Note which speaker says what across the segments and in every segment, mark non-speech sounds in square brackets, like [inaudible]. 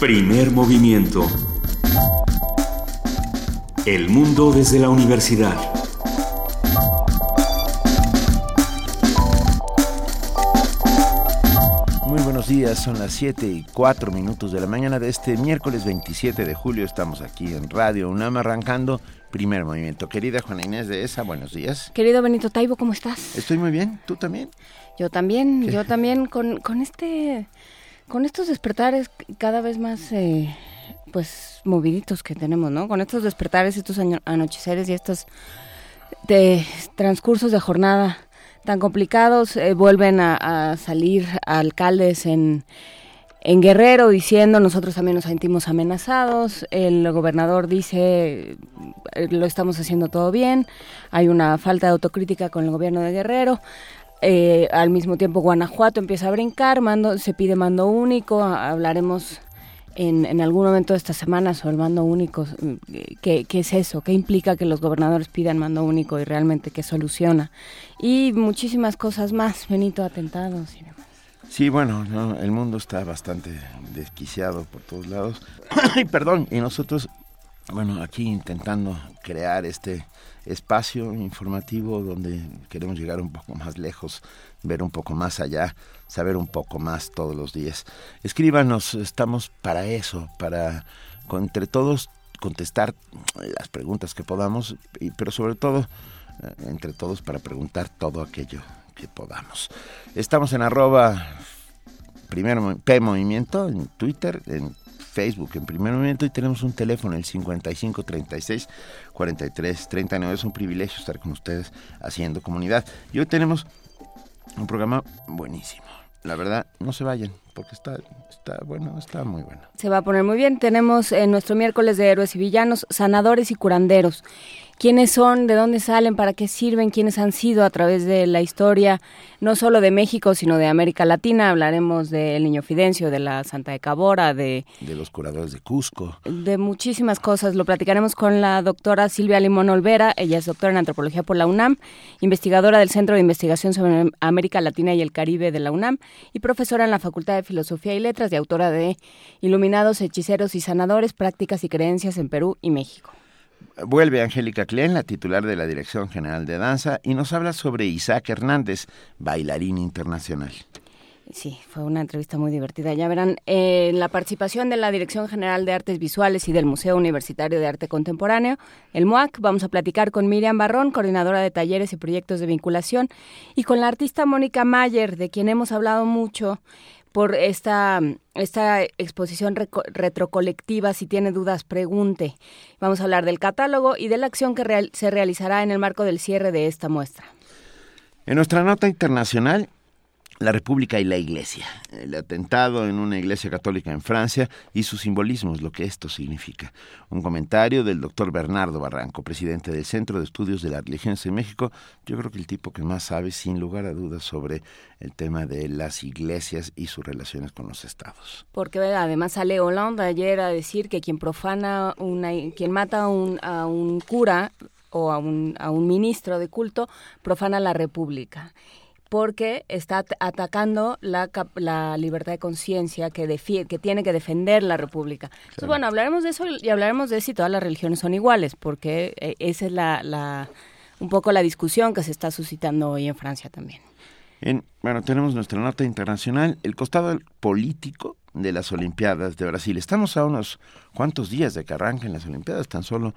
Speaker 1: Primer movimiento. El mundo desde la universidad.
Speaker 2: Muy buenos días, son las 7 y 4 minutos de la mañana de este miércoles 27 de julio. Estamos aquí en Radio UNAM arrancando primer movimiento. Querida Juana Inés de ESA, buenos días.
Speaker 3: Querido Benito Taibo, ¿cómo estás?
Speaker 2: Estoy muy bien, ¿tú también?
Speaker 3: Yo también, yo también con, con este con estos despertares cada vez más eh, pues moviditos que tenemos, ¿no? Con estos despertares, estos anocheceres y estos de transcursos de jornada tan complicados, eh, vuelven a, salir alcaldes en, en Guerrero diciendo nosotros también nos sentimos amenazados, el gobernador dice lo estamos haciendo todo bien, hay una falta de autocrítica con el gobierno de Guerrero, eh, al mismo tiempo Guanajuato empieza a brincar, mando, se pide mando único, hablaremos en, algún momento de esta semana sobre el mando único, ¿Qué, ¿qué, es eso? ¿Qué implica que los gobernadores pidan mando único y realmente qué soluciona? Y muchísimas cosas más, Benito, atentados y demás.
Speaker 2: Sí, bueno, el mundo está bastante desquiciado por todos lados. [clears throat] perdón, y nosotros, bueno, aquí intentando crear este espacio informativo donde queremos llegar un poco más lejos, ver un poco más allá, saber un poco más todos los días. Escríbanos, estamos para eso, para entre todos contestar las preguntas que podamos, pero sobre todo eh, entre todos para preguntar todo aquello que podamos. Estamos en arroba primero P Movimiento en Twitter, en Facebook en primer momento y tenemos un teléfono, el 5536 4339. Es un privilegio estar con ustedes haciendo comunidad. Y hoy tenemos un programa buenísimo. La verdad, no se vayan, porque está, está bueno, está muy bueno.
Speaker 3: Se va a poner muy bien. Tenemos en nuestro miércoles de héroes y villanos, sanadores y curanderos quiénes son, de dónde salen, para qué sirven, quiénes han sido a través de la historia, no solo de México, sino de América Latina. Hablaremos del Niño Fidencio, de la Santa de Cabora, de...
Speaker 2: De los curadores de Cusco.
Speaker 3: De muchísimas cosas. Lo platicaremos con la doctora Silvia Limón Olvera. Ella es doctora en antropología por la UNAM, investigadora del Centro de Investigación sobre América Latina y el Caribe de la UNAM y profesora en la Facultad de Filosofía y Letras y autora de Iluminados, Hechiceros y Sanadores, Prácticas y Creencias en Perú y México.
Speaker 2: Vuelve Angélica Klein, la titular de la Dirección General de Danza, y nos habla sobre Isaac Hernández, bailarín internacional.
Speaker 3: Sí, fue una entrevista muy divertida. Ya verán, eh, la participación de la Dirección General de Artes Visuales y del Museo Universitario de Arte Contemporáneo, el MUAC, vamos a platicar con Miriam Barrón, coordinadora de talleres y proyectos de vinculación, y con la artista Mónica Mayer, de quien hemos hablado mucho por esta, esta exposición retrocolectiva. Si tiene dudas, pregunte. Vamos a hablar del catálogo y de la acción que se realizará en el marco del cierre de esta muestra.
Speaker 2: En nuestra nota internacional, la República y la Iglesia, el atentado en una iglesia católica en Francia y sus simbolismos, lo que esto significa. Un comentario del doctor Bernardo Barranco, presidente del Centro de Estudios de la Religión en México, yo creo que el tipo que más sabe, sin lugar a dudas, sobre el tema de las iglesias y sus relaciones con los estados.
Speaker 3: Porque además sale Hollande ayer a decir que quien profana, una, quien mata a un, a un cura o a un, a un ministro de culto profana la República porque está atacando la, la libertad de conciencia que, que tiene que defender la República. Entonces, bueno, hablaremos de eso y hablaremos de si todas las religiones son iguales, porque eh, esa es la, la, un poco la discusión que se está suscitando hoy en Francia también.
Speaker 2: En, bueno, tenemos nuestra nota internacional, el costado político de las Olimpiadas de Brasil. Estamos a unos cuantos días de que arranquen las Olimpiadas, tan solo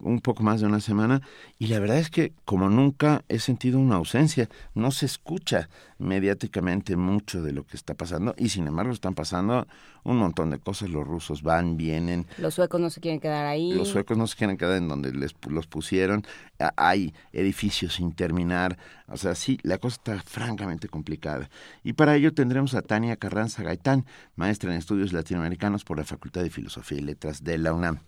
Speaker 2: un poco más de una semana y la verdad es que como nunca he sentido una ausencia, no se escucha mediáticamente mucho de lo que está pasando y sin embargo están pasando un montón de cosas, los rusos van, vienen.
Speaker 3: Los suecos no se quieren quedar ahí.
Speaker 2: Los suecos no se quieren quedar en donde les, los pusieron, hay edificios sin terminar, o sea, sí, la cosa está francamente complicada. Y para ello tendremos a Tania Carranza Gaitán, maestra en estudios latinoamericanos por la Facultad de Filosofía y Letras de la UNAM.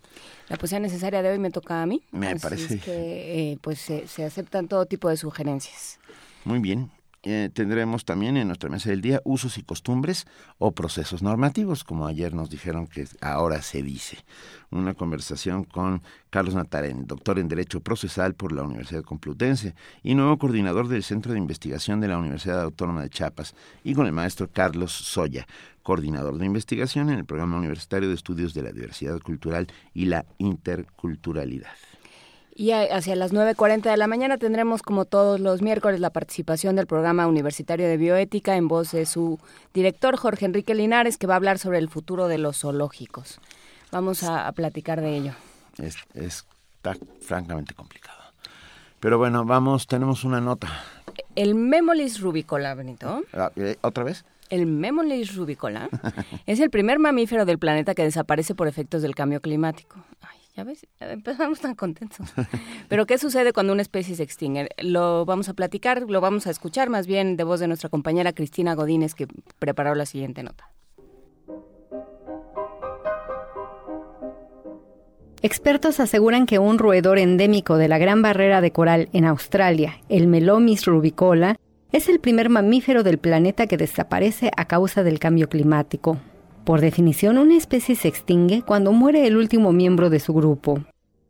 Speaker 3: La posición necesaria de hoy me toca a mí.
Speaker 2: Me parece.
Speaker 3: que, eh, pues se, aceptan todo tipo de sugerencias.
Speaker 2: Muy bien. Eh, tendremos también en nuestra mesa del día usos y costumbres o procesos normativos, como ayer nos dijeron que ahora se dice. Una conversación con Carlos Natarén, doctor en Derecho Procesal por la Universidad Complutense y nuevo coordinador del Centro de Investigación de la Universidad Autónoma de Chiapas, y con el maestro Carlos Soya, coordinador de investigación en el Programa Universitario de Estudios de la Diversidad Cultural y la Interculturalidad.
Speaker 3: Y hacia las 9.40 de la mañana tendremos, como todos los miércoles, la participación del programa universitario de bioética en voz de su director, Jorge Enrique Linares, que va a hablar sobre el futuro de los zoológicos. Vamos a, platicar de ello.
Speaker 2: Es, está francamente complicado. Pero bueno, vamos, tenemos una nota.
Speaker 3: El Memolis rubicola, Benito.
Speaker 2: Ah, eh, ¿Otra vez?
Speaker 3: El Memolis rubicola [laughs] es el primer mamífero del planeta que desaparece por efectos del cambio climático. [laughs] Empezamos tan contentos. [laughs] Pero ¿qué sucede cuando una especie se extingue? Lo vamos a platicar, lo vamos a escuchar más bien de voz de nuestra compañera Cristina Godínez que preparó la siguiente nota.
Speaker 4: Expertos aseguran que un roedor endémico de la Gran Barrera de Coral en Australia, el Melomis rubicola, es el primer mamífero del planeta que desaparece a causa del cambio climático. Por definición, una especie se extingue cuando muere el último miembro de su grupo.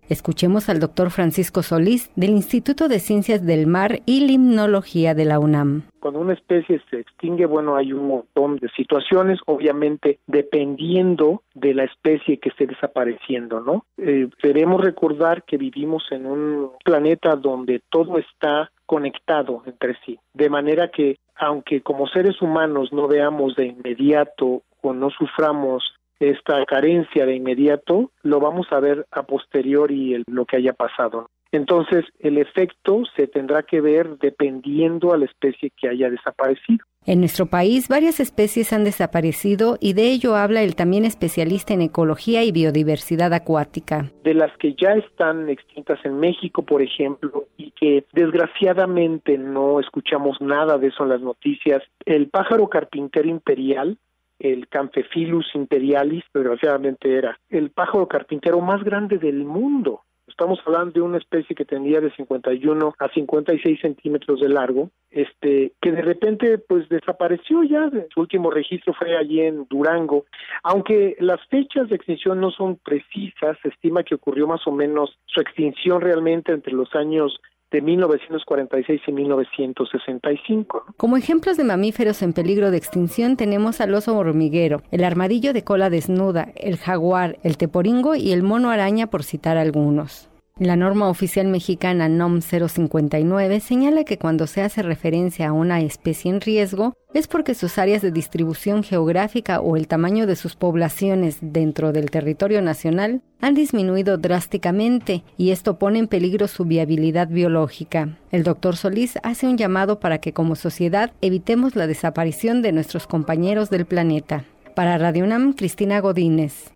Speaker 4: Escuchemos al doctor Francisco Solís del Instituto de Ciencias del Mar y Limnología de la UNAM.
Speaker 5: Cuando una especie se extingue, bueno, hay un montón de situaciones, obviamente dependiendo de la especie que esté desapareciendo, ¿no? Eh, debemos recordar que vivimos en un planeta donde todo está conectado entre sí, de manera que aunque como seres humanos no veamos de inmediato o no suframos esta carencia de inmediato, lo vamos a ver a posteriori el, lo que haya pasado. Entonces, el efecto se tendrá que ver dependiendo a la especie que haya desaparecido.
Speaker 4: En nuestro país, varias especies han desaparecido y de ello habla el también especialista en ecología y biodiversidad acuática.
Speaker 5: De las que ya están extintas en México, por ejemplo, y que desgraciadamente no escuchamos nada de eso en las noticias, el pájaro carpintero imperial el Camphephilus imperialis, desgraciadamente era el pájaro carpintero más grande del mundo. Estamos hablando de una especie que tenía de 51 a 56 centímetros de largo, este, que de repente pues desapareció ya. Su último registro fue allí en Durango. Aunque las fechas de extinción no son precisas, se estima que ocurrió más o menos su extinción realmente entre los años de 1946 y 1965.
Speaker 4: Como ejemplos de mamíferos en peligro de extinción tenemos al oso hormiguero, el armadillo de cola desnuda, el jaguar, el teporingo y el mono araña por citar algunos. La norma oficial mexicana NOM 059 señala que cuando se hace referencia a una especie en riesgo es porque sus áreas de distribución geográfica o el tamaño de sus poblaciones dentro del territorio nacional han disminuido drásticamente y esto pone en peligro su viabilidad biológica. El doctor Solís hace un llamado para que como sociedad evitemos la desaparición de nuestros compañeros del planeta. Para Radio UNAM, Cristina Godínez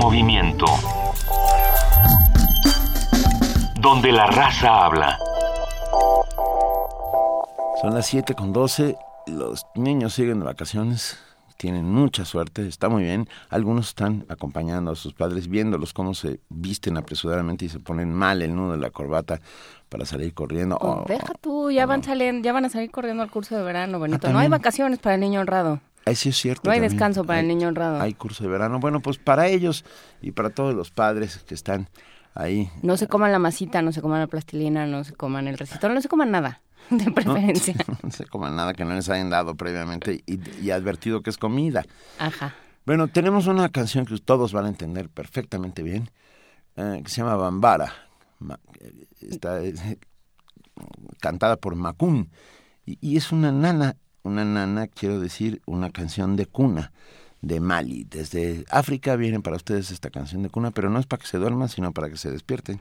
Speaker 1: movimiento. Donde la raza habla.
Speaker 2: Son las 7 con 12. Los niños siguen de vacaciones. Tienen mucha suerte, está muy bien. Algunos están acompañando a sus padres, viéndolos cómo se visten apresuradamente y se ponen mal el nudo de la corbata para salir corriendo.
Speaker 3: Oh, deja tú, ya van, saliendo, ya van a salir corriendo al curso de verano, Benito. Ah, no hay vacaciones para el niño honrado.
Speaker 2: Eso es cierto.
Speaker 3: No hay descanso para el niño honrado.
Speaker 2: Hay curso de verano. Bueno, pues para ellos y para todos los padres que están ahí.
Speaker 3: No se coman la masita, no se coman la plastilina, no se coman el recitón, no se coman nada, [laughs] de preferencia. [laughs]
Speaker 2: No, se coman nada que no les hayan dado previamente y, advertido que es comida.
Speaker 3: Ajá.
Speaker 2: Bueno, tenemos una canción que todos van a entender perfectamente bien, eh, que se llama Bambara. Está eh, cantada por Macún. y es una nana una nana, quiero decir, una canción de cuna de Mali. Desde África viene para ustedes esta canción de cuna, pero no es para que se duerman, sino para que se despierten.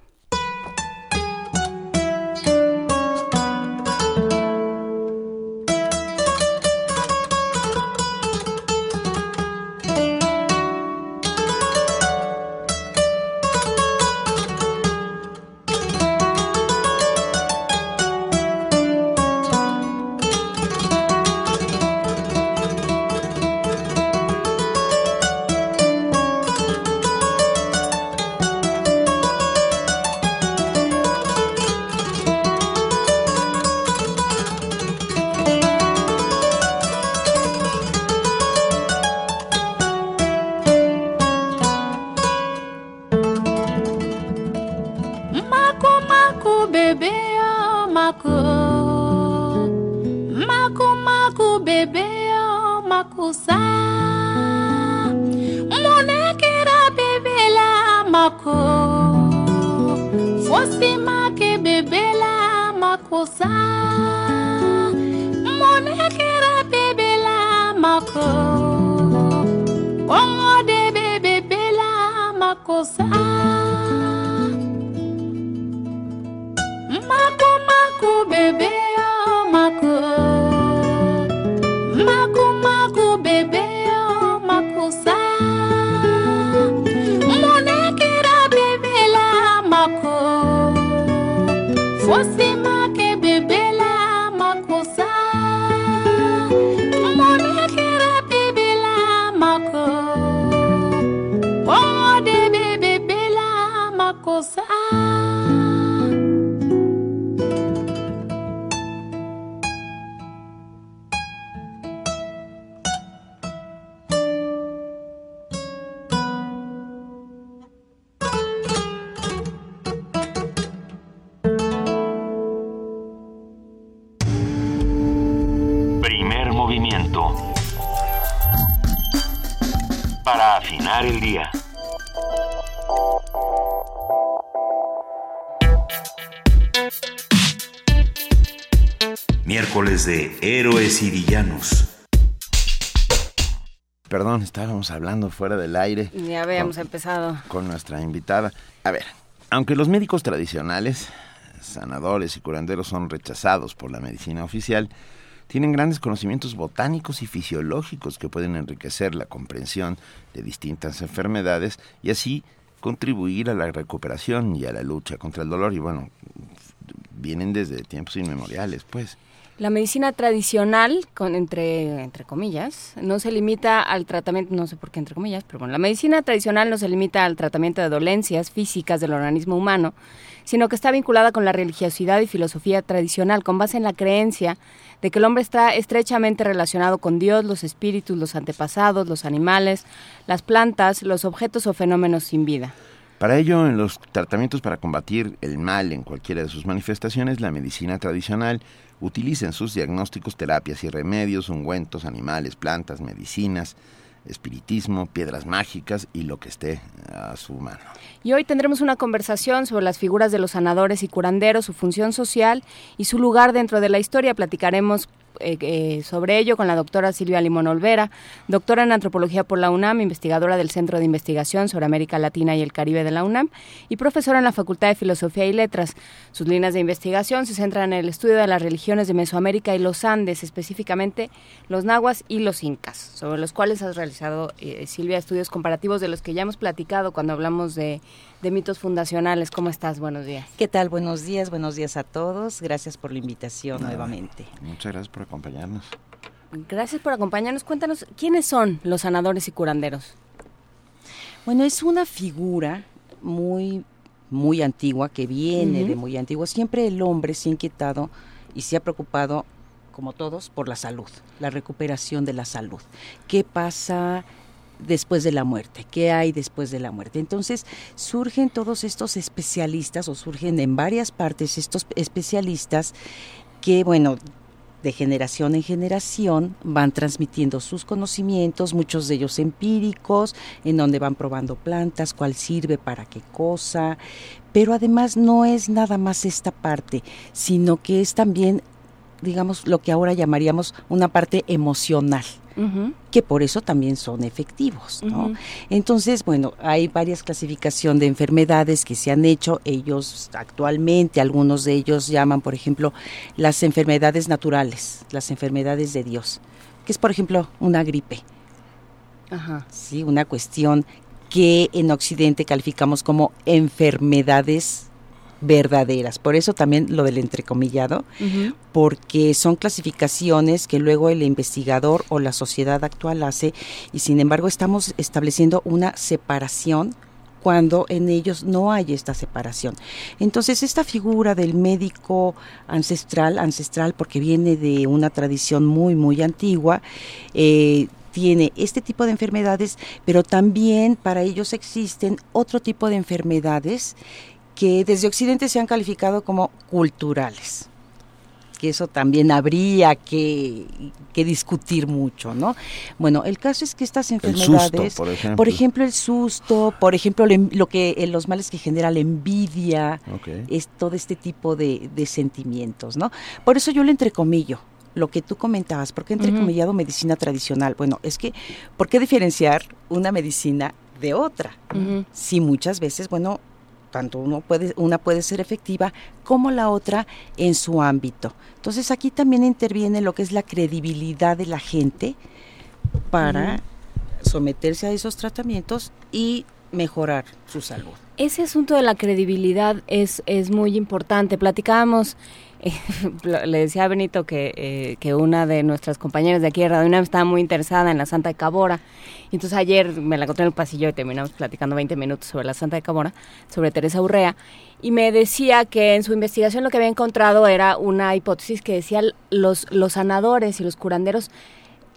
Speaker 1: El día.
Speaker 6: Miércoles de Héroes y Villanos.
Speaker 2: Perdón, estábamos hablando fuera del aire.
Speaker 3: Ya habíamos
Speaker 2: con-
Speaker 3: empezado.
Speaker 2: con nuestra invitada. A ver, aunque los médicos tradicionales, sanadores y curanderos son rechazados por la medicina oficial, tienen grandes conocimientos botánicos y fisiológicos que pueden enriquecer la comprensión de distintas enfermedades y así contribuir a la recuperación y a la lucha contra el dolor. Y bueno, vienen desde tiempos inmemoriales, pues.
Speaker 3: La medicina tradicional, con, entre, entre comillas, no se limita al tratamiento, no sé por qué entre comillas, pero bueno, la medicina tradicional no se limita al tratamiento de dolencias físicas del organismo humano, sino que está vinculada con la religiosidad y filosofía tradicional, con base en la creencia de que el hombre está estrechamente relacionado con Dios, los espíritus, los antepasados, los animales, las plantas, los objetos o fenómenos sin vida.
Speaker 2: Para ello, en los tratamientos para combatir el mal en cualquiera de sus manifestaciones, la medicina tradicional utiliza en sus diagnósticos terapias y remedios, ungüentos, animales, plantas, medicinas, espiritismo, piedras mágicas y lo que esté a su mano.
Speaker 3: Y hoy tendremos una conversación sobre las figuras de los sanadores y curanderos, su función social y su lugar dentro de la historia. Platicaremos eh, eh, sobre ello con la doctora Silvia Limón Olvera, doctora en antropología por la UNAM, investigadora del Centro de Investigación sobre América Latina y el Caribe de la UNAM y profesora en la Facultad de Filosofía y Letras. Sus líneas de investigación se centran en el estudio de las religiones de Mesoamérica y los Andes, específicamente los nahuas y los incas, sobre los cuales has realizado, eh, Silvia, estudios comparativos de los que ya hemos platicado cuando hablamos de, de mitos fundacionales. ¿Cómo estás? Buenos días.
Speaker 7: ¿Qué tal? Buenos días, buenos días a todos. Gracias por la invitación nuevamente.
Speaker 2: Muchas gracias por acompañarnos.
Speaker 3: Gracias por acompañarnos. Cuéntanos, ¿quiénes son los sanadores y curanderos?
Speaker 7: Bueno, es una figura muy, muy antigua, que viene
Speaker 3: Ujú.
Speaker 7: de muy antiguo. Siempre el hombre se ha inquietado y se ha preocupado, como todos, por la salud, la recuperación de la salud. ¿Qué pasa después de la muerte? ¿Qué hay después de la muerte? Entonces surgen todos estos especialistas o surgen en varias partes estos especialistas que, bueno, de generación en generación van transmitiendo sus conocimientos, muchos de ellos empíricos, en donde van probando plantas, cuál sirve para qué cosa, pero además no es nada más esta parte, sino que es también, digamos, lo que ahora llamaríamos una parte emocional que por eso también son efectivos, ¿no? Entonces, bueno, hay varias clasificaciones de enfermedades que se han hecho. Ellos actualmente, algunos de ellos llaman, por ejemplo, las enfermedades naturales, las enfermedades de Dios, que es, por ejemplo, una gripe,
Speaker 3: Ajá.
Speaker 7: ¿sí? Una cuestión que en Occidente calificamos como enfermedades verdaderas. Por eso también lo del entrecomillado, porque son clasificaciones que luego el investigador o la sociedad actual hace y sin embargo estamos estableciendo una separación cuando en ellos no hay esta separación. Entonces, esta figura del médico ancestral, ancestral porque viene de una tradición muy, muy antigua, eh, tiene este tipo de enfermedades, pero también para ellos existen otro tipo de enfermedades que desde Occidente se han calificado como culturales. que eso también habría que, discutir mucho, ¿no? Bueno, el caso es que estas enfermedades, por, ejemplo. el susto, por ejemplo lo que eh, los males que genera la envidia, es todo este tipo de, sentimientos, ¿no? Por eso yo le entrecomillo lo que tú comentabas, ¿por qué entrecomillado medicina tradicional? Bueno, es que, ¿por qué diferenciar una medicina de otra? Si muchas veces, bueno, tanto uno puede, una puede ser efectiva como la otra en su ámbito. Entonces aquí también interviene lo que es la credibilidad de la gente para someterse a esos tratamientos y mejorar su salud.
Speaker 3: Ese asunto de la credibilidad es, es muy importante. Platicábamos [laughs] le decía a Benito que, eh, que una de nuestras compañeras de aquí de Radio UNAM estaba muy interesada en la Santa de Cabora. Y entonces ayer me la encontré en el pasillo y terminamos platicando 20 minutos sobre la Santa de Cabora, sobre Teresa Urrea. Y me decía que en su investigación lo que había encontrado era una hipótesis que decía los, los sanadores y los curanderos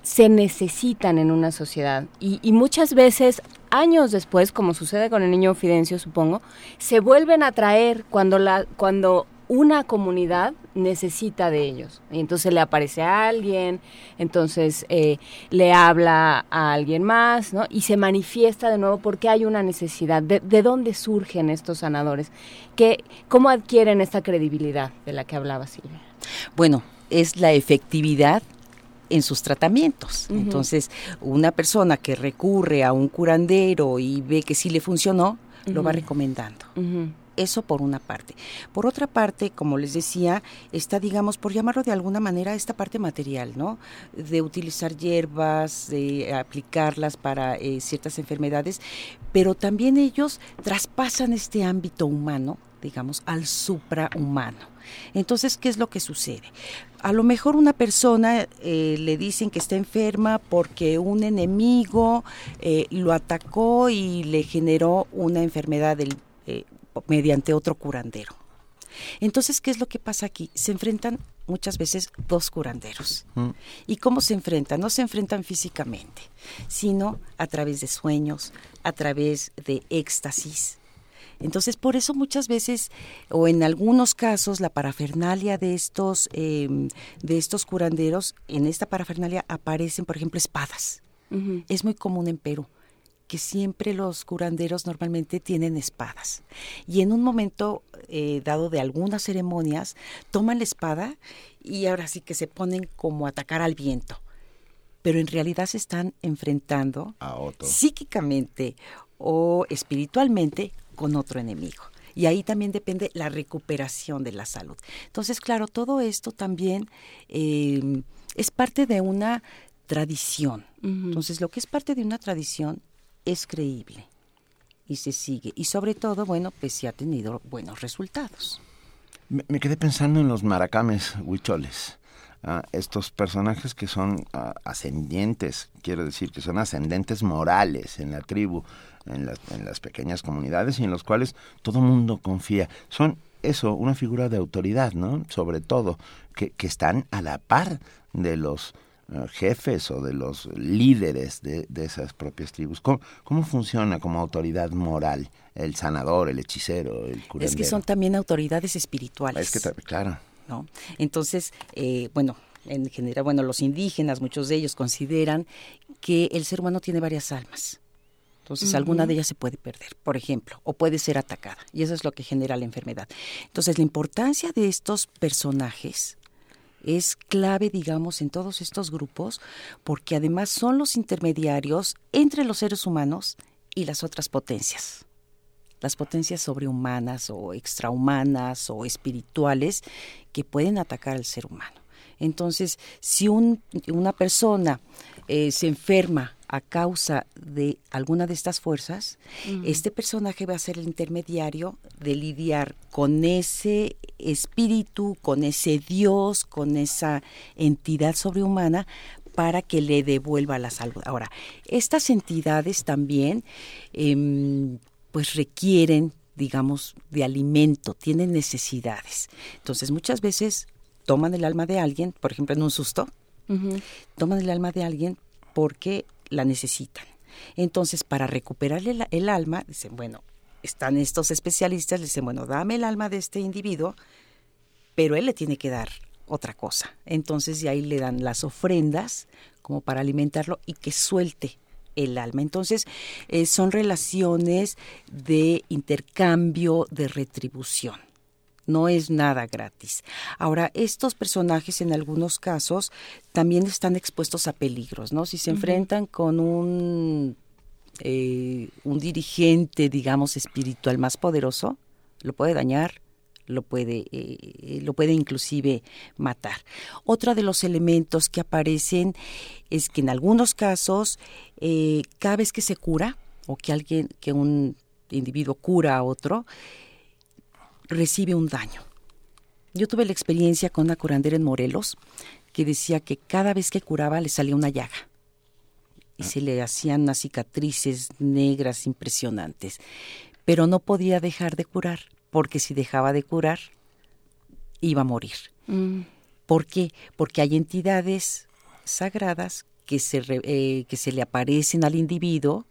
Speaker 3: se necesitan en una sociedad. Y, y, muchas veces, años después, como sucede con el niño Fidencio, supongo, se vuelven a traer cuando, la, cuando una comunidad necesita de ellos. Y entonces le aparece a alguien, entonces eh, le habla a alguien más, ¿no? Y se manifiesta de nuevo porque hay una necesidad. ¿De, dónde surgen estos sanadores? ¿Qué, ¿Cómo adquieren esta credibilidad de la que hablaba Silvia?
Speaker 7: Bueno, es la efectividad en sus tratamientos. Entonces, una persona que recurre a un curandero y ve que sí le funcionó, lo va recomendando. Eso por una parte. Por otra parte, como les decía, está, digamos, por llamarlo de alguna manera, esta parte material, ¿no? De utilizar hierbas, de aplicarlas para eh, ciertas enfermedades, pero también ellos traspasan este ámbito humano, digamos, al suprahumano. Entonces, ¿qué es lo que sucede? A lo mejor una persona eh, le dicen que está enferma porque un enemigo eh, lo atacó y le generó una enfermedad del mediante otro curandero. Entonces, ¿qué es lo que pasa aquí? Se enfrentan muchas veces dos curanderos. Mm. ¿Y cómo se enfrentan? No se enfrentan físicamente, sino a través de sueños, a través de éxtasis. Entonces, por eso muchas veces, o en algunos casos, la parafernalia de estos, em, de estos curanderos, en esta parafernalia aparecen, por ejemplo, espadas. Es muy común en Perú que siempre los curanderos normalmente tienen espadas. Y en un momento eh, dado de algunas ceremonias, toman la espada y ahora sí que se ponen como a atacar al viento. Pero en realidad se están enfrentando psíquicamente o espiritualmente con otro enemigo. Y ahí también depende la recuperación de la salud. Entonces, claro, todo esto también eh, es parte de una tradición. Entonces, lo que es parte de una tradición es creíble y se sigue. Y sobre todo, bueno, pues se ha tenido buenos resultados.
Speaker 2: Me, quedé pensando en los maracames huicholes. Ah, estos personajes que son ah, ascendientes, quiero decir, que son ascendentes morales en la tribu, en las, en las pequeñas comunidades y en los cuales todo mundo confía. Son eso, una figura de autoridad, ¿no? Sobre todo, que, que están a la par de los jefes o de los líderes de, esas propias tribus. ¿Cómo, funciona como autoridad moral el sanador, el hechicero, el curandero?
Speaker 7: Es que son también autoridades espirituales.
Speaker 2: Es que, claro.
Speaker 7: ¿no? Entonces, eh, bueno, en general, bueno, los indígenas, muchos de ellos consideran que el ser humano tiene varias almas. Entonces, alguna de ellas se puede perder, por ejemplo, o puede ser atacada. Y eso es lo que genera la enfermedad. Entonces, la importancia de estos personajes es clave, digamos, en todos estos grupos, porque además son los intermediarios entre los seres humanos y las otras potencias. Las potencias sobrehumanas o extrahumanas o espirituales que pueden atacar al ser humano. Entonces, si una persona eh, se enferma a causa de alguna de estas fuerzas, este personaje va a ser el intermediario de lidiar con ese espíritu, con ese Dios, con esa entidad sobrehumana para que le devuelva la salud. Ahora, estas entidades también em, pues requieren, digamos, de alimento, tienen necesidades. Entonces, muchas veces toman el alma de alguien, por ejemplo, en un susto, toman el alma de alguien porque la necesitan. Entonces, para recuperarle el alma, dicen, bueno, están estos especialistas, le dicen, bueno, dame el alma de este individuo, pero él le tiene que dar otra cosa. Entonces de ahí le dan las ofrendas como para alimentarlo y que suelte el alma. Entonces eh, son relaciones de intercambio, de retribución. No es nada gratis. Ahora, estos personajes en algunos casos también están expuestos a peligros, ¿no? Si se enfrentan con un, eh, un dirigente, digamos, espiritual más poderoso, lo puede dañar, lo puede, eh, lo puede inclusive matar. Otro de los elementos que aparecen es que en algunos casos, eh, cada vez que se cura, o que alguien, que un individuo cura a otro, recibe un daño. Yo tuve la experiencia con una curandera en Morelos que decía que cada vez que curaba le salía una llaga y se le hacían unas cicatrices negras impresionantes, pero no podía dejar de curar porque si dejaba de curar iba a morir.
Speaker 3: Mm.
Speaker 7: ¿Por qué? Porque hay entidades sagradas que se, eh, que se le aparecen al individuo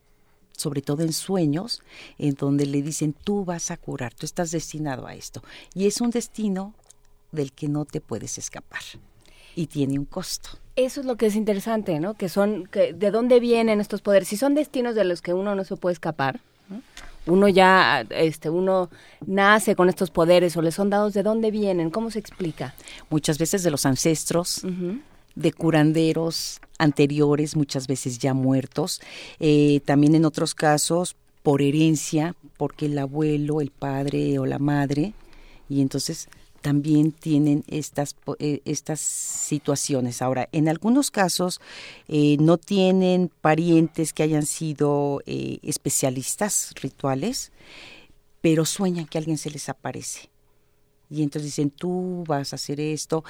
Speaker 7: sobre todo en sueños, en donde le dicen, tú vas a curar, tú estás destinado a esto. Y es un destino del que no te puedes escapar y tiene un costo.
Speaker 3: Eso es lo que es interesante, ¿no? Que son, que, ¿de dónde vienen estos poderes? Si son destinos de los que uno no se puede escapar, uno ya, este, uno nace con estos poderes o le son dados, ¿de dónde vienen? ¿Cómo se explica?
Speaker 7: Muchas veces de los ancestros, de curanderos anteriores, muchas veces ya muertos, eh, también en otros casos por herencia, porque el abuelo, el padre o la madre, y entonces también tienen estas, eh, estas situaciones. Ahora, en algunos casos eh, no tienen parientes que hayan sido especialistas rituales, pero sueñan que alguien se les aparece y entonces dicen, tú vas a hacer esto.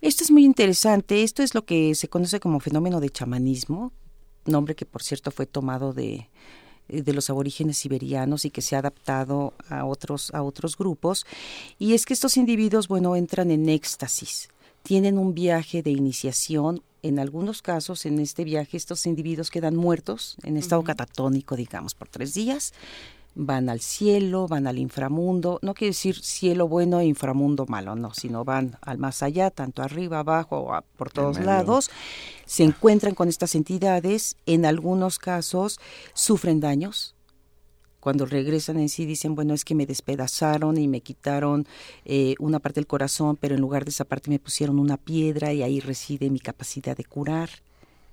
Speaker 7: Esto es muy interesante, esto es lo que se conoce como fenómeno de chamanismo, nombre que por cierto fue tomado de, de los aborígenes siberianos y que se ha adaptado a otros, a otros grupos. Y es que estos individuos, bueno, entran en éxtasis, tienen un viaje de iniciación. En algunos casos, en este viaje, estos individuos quedan muertos en estado catatónico, digamos, por tres días van al cielo, van al inframundo, no quiere decir cielo bueno e inframundo malo, no, sino van al más allá, tanto arriba, abajo, o por todos lados, se encuentran con estas entidades, en algunos casos sufren daños, cuando regresan en sí dicen, bueno, es que me despedazaron y me quitaron eh, una parte del corazón, pero en lugar de esa parte me pusieron una piedra y ahí reside mi capacidad de curar.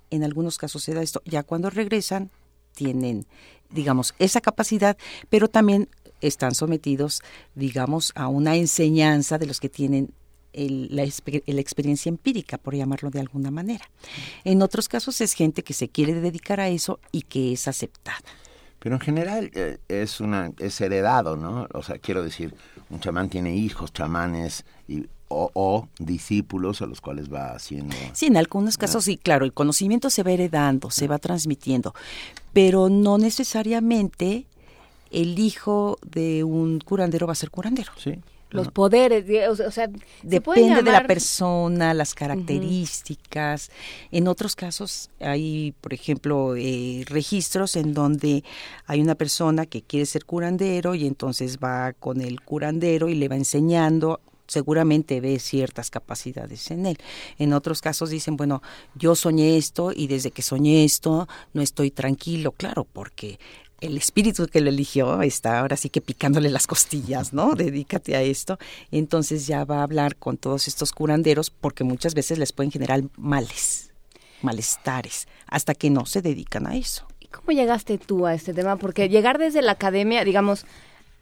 Speaker 7: En algunos casos se da esto. Ya cuando regresan, tienen, digamos, esa capacidad, pero también están sometidos, digamos, a una enseñanza de los que tienen la, experiencia empírica, por llamarlo de alguna manera. En otros casos es gente que se quiere dedicar a eso y que es aceptada.
Speaker 2: Pero en general eh, es una es heredado, ¿no? O sea, quiero decir, un chamán tiene hijos chamanes o, discípulos a los cuales va haciendo.
Speaker 7: Sí, en algunos casos sí, claro, el conocimiento se va heredando, se va transmitiendo, pero no necesariamente el hijo de un curandero va a ser curandero.
Speaker 2: Sí.
Speaker 3: Los poderes, o sea,
Speaker 7: depende de la persona, las características. En otros casos hay, por ejemplo, eh, registros en donde hay una persona que quiere ser curandero y entonces va con el curandero y le va enseñando seguramente ve ciertas capacidades en él. En otros casos dicen, bueno, yo soñé esto y desde que soñé esto no estoy tranquilo, claro, porque el espíritu que lo eligió está ahora sí que picándole las costillas, ¿no? [laughs] Dedícate a esto. Entonces ya va a hablar con todos estos curanderos porque muchas veces les pueden generar males, malestares, hasta que no se dedican a eso.
Speaker 3: ¿Y cómo llegaste tú a este tema? Porque llegar desde la academia, digamos,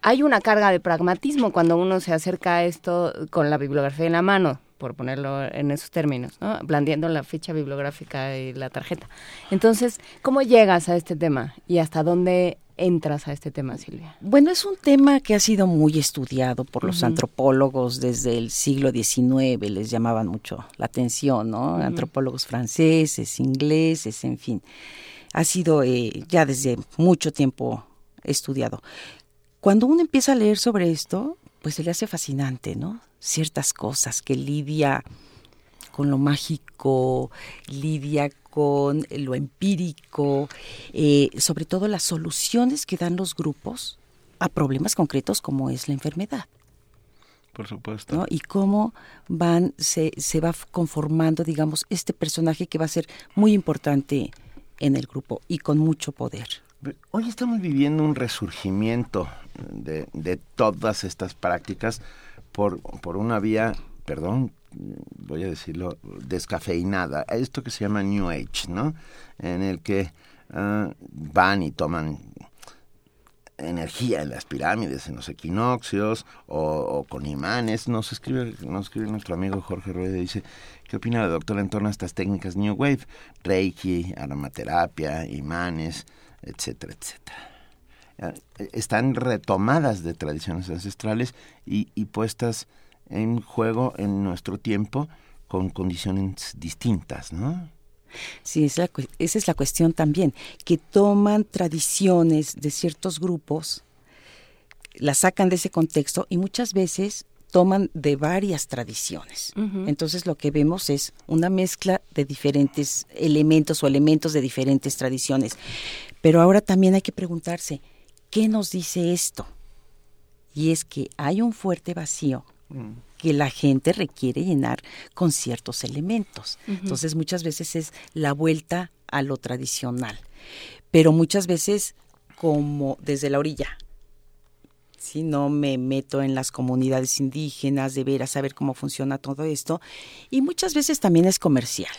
Speaker 3: hay una carga de pragmatismo cuando uno se acerca a esto con la bibliografía en la mano, por ponerlo en esos términos, ¿no? blandiendo la ficha bibliográfica y la tarjeta. Entonces, ¿cómo llegas a este tema y hasta dónde entras a este tema, Silvia?
Speaker 7: Bueno, es un tema que ha sido muy estudiado por los antropólogos desde el siglo XIX, les llamaban mucho la atención, ¿no? Antropólogos franceses, ingleses, en fin. Ha sido eh, ya desde mucho tiempo estudiado. Cuando uno empieza a leer sobre esto, pues se le hace fascinante, ¿no? Ciertas cosas que lidia con lo mágico, lidia con lo empírico, eh, sobre todo las soluciones que dan los grupos a problemas concretos como es la enfermedad.
Speaker 2: por supuesto.
Speaker 7: ¿no? Y cómo van, se, se va conformando, digamos, este personaje que va a ser muy importante en el grupo y con mucho poder.
Speaker 2: Hoy estamos viviendo un resurgimiento de, de todas estas prácticas por, por una vía, perdón, voy a decirlo, descafeinada, esto que se llama New Age, ¿no? En el que ah, van y toman energía en las pirámides, en los equinoccios o, con imanes. Nos escribe, nos escribe nuestro amigo Jorge Rueda, dice, ¿qué opina la doctora en torno a estas técnicas New Wave? Reiki, aromaterapia, imanes, etcétera, etcétera. Están retomadas de tradiciones ancestrales y, y puestas en juego en nuestro tiempo con condiciones distintas, ¿no?
Speaker 7: Sí, esa, esa es la cuestión también, que toman tradiciones de ciertos grupos, las sacan de ese contexto y muchas veces toman de varias tradiciones. Entonces lo que vemos es una mezcla de diferentes elementos o elementos de diferentes tradiciones. Pero ahora también hay que preguntarse, ¿qué nos dice esto? Y es que hay un fuerte vacío que la gente requiere llenar con ciertos elementos. Entonces muchas veces es la vuelta a lo tradicional, pero muchas veces como desde la orilla. Si no me meto en las comunidades indígenas, de ver a saber cómo funciona todo esto, y muchas veces también es comercial.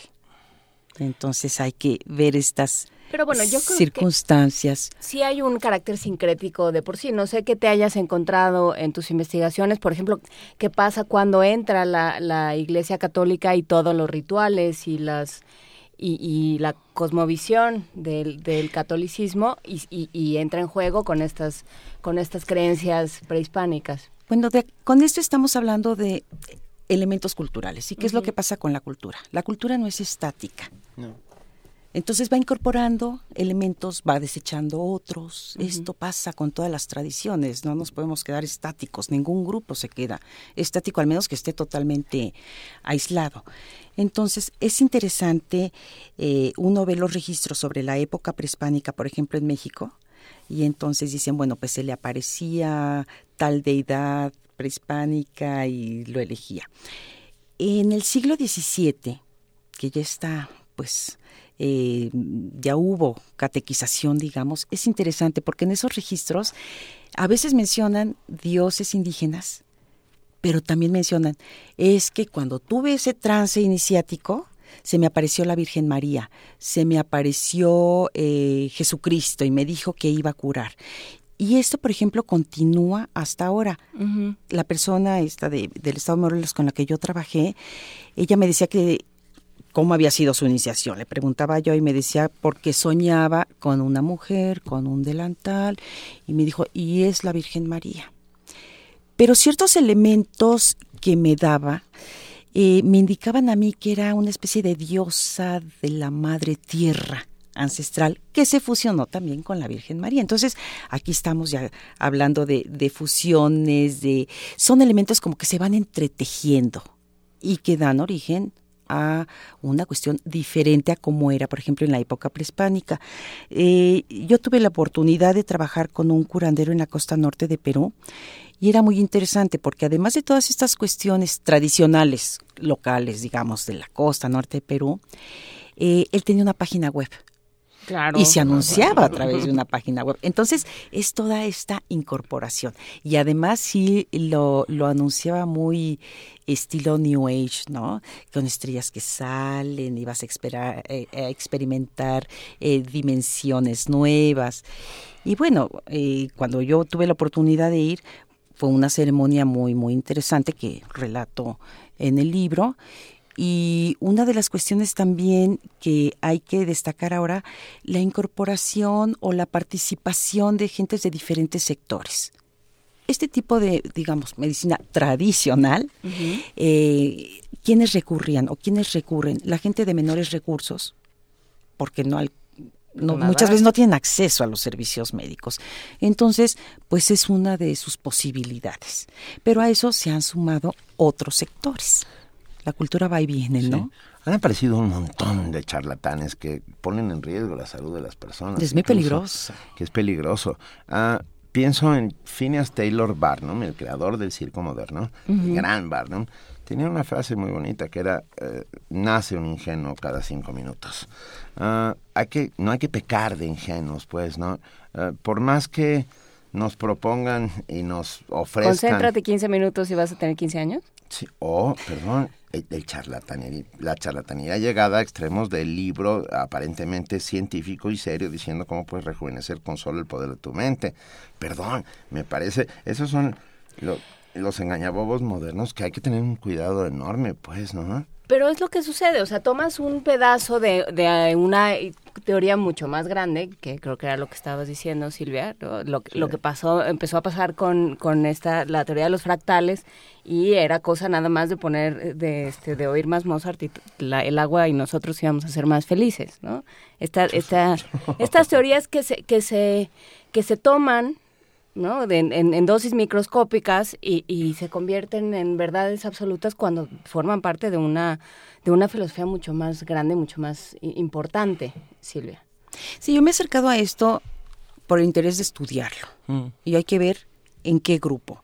Speaker 7: Entonces hay que ver estas pero bueno, yo creo circunstancias.
Speaker 3: Que sí hay un carácter sincrético de por sí. No sé qué te hayas encontrado en tus investigaciones, por ejemplo, qué pasa cuando entra la, la Iglesia Católica y todos los rituales y las y, la cosmovisión del, del catolicismo y, y, entra en juego con estas con estas creencias prehispánicas.
Speaker 7: Bueno, con esto estamos hablando de elementos culturales. ¿Y qué es lo que pasa con la cultura? La cultura no es estática. No entonces va incorporando elementos, va desechando otros. Esto pasa con todas las tradiciones, no nos podemos quedar estáticos, ningún grupo se queda estático, al menos que esté totalmente aislado. Entonces es interesante, eh, uno ve los registros sobre la época prehispánica, por ejemplo, en México, y entonces dicen, bueno, pues se le aparecía tal deidad prehispánica y lo elegía. En el siglo XVII, que ya está, pues, eh, ya hubo catequización, digamos, es interesante porque en esos registros a veces mencionan dioses indígenas, pero también mencionan, es que cuando tuve ese trance iniciático, se me apareció la Virgen María, se me apareció eh, Jesucristo y me dijo que iba a curar. Y esto, por ejemplo, continúa hasta ahora. La persona esta de, del Estado de Morelos con la que yo trabajé, ella me decía que cómo había sido su iniciación. Le preguntaba yo y me decía porque soñaba con una mujer, con un delantal, y me dijo, y es la Virgen María. Pero ciertos elementos que me daba eh, me indicaban a mí que era una especie de diosa de la madre tierra ancestral que se fusionó también con la Virgen María. Entonces, aquí estamos ya hablando de, de fusiones, de son elementos como que se van entretejiendo y que dan origen a una cuestión diferente a como era, por ejemplo, en la época prehispánica. Eh, yo tuve la oportunidad de trabajar con un curandero en la costa norte de Perú y era muy interesante porque además de todas estas cuestiones tradicionales, locales, digamos, de la costa norte de Perú, eh, él tenía una página web y se anunciaba a través de [laughs] una página web. Entonces, es toda esta incorporación. Y además sí lo, lo anunciaba muy estilo New Age, ¿no? Con estrellas que salen y vas a, esperar, eh, a experimentar eh, dimensiones nuevas. Y bueno, eh, cuando yo tuve la oportunidad de ir, fue una ceremonia muy, muy interesante que relato en el libro y una de las cuestiones también que hay que destacar ahora, la incorporación o la participación de gentes de diferentes sectores. Este tipo de, digamos, medicina tradicional, eh, ¿quiénes recurrían o quiénes recurren? La gente de menores recursos, porque no hay muchas veces no tienen acceso a los servicios médicos. Entonces, pues es una de sus posibilidades. Pero a eso se han sumado otros sectores la cultura va y viene, ¿no?
Speaker 2: Han aparecido un montón de charlatanes que ponen en riesgo la salud de las personas.
Speaker 7: Es muy peligroso.
Speaker 2: Que es peligroso. Ah, pienso en Phineas Taylor Barnum, el creador del circo moderno, el gran Barnum, tenía una frase muy bonita que era, eh, nace un ingenuo cada cinco minutos. Ah, hay que, no hay que pecar de ingenuos, pues, ¿no? Ah, por más que nos propongan y nos ofrezcan...
Speaker 3: Concéntrate 15 minutos y vas a tener 15 años.
Speaker 2: Sí, o, perdón, la charlatanería llegada a extremos del libro aparentemente científico y serio diciendo cómo puedes rejuvenecer con solo el poder de tu mente. Perdón, me parece, esos son lo- los engañabobos modernos que hay que tener un cuidado enorme, pues, ¿no?
Speaker 3: Pero es lo que sucede, o sea, tomas un pedazo de, de una teoría mucho más grande, que creo que era lo que estabas diciendo, Silvia, lo, lo, lo que pasó, empezó a pasar con, con esta, la teoría de los fractales, y era cosa nada más de poner, de, este, de oír más Mozart y la- el agua y nosotros íbamos a ser más felices, ¿no? Esta, esta, estas teorías que se, que se, que se toman ¿no? De- en, en dosis microscópicas y, y se convierten en verdades absolutas cuando forman parte de una, de una filosofía mucho más grande, mucho más importante, Silvia.
Speaker 7: Sí, yo me he acercado a esto por el interés de estudiarlo.
Speaker 2: Mm.
Speaker 7: Y hay que ver en qué grupo.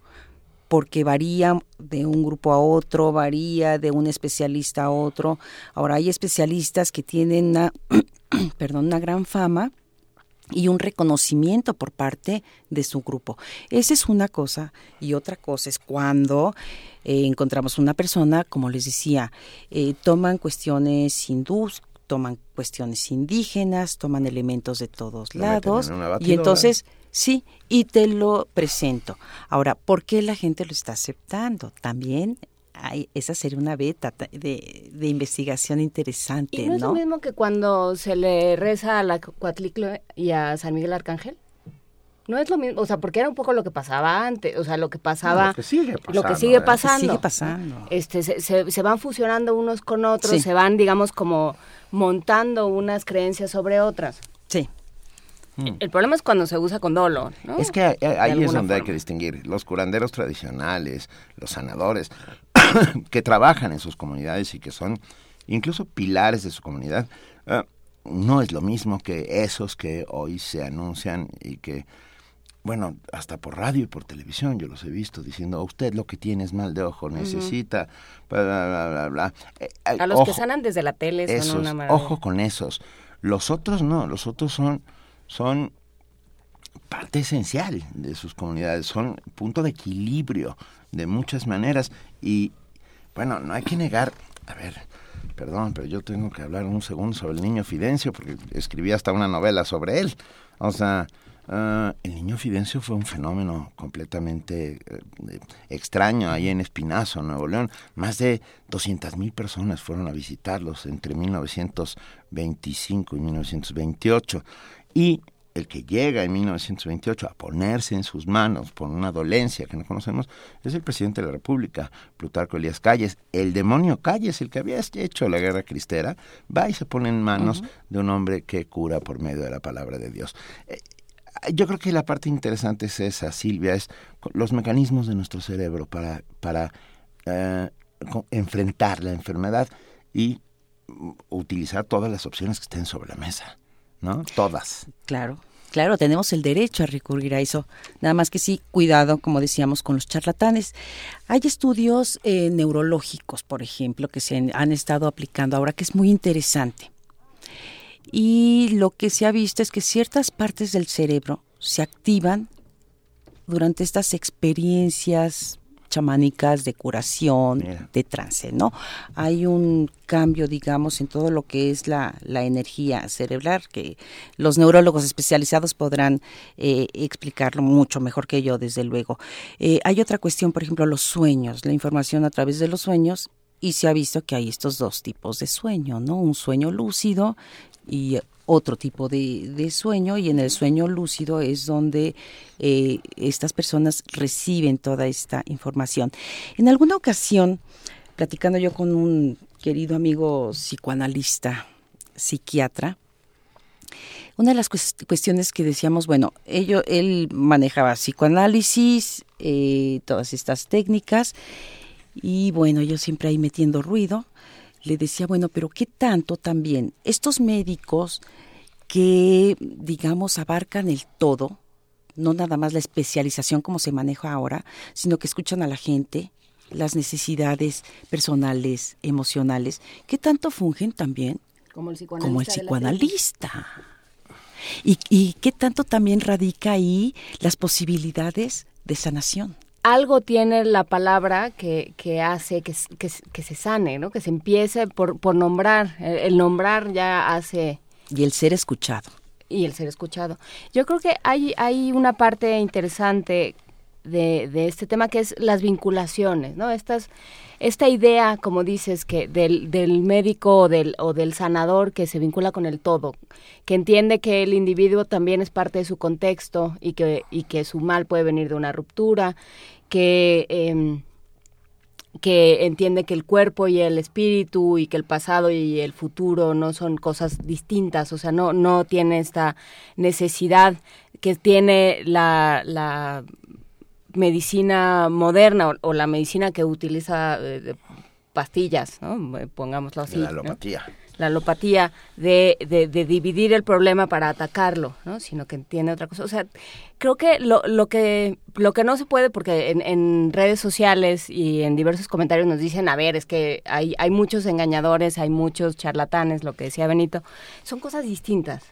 Speaker 7: Porque varía de un grupo a otro, varía de un especialista a otro. Ahora, hay especialistas que tienen una, [clears throat] perdón, una gran fama y un reconocimiento por parte de su grupo. Esa es una cosa. Y otra cosa es cuando eh, encontramos una persona, como les decía, eh, toman cuestiones hindús, toman cuestiones indígenas, toman elementos de todos lados.
Speaker 2: en
Speaker 7: Y entonces, sí, y te lo presento. Ahora, ¿por qué la gente lo está aceptando? También esa sería una beta ta- de, de investigación interesante,
Speaker 3: ¿Y no es lo mismo que cuando se le reza a la Coatlicue y a San Miguel Arcángel? No es lo mismo, o sea, porque era un poco lo que pasaba antes, o sea, lo que pasaba,
Speaker 2: lo que sigue
Speaker 3: lo que
Speaker 2: pasando,
Speaker 3: sigue
Speaker 2: ¿eh?
Speaker 3: pasando.
Speaker 7: Sigue pasando.
Speaker 3: Este, se, se- se van fusionando unos con otros,
Speaker 7: Sí.
Speaker 3: se van, digamos, como montando unas creencias sobre otras.
Speaker 7: Sí.
Speaker 3: El problema es cuando se usa con dolo, ¿no?
Speaker 2: Es que ahí-
Speaker 3: De
Speaker 2: ahí es donde hay que distinguir los curanderos tradicionales, los sanadores, [coughs] que trabajan en sus comunidades y que son incluso pilares de su comunidad. ah, no es lo mismo que esos que hoy se anuncian y que, bueno, hasta por radio y por televisión yo los he visto diciendo, usted lo que tiene es mal de ojo, necesita, bla, bla, bla, bla, bla". Eh, eh,
Speaker 3: A los que sanan desde la tele son
Speaker 2: esos,
Speaker 3: una maravilla.
Speaker 2: ojo con esos. Los otros no, los otros son, son parte esencial de sus comunidades, son punto de equilibrio de muchas maneras y bueno, no hay que negar, a ver, perdón, pero yo tengo que hablar un segundo sobre el niño Fidencio porque escribí hasta una novela sobre él. O sea, ah, el niño Fidencio fue un fenómeno completamente eh, extraño ahí en Espinazo, Nuevo León. Más de 200 mil personas fueron a visitarlos entre 1925 y 1928. Y el que llega en 1928 a ponerse en sus manos por una dolencia que no conocemos es el presidente de la República, Plutarco Elías Calles. El demonio Calles, el que había hecho la guerra cristera, va y se pone en manos de un hombre que cura por medio de la palabra de Dios. Eh, yo creo que la parte interesante es esa, Silvia, es los mecanismos de nuestro cerebro para, para eh, enfrentar la enfermedad y mm, utilizar todas las opciones que estén sobre la mesa, ¿no? Todas.
Speaker 7: Claro, claro, tenemos el derecho a recurrir a eso. Nada más que sí, cuidado, como decíamos, con los charlatanes. Hay estudios eh, neurológicos, por ejemplo, que se han- estado aplicando ahora, que es muy interesante. Y lo que se ha visto es que ciertas partes del cerebro se activan durante estas experiencias chamánicas de curación,
Speaker 2: Mira.
Speaker 7: de trance, ¿no? Hay un cambio, digamos, en todo lo que es la, la energía cerebral, que los neurólogos especializados podrán eh, explicarlo mucho mejor que yo, desde luego. Eh, hay otra cuestión, por ejemplo, los sueños, la información a través de los sueños, y se ha visto que hay estos dos tipos de sueño, ¿no? Un sueño lúcido y otro tipo de, sueño y en el sueño lúcido es donde eh, estas personas reciben toda esta información. En alguna ocasión, platicando yo con un querido amigo psicoanalista, psiquiatra, una de las cues- cuestiones que decíamos, bueno, ello, él manejaba psicoanálisis, eh, todas estas técnicas, y bueno, yo siempre ahí metiendo ruido, le decía, bueno, pero ¿qué tanto también estos médicos que, digamos, abarcan el todo, no nada más la especialización como se maneja ahora, sino que escuchan a la gente, las necesidades personales, emocionales, que tanto fungen también
Speaker 3: como el psicoanalista.
Speaker 7: Como el psicoanalista. Y, y qué tanto también radica ahí las posibilidades de sanación
Speaker 3: algo tiene la palabra que, que hace que, que, que, se sane, ¿no? Que se empiece por, por nombrar. El, nombrar ya hace...
Speaker 7: Y el ser escuchado.
Speaker 3: Y el ser escuchado. Yo creo que hay, hay una parte interesante de, de este tema que es las vinculaciones, ¿no? Estas esta idea, como dices, que del, del médico o del, o del sanador que se vincula con el todo, que entiende que el individuo también es parte de su contexto y que, y que su mal puede venir de una ruptura, que... Em, que entiende que el cuerpo y el espíritu y que el pasado y el futuro no son cosas distintas, o sea, no, no tiene esta necesidad que tiene la, la medicina moderna o, la medicina que utiliza eh, pastillas, ¿no? Eh, pongámoslo así.
Speaker 2: La alopatía.
Speaker 3: La alopatía de, de, dividir el problema para atacarlo, ¿no? Sino que entiende otra cosa. O sea, creo que lo, lo que lo que no se puede, porque en, en, redes sociales y en diversos comentarios nos dicen, a ver, es que hay, hay muchos engañadores, hay muchos charlatanes, lo que decía Benito, son cosas distintas.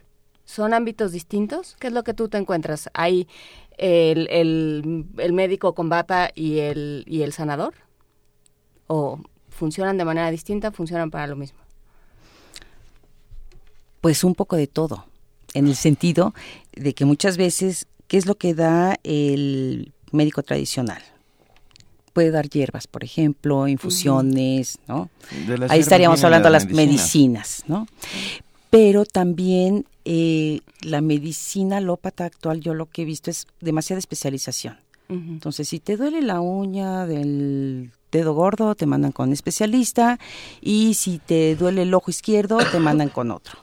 Speaker 3: ¿Son ámbitos distintos? ¿Qué es lo que tú te encuentras? ¿Hay el, el, médico con bata y el, y el sanador? ¿O funcionan de manera distinta, funcionan para lo mismo?
Speaker 7: Pues un poco de todo, en el sentido de que muchas veces, ¿qué es lo que da el médico tradicional? Puede dar hierbas, por ejemplo, infusiones, ¿no? Ahí estaríamos hablando de las medicinas, ¿no? Pero también eh, la medicina alópata actual, yo lo que he visto es demasiada especialización. Entonces, si te duele la uña del dedo gordo, te mandan con un especialista, y si te duele el ojo izquierdo, te [coughs] mandan con otro.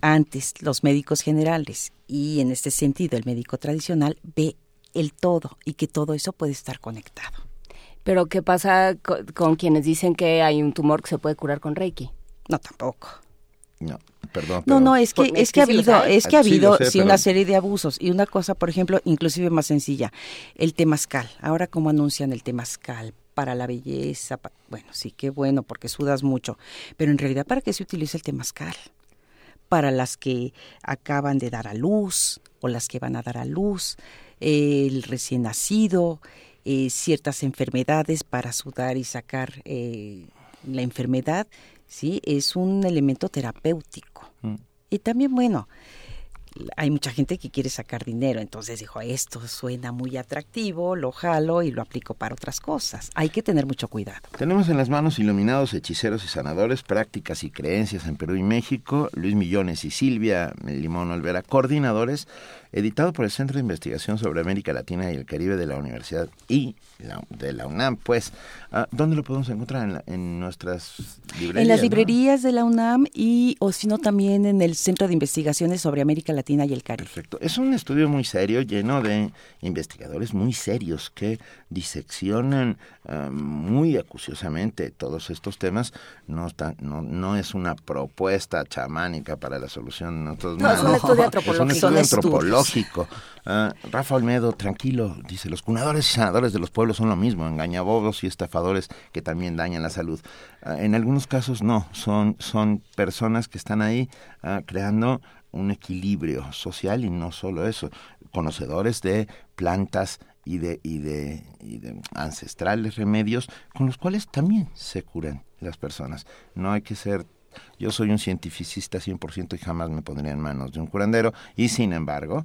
Speaker 7: Antes, los médicos generales, y en este sentido el médico tradicional, ve el todo y que todo eso puede estar conectado.
Speaker 3: Pero, ¿qué pasa con quienes dicen que hay un tumor que se puede curar con Reiki?
Speaker 7: No, tampoco.
Speaker 2: No, perdón.
Speaker 7: No, no, es que, es, que, ha habido, es que ha habido sí, una serie de abusos. Y una cosa, por ejemplo, inclusive más sencilla, el temazcal. Ahora, ¿cómo anuncian el temazcal? Para la belleza, bueno, sí, qué bueno, porque sudas mucho. Pero en realidad, ¿para qué se utiliza el temazcal? Para las que acaban de dar a luz o las que van a dar a luz, el recién nacido, eh, ciertas enfermedades para sudar y sacar eh, la enfermedad ¿sí? Es un elemento terapéutico. Mm. Y también, bueno, hay mucha gente que quiere sacar dinero, entonces dijo, esto suena muy atractivo, lo jalo y lo aplico para otras cosas. Hay que tener mucho cuidado.
Speaker 2: Tenemos en las manos iluminados, hechiceros y sanadores, prácticas y creencias en Perú y México, Luis Millones y Silvia Limón Olvera, coordinadores editado por el Centro de Investigación sobre América Latina y el Caribe de la Universidad y de la UNAM, pues, ah, ¿dónde lo podemos encontrar? ¿En, nuestras librerías?
Speaker 7: En las librerías de la UNAM y, o si no, también en el Centro de Investigaciones sobre América Latina y el Caribe.
Speaker 2: Perfecto. Es un estudio muy serio, lleno de investigadores muy serios que diseccionan ah, muy acuciosamente todos estos temas. No, está, no, no es una propuesta chamánica para la solución.
Speaker 3: No, no, [laughs] es un estudio antropológico.
Speaker 2: Es un estudio antropológico. Uh, Rafa Olmedo, tranquilo, dice, los cunadores y sanadores de los pueblos son lo mismo, engañabobos y estafadores que también dañan la salud. Uh, en algunos casos no, son, son personas que están ahí uh, creando un equilibrio social y no solo eso, conocedores de plantas y de, y de, y de ancestrales remedios con los cuales también se curan las personas. No hay que ser yo soy un cientificista 100% y jamás me pondría en manos de un curandero y sin embargo,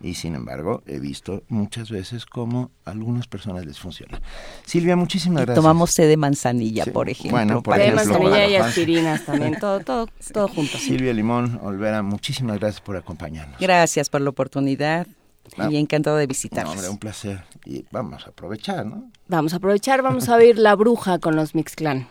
Speaker 2: y sin embargo he visto muchas veces cómo a algunas personas les funciona. Silvia, muchísimas gracias.
Speaker 7: Tomamos té de manzanilla, por ejemplo.
Speaker 2: Bueno, por
Speaker 3: té de manzanilla y aspirinas también, [laughs] todo, todo, todo junto.
Speaker 2: Silvia Limón, Olvera, muchísimas gracias por acompañarnos.
Speaker 7: Gracias por la oportunidad. Ah. y encantado de visitarnos.
Speaker 2: hombre, un placer. Y vamos a aprovechar, ¿no?
Speaker 3: Vamos a aprovechar, vamos a oír La Bruja con los Mixclan.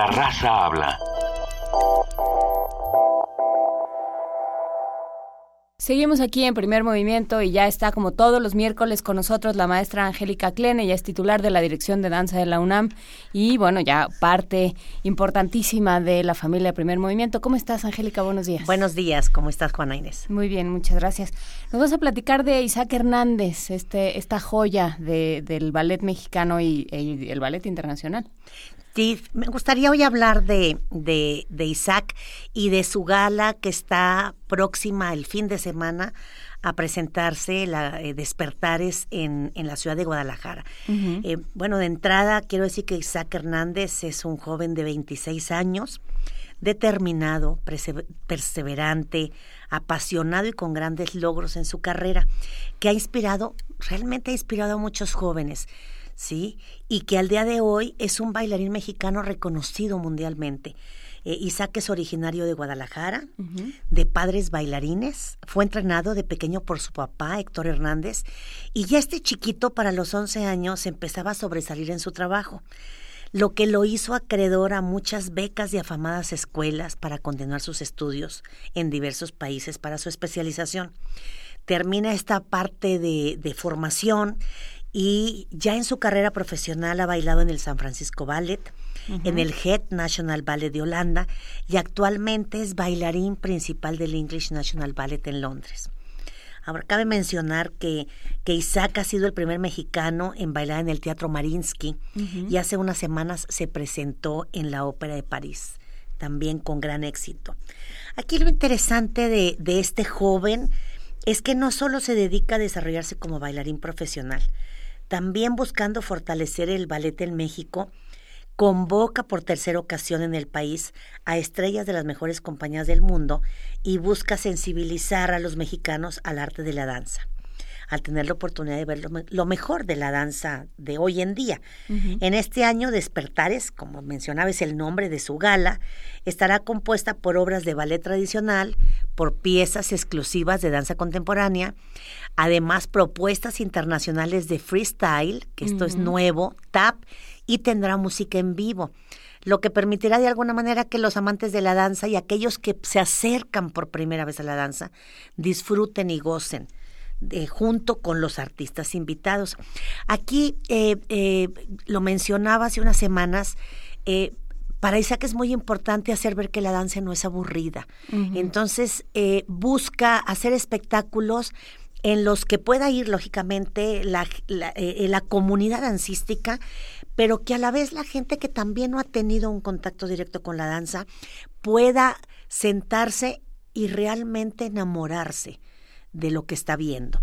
Speaker 1: La raza habla.
Speaker 3: Seguimos aquí en primer movimiento y ya está como todos los miércoles con nosotros la maestra Angélica Klene, ella es titular de la Dirección de Danza de la UNAM y bueno, ya parte importantísima de la familia Primer Movimiento. ¿Cómo estás, Angélica? Buenos días.
Speaker 8: Buenos días, ¿cómo estás, Juana Inés?
Speaker 3: Muy bien, muchas gracias. Nos vas a platicar de Isaac Hernández, este, esta joya de, del ballet mexicano y, y el ballet internacional.
Speaker 8: Sí, me gustaría hoy hablar de, de, de, Isaac y de su gala que está próxima el fin de semana a presentarse, la eh, Despertares en, en, la ciudad de Guadalajara. Uh -huh. eh, bueno, de entrada quiero decir que Isaac Hernández es un joven de 26 años, determinado, perseverante, apasionado y con grandes logros en su carrera, que ha inspirado, realmente ha inspirado a muchos jóvenes. ¿Sí? Y que al día de hoy es un bailarín mexicano reconocido mundialmente. Eh, Isaac es originario de Guadalajara, uh -huh. de padres bailarines, fue entrenado de pequeño por su papá, Héctor Hernández, y ya este chiquito para los 11 años empezaba a sobresalir en su trabajo, lo que lo hizo acreedor a muchas becas y afamadas escuelas para continuar sus estudios en diversos países para su especialización. Termina esta parte de, de formación y ya en su carrera profesional ha bailado en el San Francisco Ballet, uh -huh. en el Head National Ballet de Holanda y actualmente es bailarín principal del English National Ballet en Londres. Ahora, cabe mencionar que, que Isaac ha sido el primer mexicano en bailar en el Teatro Marinsky uh -huh. y hace unas semanas se presentó en la Ópera de París también con gran éxito. Aquí lo interesante de, de este joven es que no solo se dedica a desarrollarse como bailarín profesional, también buscando fortalecer el ballet en México, convoca por tercera ocasión en el país a estrellas de las mejores compañías del mundo y busca sensibilizar a los mexicanos al arte de la danza al tener la oportunidad de ver lo, mejor de la danza de hoy en día. En este año, Despertares, como mencionaba, es el nombre de su gala, estará compuesta por obras de ballet tradicional, por piezas exclusivas de danza contemporánea, además propuestas internacionales de freestyle, que esto es nuevo, tap, y tendrá música en vivo lo que permitirá de alguna manera que los amantes de la danza y aquellos que se acercan por primera vez a la danza disfruten y gocen junto con los artistas invitados. Aquí eh, eh, lo mencionaba hace unas semanas. Eh, para Isaac es muy importante hacer ver que la danza no es aburrida. Entonces, busca hacer espectáculos en los que pueda ir, lógicamente, la, la, comunidad dancística, pero que a la vez la gente que también no ha tenido un contacto directo con la danza pueda sentarse y realmente enamorarse de lo que está viendo.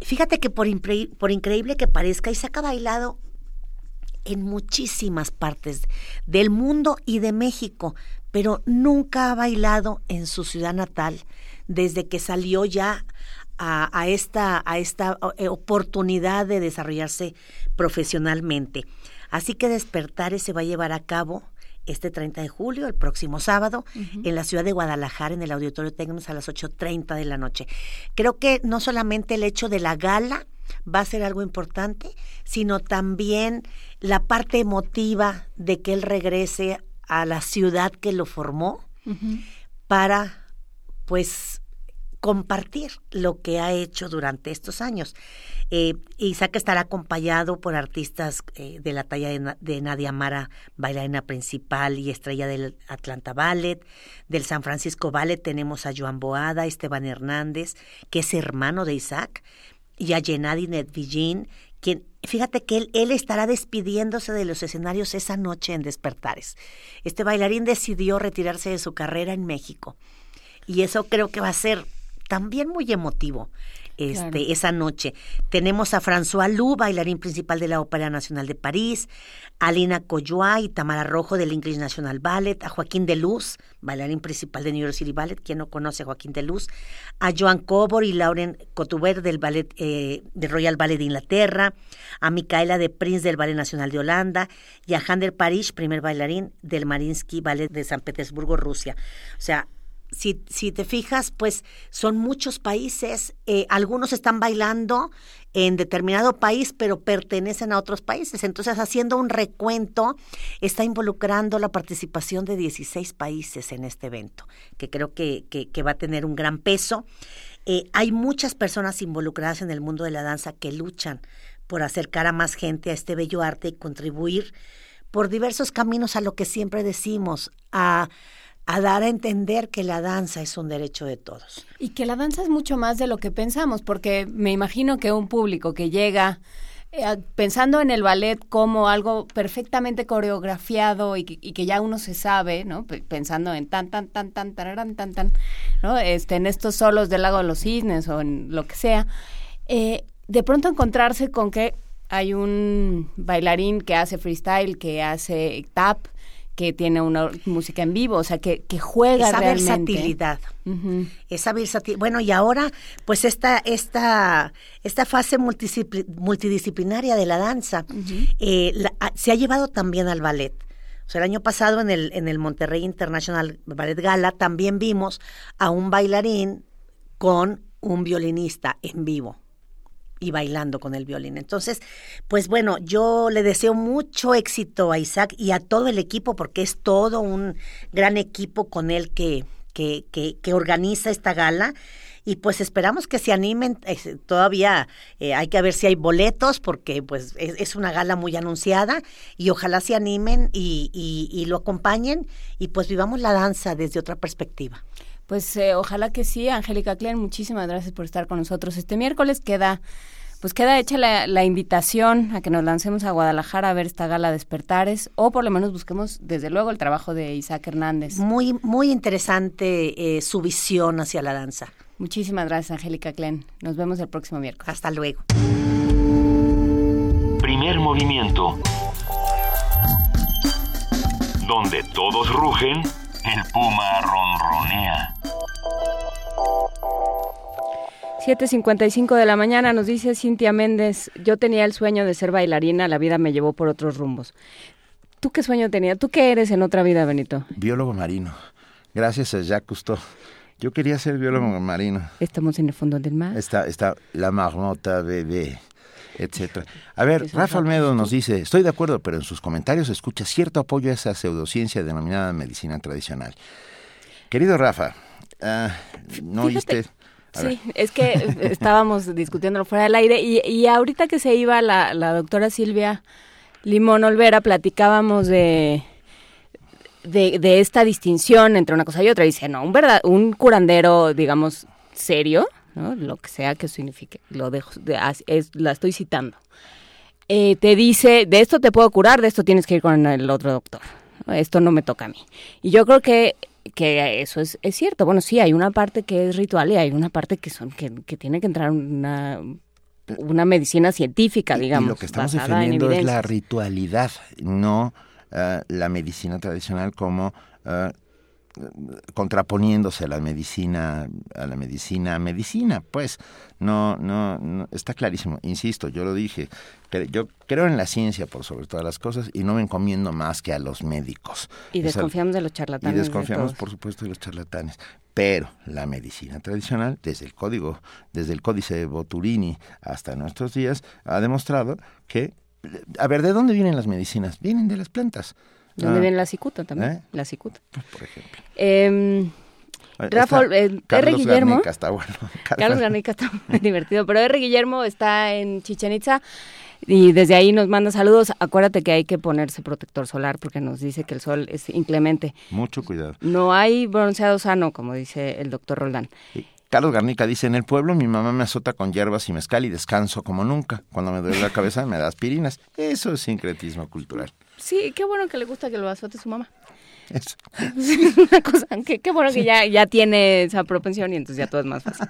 Speaker 8: Fíjate que por, increíble que parezca, Isaac ha bailado en muchísimas partes del mundo y de México, pero nunca ha bailado en su ciudad natal desde que salió ya a, esta, a esta eh, oportunidad de desarrollarse profesionalmente. Así que Despertares se va a llevar a cabo este 30 de julio, el próximo sábado, en la ciudad de Guadalajara, en el Auditorio Tecnos a las 8.30 de la noche. Creo que no solamente el hecho de la gala va a ser algo importante, sino también la parte emotiva de que él regrese a la ciudad que lo formó para, pues, compartir lo que ha hecho durante estos años. Eh, Isaac estará acompañado por artistas eh, de la talla de, Nadia Mara, bailarina principal y estrella del Atlanta Ballet. Del San Francisco Ballet tenemos a Joan Boada, Esteban Hernández, que es hermano de Isaac, y a Gennady Nedvigin, quien, fíjate que él, él estará despidiéndose de los escenarios esa noche en Despertares. Este bailarín decidió retirarse de su carrera en México. Y eso creo que va a ser también muy emotivo este, esa noche. Tenemos a François Lou, bailarín principal de la Ópera Nacional de París, a Lina Coyoa y Tamara Rojo del English National Ballet, a Joaquín de Luz, bailarín principal de New York City Ballet, quien no conoce a Joaquín de Luz, a Joan Cobor y Lauren Cotuber del Ballet, eh, Royal Ballet de Inglaterra, a Micaela de Prince del Ballet Nacional de Holanda y a Hander París, primer bailarín del Marinsky Ballet de San Petersburgo, Rusia. O sea, si, si te fijas, pues son muchos países, eh, algunos están bailando en determinado país, pero pertenecen a otros países. Entonces, haciendo un recuento, está involucrando la participación de 16 países en este evento, que creo que, que, va a tener un gran peso. Eh, hay muchas personas involucradas en el mundo de la danza que luchan por acercar a más gente a este bello arte y contribuir por diversos caminos a lo que siempre decimos, a a dar a entender que la danza es un derecho de todos.
Speaker 3: Y que la danza es mucho más de lo que pensamos, porque me imagino que un público que llega eh, pensando en el ballet como algo perfectamente coreografiado y que, ya uno se sabe, ¿no? pensando en tan, tan, tan, tan, tan, tan, tan, ¿no? Este, en estos solos del lago de los cisnes o en lo que sea, eh, de pronto encontrarse con que hay un bailarín que hace freestyle, que hace tap, que tiene una música en vivo, o sea, que, que juega
Speaker 8: esa
Speaker 3: realmente.
Speaker 8: versatilidad. Esa versatilidad. Bueno, y ahora, pues esta, esta, esta fase multidisciplinaria de la danza eh, se ha llevado también al ballet. O sea, el año pasado en el, en el Monterrey International Ballet Gala también vimos a un bailarín con un violinista en vivo y bailando con el violín. Entonces, pues bueno, yo le deseo mucho éxito a Isaac y a todo el equipo, porque es todo un gran equipo con él que, que, que, organiza esta gala. Y pues esperamos que se animen. todavía eh, hay que ver si hay boletos, porque pues es, una gala muy anunciada. Y ojalá se animen y, y, lo acompañen. Y pues vivamos la danza desde otra perspectiva.
Speaker 3: Pues eh, ojalá que sí, Angélica Klein, muchísimas gracias por estar con nosotros. Este miércoles queda Pues queda hecha la, invitación a que nos lancemos a Guadalajara a ver esta gala Despertares o por lo menos busquemos desde luego el trabajo de Isaac Hernández.
Speaker 8: Muy, muy interesante eh, su visión hacia la danza.
Speaker 3: Muchísimas gracias, Angélica Klen. Nos vemos el próximo miércoles.
Speaker 8: Hasta luego.
Speaker 1: Primer movimiento. Donde todos rugen, el puma ronronea.
Speaker 3: 7.55 de la mañana nos dice Cintia Méndez, yo tenía el sueño de ser bailarina, la vida me llevó por otros rumbos. ¿Tú qué sueño tenías? ¿Tú qué eres en otra vida, Benito?
Speaker 2: Biólogo marino. Gracias a Jacques Cousteau. Yo quería ser biólogo marino.
Speaker 3: Estamos en el fondo del mar.
Speaker 2: Está, está la marmota bebé, etcétera. A ver, Rafa Almedo nos dice, estoy de acuerdo, pero en sus comentarios escucha cierto apoyo a esa pseudociencia denominada medicina tradicional. Querido Rafa, uh, ¿no oíste?
Speaker 3: Sí, es que estábamos [laughs] discutiéndolo fuera del aire y, y ahorita que se iba la, la doctora Silvia Limón Olvera, platicábamos de, de, de, esta distinción entre una cosa y otra. Dice, no, un, verdad, un curandero, digamos, serio, ¿no? lo que sea que signifique, lo dejo, es, la estoy citando. Eh, te dice, de esto te puedo curar, de esto tienes que ir con el otro doctor. Esto no me toca a mí. Y yo creo que que eso es, es cierto. Bueno, sí, hay una parte que es ritual y hay una parte que son que, que tiene que entrar una una medicina científica, digamos. Y
Speaker 2: lo que estamos defendiendo es la ritualidad, no uh, la medicina tradicional como uh, contraponiéndose a la medicina a la medicina medicina pues no, no, no está clarísimo. Insisto yo lo dije yo creo en la ciencia por sobre todas las cosas y no me encomiendo más que a los médicos.
Speaker 3: Y desconfiamos de los charlatanes
Speaker 2: y desconfiamos por supuesto de los charlatanes. Pero la medicina tradicional desde el código desde el códice de Boturini hasta nuestros días ha demostrado que a ver de dónde vienen las medicinas vienen de las plantas
Speaker 3: donde ah. viene la cicuta también. ¿Eh? La cicuta.
Speaker 2: Por ejemplo.
Speaker 3: Eh, Rafa, eh, R. Guillermo.
Speaker 2: Garnica está bueno. [laughs]
Speaker 3: Carlos Garnica está muy divertido. Pero R. Guillermo está en Chichen Itza y desde ahí nos manda saludos. Acuérdate que hay que ponerse protector solar porque nos dice que el sol es inclemente.
Speaker 2: Mucho cuidado.
Speaker 3: No hay bronceado sano, como dice el doctor Roldán.
Speaker 2: Carlos Garnica dice, en el pueblo mi mamá me azota con hierbas y mezcal y descanso como nunca. Cuando me duele la cabeza me da aspirinas. Eso es sincretismo cultural.
Speaker 3: Sí, qué bueno que le gusta que lo azote su mamá. Eso. [laughs] una cosa, qué, qué bueno que ya, ya tiene esa propensión y entonces ya todo es más fácil.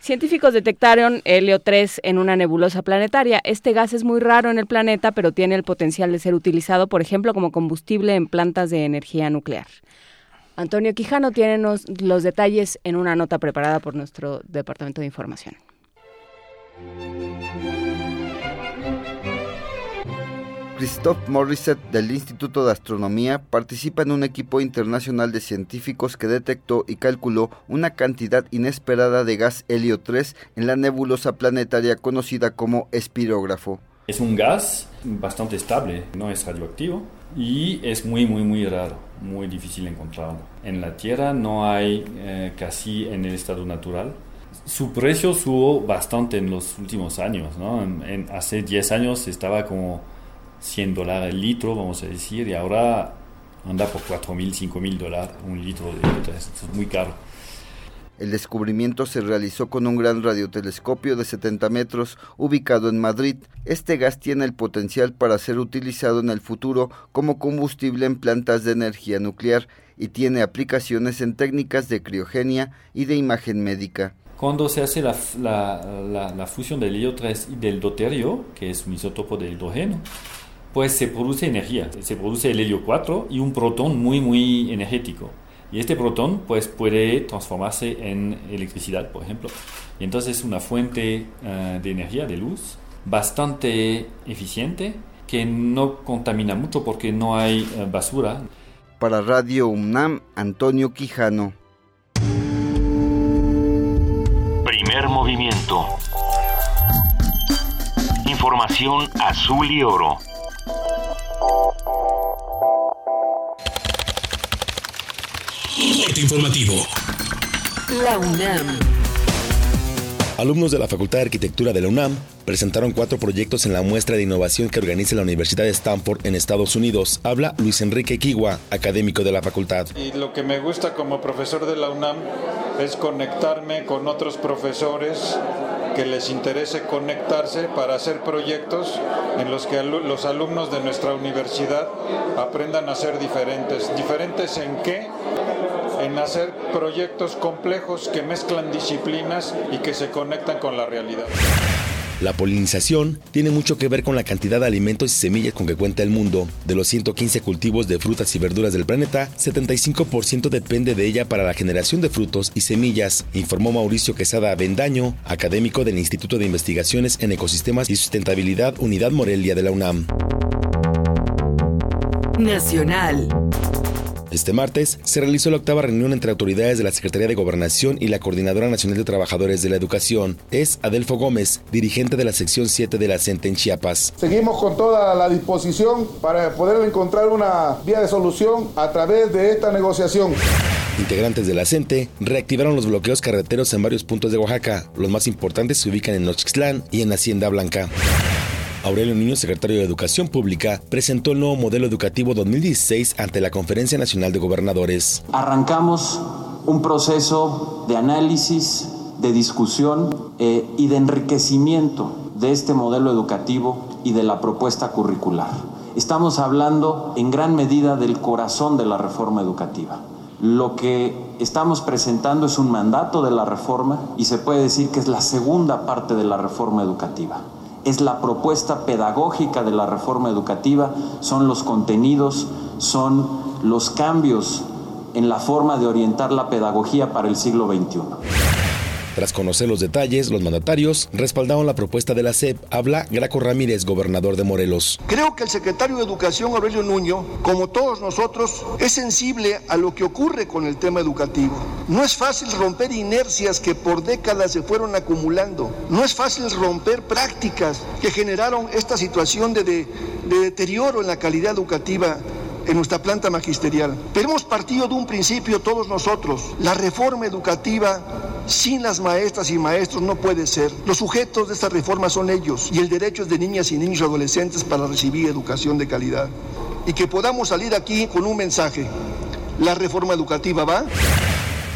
Speaker 3: Científicos detectaron helio 3 en una nebulosa planetaria. Este gas es muy raro en el planeta, pero tiene el potencial de ser utilizado, por ejemplo, como combustible en plantas de energía nuclear. Antonio Quijano tiene los detalles en una nota preparada por nuestro Departamento de Información.
Speaker 9: Christophe Morissette del Instituto de Astronomía participa en un equipo internacional de científicos que detectó y calculó una cantidad inesperada de gas helio 3 en la nebulosa planetaria conocida como espirógrafo.
Speaker 10: Es un gas bastante estable, no es radioactivo y es muy, muy, muy raro, muy difícil encontrarlo. En la Tierra no hay eh, casi en el estado natural. Su precio subió bastante en los últimos años, ¿no? hace 10 años estaba como 100 dólares el litro, vamos a decir, y ahora anda por 4 mil, 5 mil dólares un litro de es muy caro.
Speaker 9: El descubrimiento se realizó con un gran radiotelescopio de 70 metros ubicado en Madrid. Este gas tiene el potencial para ser utilizado en el futuro como combustible en plantas de energía nuclear y tiene aplicaciones en técnicas de criogenia y de imagen médica.
Speaker 10: Cuando se hace la, la fusión del helio 3 y del deuterio, que es un isótopo de hidrógeno, pues se produce energía, se produce el helio 4 y un protón muy muy energético. Y este protón pues puede transformarse en electricidad, por ejemplo. Y entonces es una fuente eh, de energía, de luz, bastante eficiente, que no contamina mucho porque no hay eh, basura.
Speaker 9: Para Radio UNAM, Antonio Quijano.
Speaker 1: Primer movimiento. Información azul y oro.
Speaker 11: Informativo. La UNAM. Alumnos de la Facultad de Arquitectura de la UNAM presentaron cuatro proyectos en la muestra de innovación que organiza la Universidad de Stanford en Estados Unidos. Habla Luis Enrique Kiwa, académico de la facultad.
Speaker 12: Y lo que me gusta como profesor de la UNAM es conectarme con otros profesores que les interese conectarse para hacer proyectos en los que los alumnos de nuestra universidad aprendan a ser diferentes. ¿Diferentes en qué? En hacer proyectos complejos que mezclan disciplinas y que se conectan con la realidad.
Speaker 11: La polinización tiene mucho que ver con la cantidad de alimentos y semillas con que cuenta el mundo. De los 115 cultivos de frutas y verduras del planeta, 75% depende de ella para la generación de frutos y semillas, informó Mauricio Quesada Bendaño, académico del Instituto de Investigaciones en Ecosistemas y Sustentabilidad Unidad Morelia de la UNAM.
Speaker 13: Nacional.
Speaker 11: Este martes se realizó la octava reunión entre autoridades de la Secretaría de Gobernación y la Coordinadora Nacional de Trabajadores de la Educación. Es Adelfo Gómez, dirigente de la sección 7 de la CENTE en Chiapas.
Speaker 14: Seguimos con toda la disposición para poder encontrar una vía de solución a través de esta negociación.
Speaker 11: Integrantes de la CENTE reactivaron los bloqueos carreteros en varios puntos de Oaxaca. Los más importantes se ubican en Nochixtlán y en Hacienda Blanca. Aurelio Niño, secretario de Educación Pública, presentó el nuevo modelo educativo 2016 ante la Conferencia Nacional de Gobernadores.
Speaker 15: Arrancamos un proceso de análisis, de discusión eh, y de enriquecimiento de este modelo educativo y de la propuesta curricular. Estamos hablando en gran medida del corazón de la reforma educativa. Lo que estamos presentando es un mandato de la reforma y se puede decir que es la segunda parte de la reforma educativa es la propuesta pedagógica de la reforma educativa, son los contenidos, son los cambios en la forma de orientar la pedagogía para el siglo XXI.
Speaker 11: Tras conocer los detalles, los mandatarios respaldaron la propuesta de la SEP. Habla Graco Ramírez, gobernador de Morelos.
Speaker 16: Creo que el secretario de Educación, Aurelio Nuño, como todos nosotros, es sensible a lo que ocurre con el tema educativo. No es fácil romper inercias que por décadas se fueron acumulando. No es fácil romper prácticas que generaron esta situación de, de, de deterioro en la calidad educativa en nuestra planta magisterial. Pero hemos partido de un principio todos nosotros. La reforma educativa sin las maestras y maestros no puede ser. Los sujetos de esta reforma son ellos y el derecho es de niñas y niños adolescentes para recibir educación de calidad. Y que podamos salir aquí con un mensaje. La reforma educativa va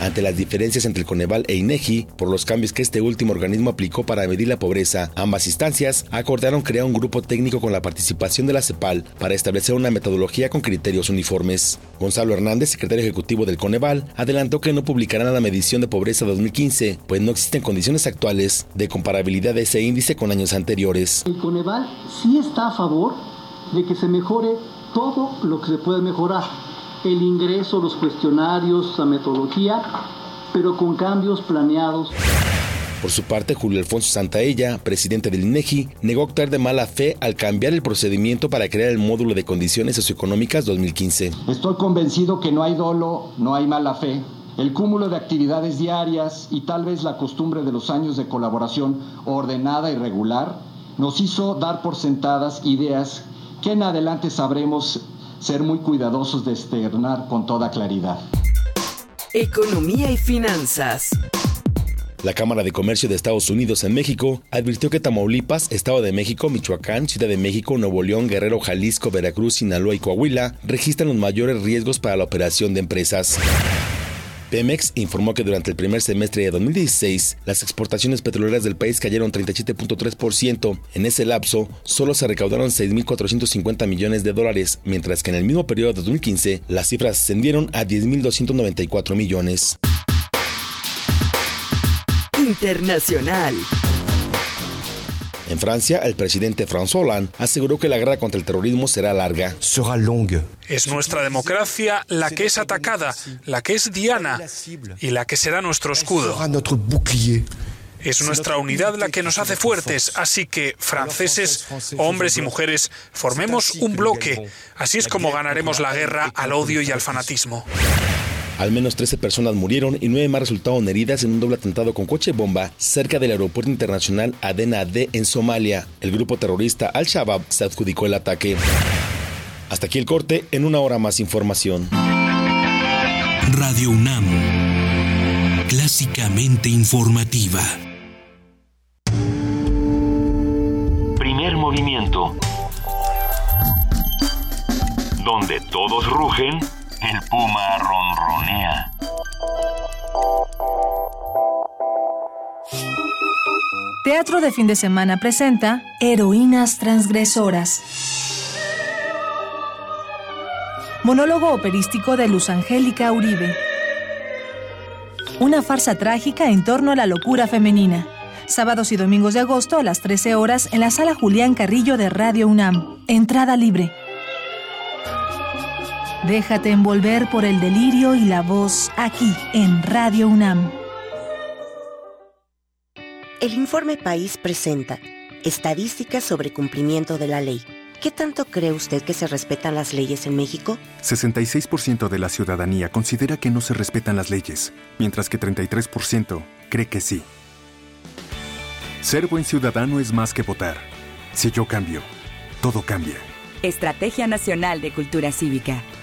Speaker 11: ante las diferencias entre el Coneval e INEGI por los cambios que este último organismo aplicó para medir la pobreza. Ambas instancias acordaron crear un grupo técnico con la participación de la CEPAL para establecer una metodología con criterios uniformes. Gonzalo Hernández, secretario ejecutivo del Coneval, adelantó que no publicarán la medición de pobreza 2015, pues no existen condiciones actuales de comparabilidad de ese índice con años anteriores.
Speaker 17: El Coneval sí está a favor de que se mejore todo lo que se puede mejorar el ingreso, los cuestionarios, la metodología, pero con cambios planeados.
Speaker 11: Por su parte, Julio Alfonso Santaella, presidente del INEGI, negó actuar de mala fe al cambiar el procedimiento para crear el módulo de condiciones socioeconómicas 2015.
Speaker 18: Estoy convencido que no hay dolo, no hay mala fe. El cúmulo de actividades diarias y tal vez la costumbre de los años de colaboración ordenada y regular nos hizo dar por sentadas ideas que en adelante sabremos ser muy cuidadosos de externar con toda claridad.
Speaker 13: Economía y finanzas.
Speaker 11: La Cámara de Comercio de Estados Unidos en México advirtió que Tamaulipas, Estado de México, Michoacán, Ciudad de México, Nuevo León, Guerrero, Jalisco, Veracruz, Sinaloa y Coahuila registran los mayores riesgos para la operación de empresas. Pemex informó que durante el primer semestre de 2016, las exportaciones petroleras del país cayeron 37.3%. En ese lapso, solo se recaudaron 6.450 millones de dólares, mientras que en el mismo periodo de 2015, las cifras ascendieron a 10.294 millones.
Speaker 13: Internacional.
Speaker 11: En Francia, el presidente François Hollande aseguró que la guerra contra el terrorismo será larga.
Speaker 19: Será longa. Es nuestra democracia la que es atacada, la que es diana y la que será nuestro escudo. Es nuestra unidad la que nos hace fuertes, así que, franceses, hombres y mujeres, formemos un bloque. Así es como ganaremos la guerra al odio y al fanatismo.
Speaker 11: Al menos 13 personas murieron y 9 más resultaron heridas en un doble atentado con coche bomba cerca del aeropuerto internacional Adena D en Somalia. El grupo terrorista Al-Shabaab se adjudicó el ataque. Hasta aquí el corte, en una hora más información.
Speaker 13: Radio UNAM, clásicamente informativa.
Speaker 1: Primer movimiento. Donde todos rugen el puma ronronea.
Speaker 13: ¿Te
Speaker 20: Teatro de Fin de Semana presenta Heroínas Transgresoras. Monólogo operístico de Luz Angélica Uribe. Una farsa trágica en torno a la locura femenina. Sábados y domingos de agosto a las 13 horas en la sala Julián Carrillo de Radio UNAM. Entrada libre. Déjate envolver por el delirio y la voz aquí en Radio UNAM.
Speaker 21: El informe País presenta Estadísticas sobre cumplimiento de la ley. ¿Qué tanto cree usted que se respetan las leyes en México?
Speaker 22: 66% de la ciudadanía considera que no se respetan las leyes, mientras que 33% cree que sí. Ser buen ciudadano es más que votar. Si yo cambio, todo cambia.
Speaker 23: Estrategia Nacional de Cultura Cívica.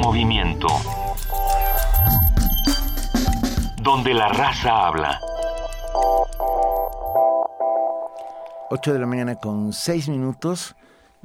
Speaker 1: Movimiento. Donde la raza habla.
Speaker 2: 8 de la mañana con 6 minutos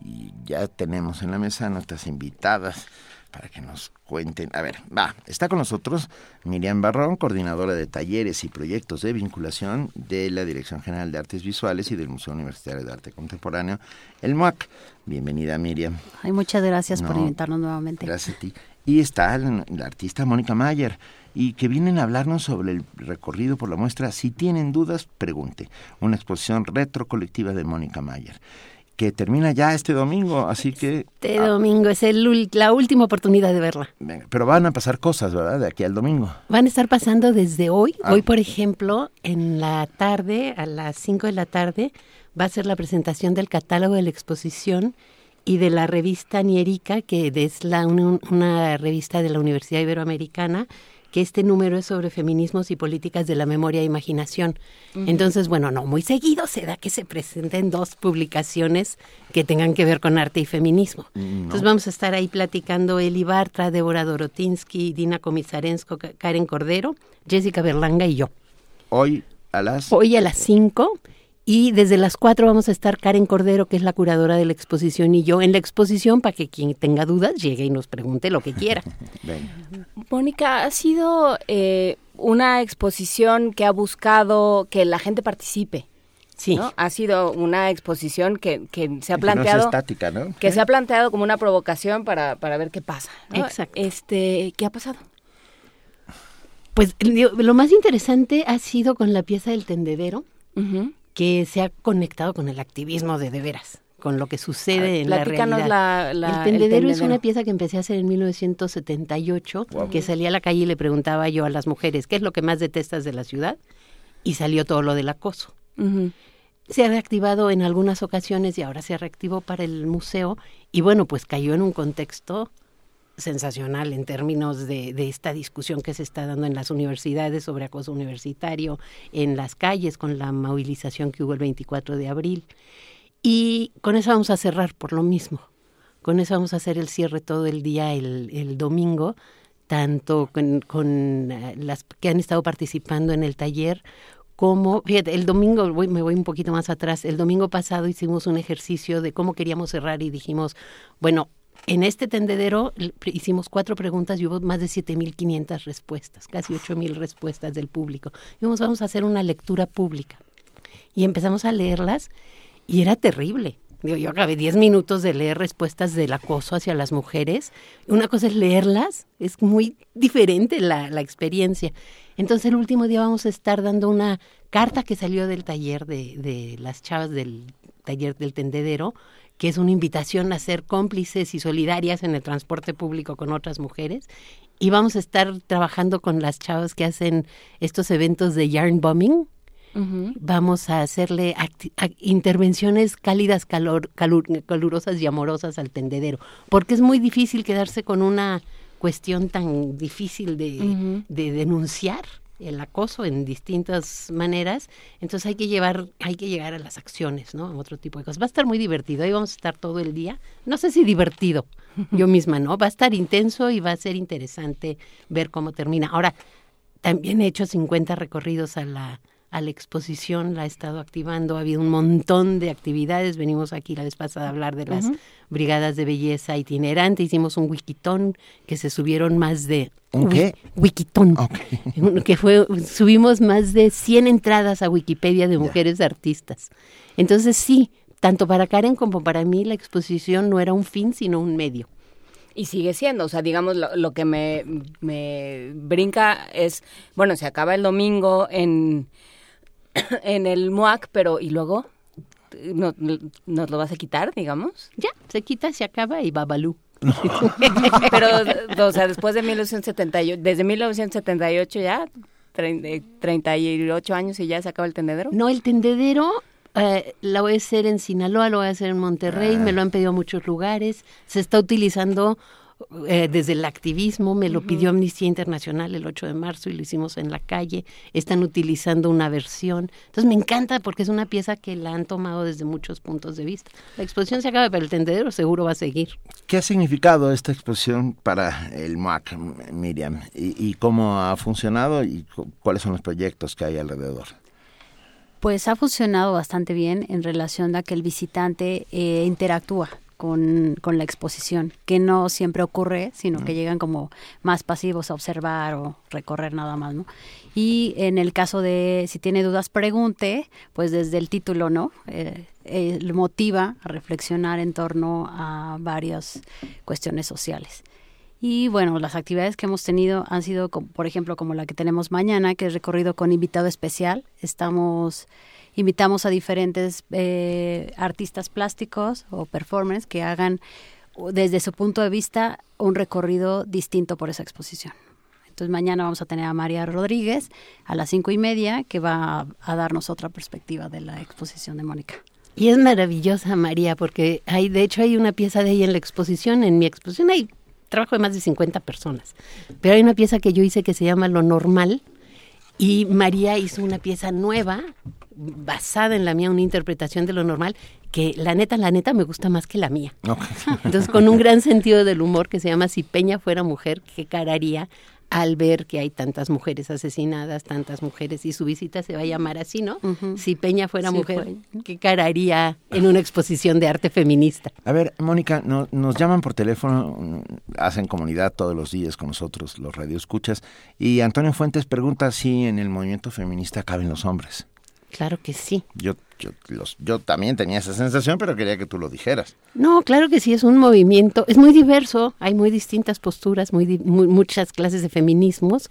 Speaker 2: y ya tenemos en la mesa nuestras invitadas para que nos cuenten. A ver, va, está con nosotros Miriam Barrón, coordinadora de talleres y proyectos de vinculación de la Dirección General de Artes Visuales y del Museo Universitario de Arte Contemporáneo, el MUAC. Bienvenida, Miriam.
Speaker 24: Ay, muchas gracias por
Speaker 2: No,
Speaker 24: invitarnos nuevamente.
Speaker 2: Gracias a ti. Y está la, la artista Mónica Mayer, y que vienen a hablarnos sobre el recorrido por la muestra. Si tienen dudas, pregunte. Una exposición retro colectiva de Mónica Mayer, que termina ya este domingo, así que...
Speaker 24: Este domingo es el, la última oportunidad de verla.
Speaker 2: Pero van a pasar cosas, ¿verdad? De aquí al domingo.
Speaker 24: Van a estar pasando desde hoy.
Speaker 2: Ah.
Speaker 24: Hoy, por ejemplo, en la tarde, a las 5 de la tarde, va a ser la presentación del catálogo de la exposición y de la revista Nierica, que es la, una, una revista de la Universidad Iberoamericana, que este número es sobre feminismos y políticas de la memoria e imaginación. Entonces, bueno, no, muy seguido se da que se presenten dos publicaciones que tengan que ver con arte y feminismo. Entonces vamos a estar ahí platicando Eli Bartra, Débora Dorotinsky, Dina Komisarensko, Ka- Karen Cordero, Jessica Berlanga y yo.
Speaker 2: Hoy a las...
Speaker 24: Hoy a las 5 y desde las 4 vamos a estar Karen Cordero, que es la curadora de la exposición, y yo en la exposición para que quien tenga dudas llegue y nos pregunte lo que quiera. [laughs]
Speaker 3: Mónica, ha sido eh, una exposición que ha buscado que la gente participe.
Speaker 24: Sí.
Speaker 3: ¿no? Ha sido una exposición que, que se ha
Speaker 2: Que no sea
Speaker 3: planteado.
Speaker 2: estática, ¿no?
Speaker 3: Que se ha planteado como una provocación para, para ver qué pasa. ¿no?
Speaker 24: Exacto.
Speaker 3: Este, ¿Qué ha pasado?
Speaker 24: Pues lo más interesante ha sido con la pieza del tendedero, que se ha conectado con el activismo de de veras, con lo que sucede
Speaker 3: ver,
Speaker 24: en la realidad.
Speaker 3: la- la-
Speaker 24: el,
Speaker 3: el
Speaker 24: tendedero es
Speaker 3: tendedero.
Speaker 24: una pieza que empecé a hacer en 1978,
Speaker 3: Guau.
Speaker 24: que salía a la calle y le preguntaba yo a las mujeres, ¿qué es lo que más detestas de la ciudad? Y salió todo lo del acoso. Se ha reactivado en algunas ocasiones y ahora se reactivó para el museo y bueno, pues cayó en un contexto sensacional en términos de, de esta discusión que se está dando en las universidades sobre acoso universitario, en las calles con la movilización que hubo el 24 de abril. Y con eso vamos a cerrar por lo mismo. Con eso vamos a hacer el cierre todo el día el, el domingo, tanto con, con, eh, las que han estado participando en el taller como, el domingo, voy, me voy un poquito más atrás, el domingo pasado hicimos un ejercicio de cómo queríamos cerrar y dijimos, bueno, en este tendedero hicimos cuatro preguntas y hubo más de 7.500 respuestas, casi 8.000 respuestas del público. Dijimos, vamos a hacer una lectura pública. Y empezamos a leerlas y era terrible. Digo, yo acabé 10 minutos de leer respuestas del acoso hacia las mujeres. Una cosa es leerlas, es muy diferente la, experiencia. Entonces el último día vamos a estar dando una carta que salió del taller de las chavas del taller del tendedero, que es una invitación a ser cómplices y solidarias en el transporte público con otras mujeres. Y vamos a estar trabajando con las chavas que hacen estos eventos de yarn bombing, vamos a hacerle intervenciones cálidas, calor, calur- calurosas y amorosas al tendedero, porque es muy difícil quedarse con una cuestión tan difícil de, de denunciar el acoso en distintas maneras, entonces hay que llevar, hay que llegar a las acciones, ¿no? A otro tipo de cosas. Va a estar muy divertido, ahí vamos a estar todo el día. No sé si divertido, [laughs] yo misma, ¿no? Va a estar intenso y va a ser interesante ver cómo termina. Ahora, también he hecho 50 recorridos a la a la exposición, la ha estado activando, ha habido un montón de actividades, venimos aquí la vez pasada a hablar de las brigadas de belleza itinerante, hicimos un wikitón que se subieron más de...
Speaker 2: ¿Un qué?
Speaker 24: Wikitón, [laughs] que fue, subimos más de 100 entradas a Wikipedia de mujeres artistas. Entonces sí, tanto para Karen como para mí la exposición no era un fin, sino un medio.
Speaker 3: Y sigue siendo, o sea, digamos, lo, lo que me, me brinca es, bueno, se acaba el domingo en [coughs] en el MUAC, pero ¿y luego? ¿Nos, ¿Nos lo vas a quitar, digamos?
Speaker 24: Ya, se quita, se acaba y babalú. [laughs]
Speaker 3: pero, o sea, después de 1978, desde 1978 ya, 38 años y ya se acaba el tendedero.
Speaker 24: No, el tendedero eh, la voy a hacer en Sinaloa, lo voy a hacer en Monterrey, me lo han pedido a muchos lugares. Se está utilizando eh, desde el activismo, me lo pidió Amnistía Internacional el 8 de marzo y lo hicimos en la calle, están utilizando una versión. Entonces me encanta porque es una pieza que la han tomado desde muchos puntos de vista. La exposición se acaba, pero el tendedero seguro va a seguir.
Speaker 2: ¿Qué ha significado esta exposición para el MAC, Miriam? ¿Y, cómo ha funcionado y cuáles son los proyectos que hay alrededor?
Speaker 25: Pues ha funcionado bastante bien en relación a que el visitante eh, interactúa con, con, la exposición, que no siempre ocurre, sino que llegan como más pasivos a observar o recorrer nada más, ¿no? Y en el caso de si tiene dudas, pregunte, pues desde el título, ¿no? Eh, eh, motiva a reflexionar en torno a varias cuestiones sociales. Y bueno, las actividades que hemos tenido han sido, por ejemplo, como la que tenemos mañana, que es recorrido con invitado especial. Estamos invitamos a diferentes eh, artistas plásticos o performers que hagan desde su punto de vista un recorrido distinto por esa exposición. Entonces mañana vamos a tener a María Rodríguez a las cinco y media que va a, darnos otra perspectiva de la exposición de Mónica.
Speaker 24: Y es maravillosa María porque hay, de hecho hay una pieza de ella en la exposición, en mi exposición hay trabajo de más de 50 personas, pero hay una pieza que yo hice que se llama Lo Normal y María hizo una pieza nueva basada en la mía, una interpretación de lo normal, que la neta, la neta me gusta más que la mía. Entonces, con un gran sentido del humor que se llama Si Peña fuera mujer, ¿qué cararía al ver que hay tantas mujeres asesinadas, tantas mujeres, y su visita se va a llamar así, ¿no? Si Peña fuera mujer, ¿qué cararía en una exposición de arte feminista?
Speaker 2: A ver, Mónica, nos llaman por teléfono, hacen comunidad todos los días con nosotros, los radioescuchas, y Antonio Fuentes pregunta si en el movimiento feminista caben los hombres.
Speaker 24: Claro que sí.
Speaker 2: Yo, yo, los, yo también tenía esa sensación, pero quería que tú lo dijeras.
Speaker 24: No, claro que sí, es un movimiento, es muy diverso, hay muy distintas posturas, muy, muchas clases de feminismos,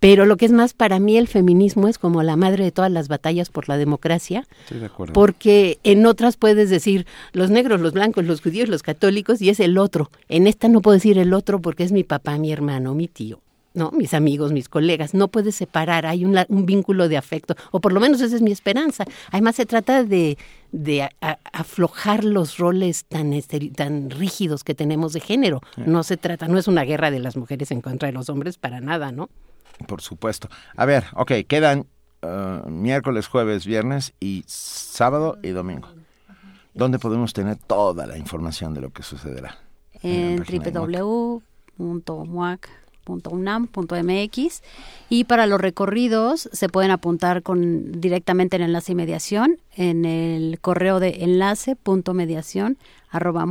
Speaker 24: pero lo que es más para mí el feminismo es como la madre de todas las batallas por la democracia,
Speaker 2: Estoy de acuerdo.
Speaker 24: porque en otras puedes decir los negros, los blancos, los judíos, los católicos y es el otro. En esta no puedo decir el otro porque es mi papá, mi hermano, mi tío. ¿No? Mis amigos, mis colegas, no puedes separar, hay un, un, vínculo de afecto, o por lo menos esa es mi esperanza. Además se trata de, de aflojar los roles tan, tan rígidos que tenemos de género. No se trata, no es una guerra de las mujeres en contra de los hombres para nada, ¿no?
Speaker 2: Por supuesto. A ver, ok, quedan uh, miércoles, jueves, viernes y sábado y domingo. ¿Dónde podemos tener toda la información de lo que sucederá?
Speaker 25: En, en unam.mx y para los recorridos se pueden apuntar con directamente en enlace y mediación en el correo de enlace.mediación arroba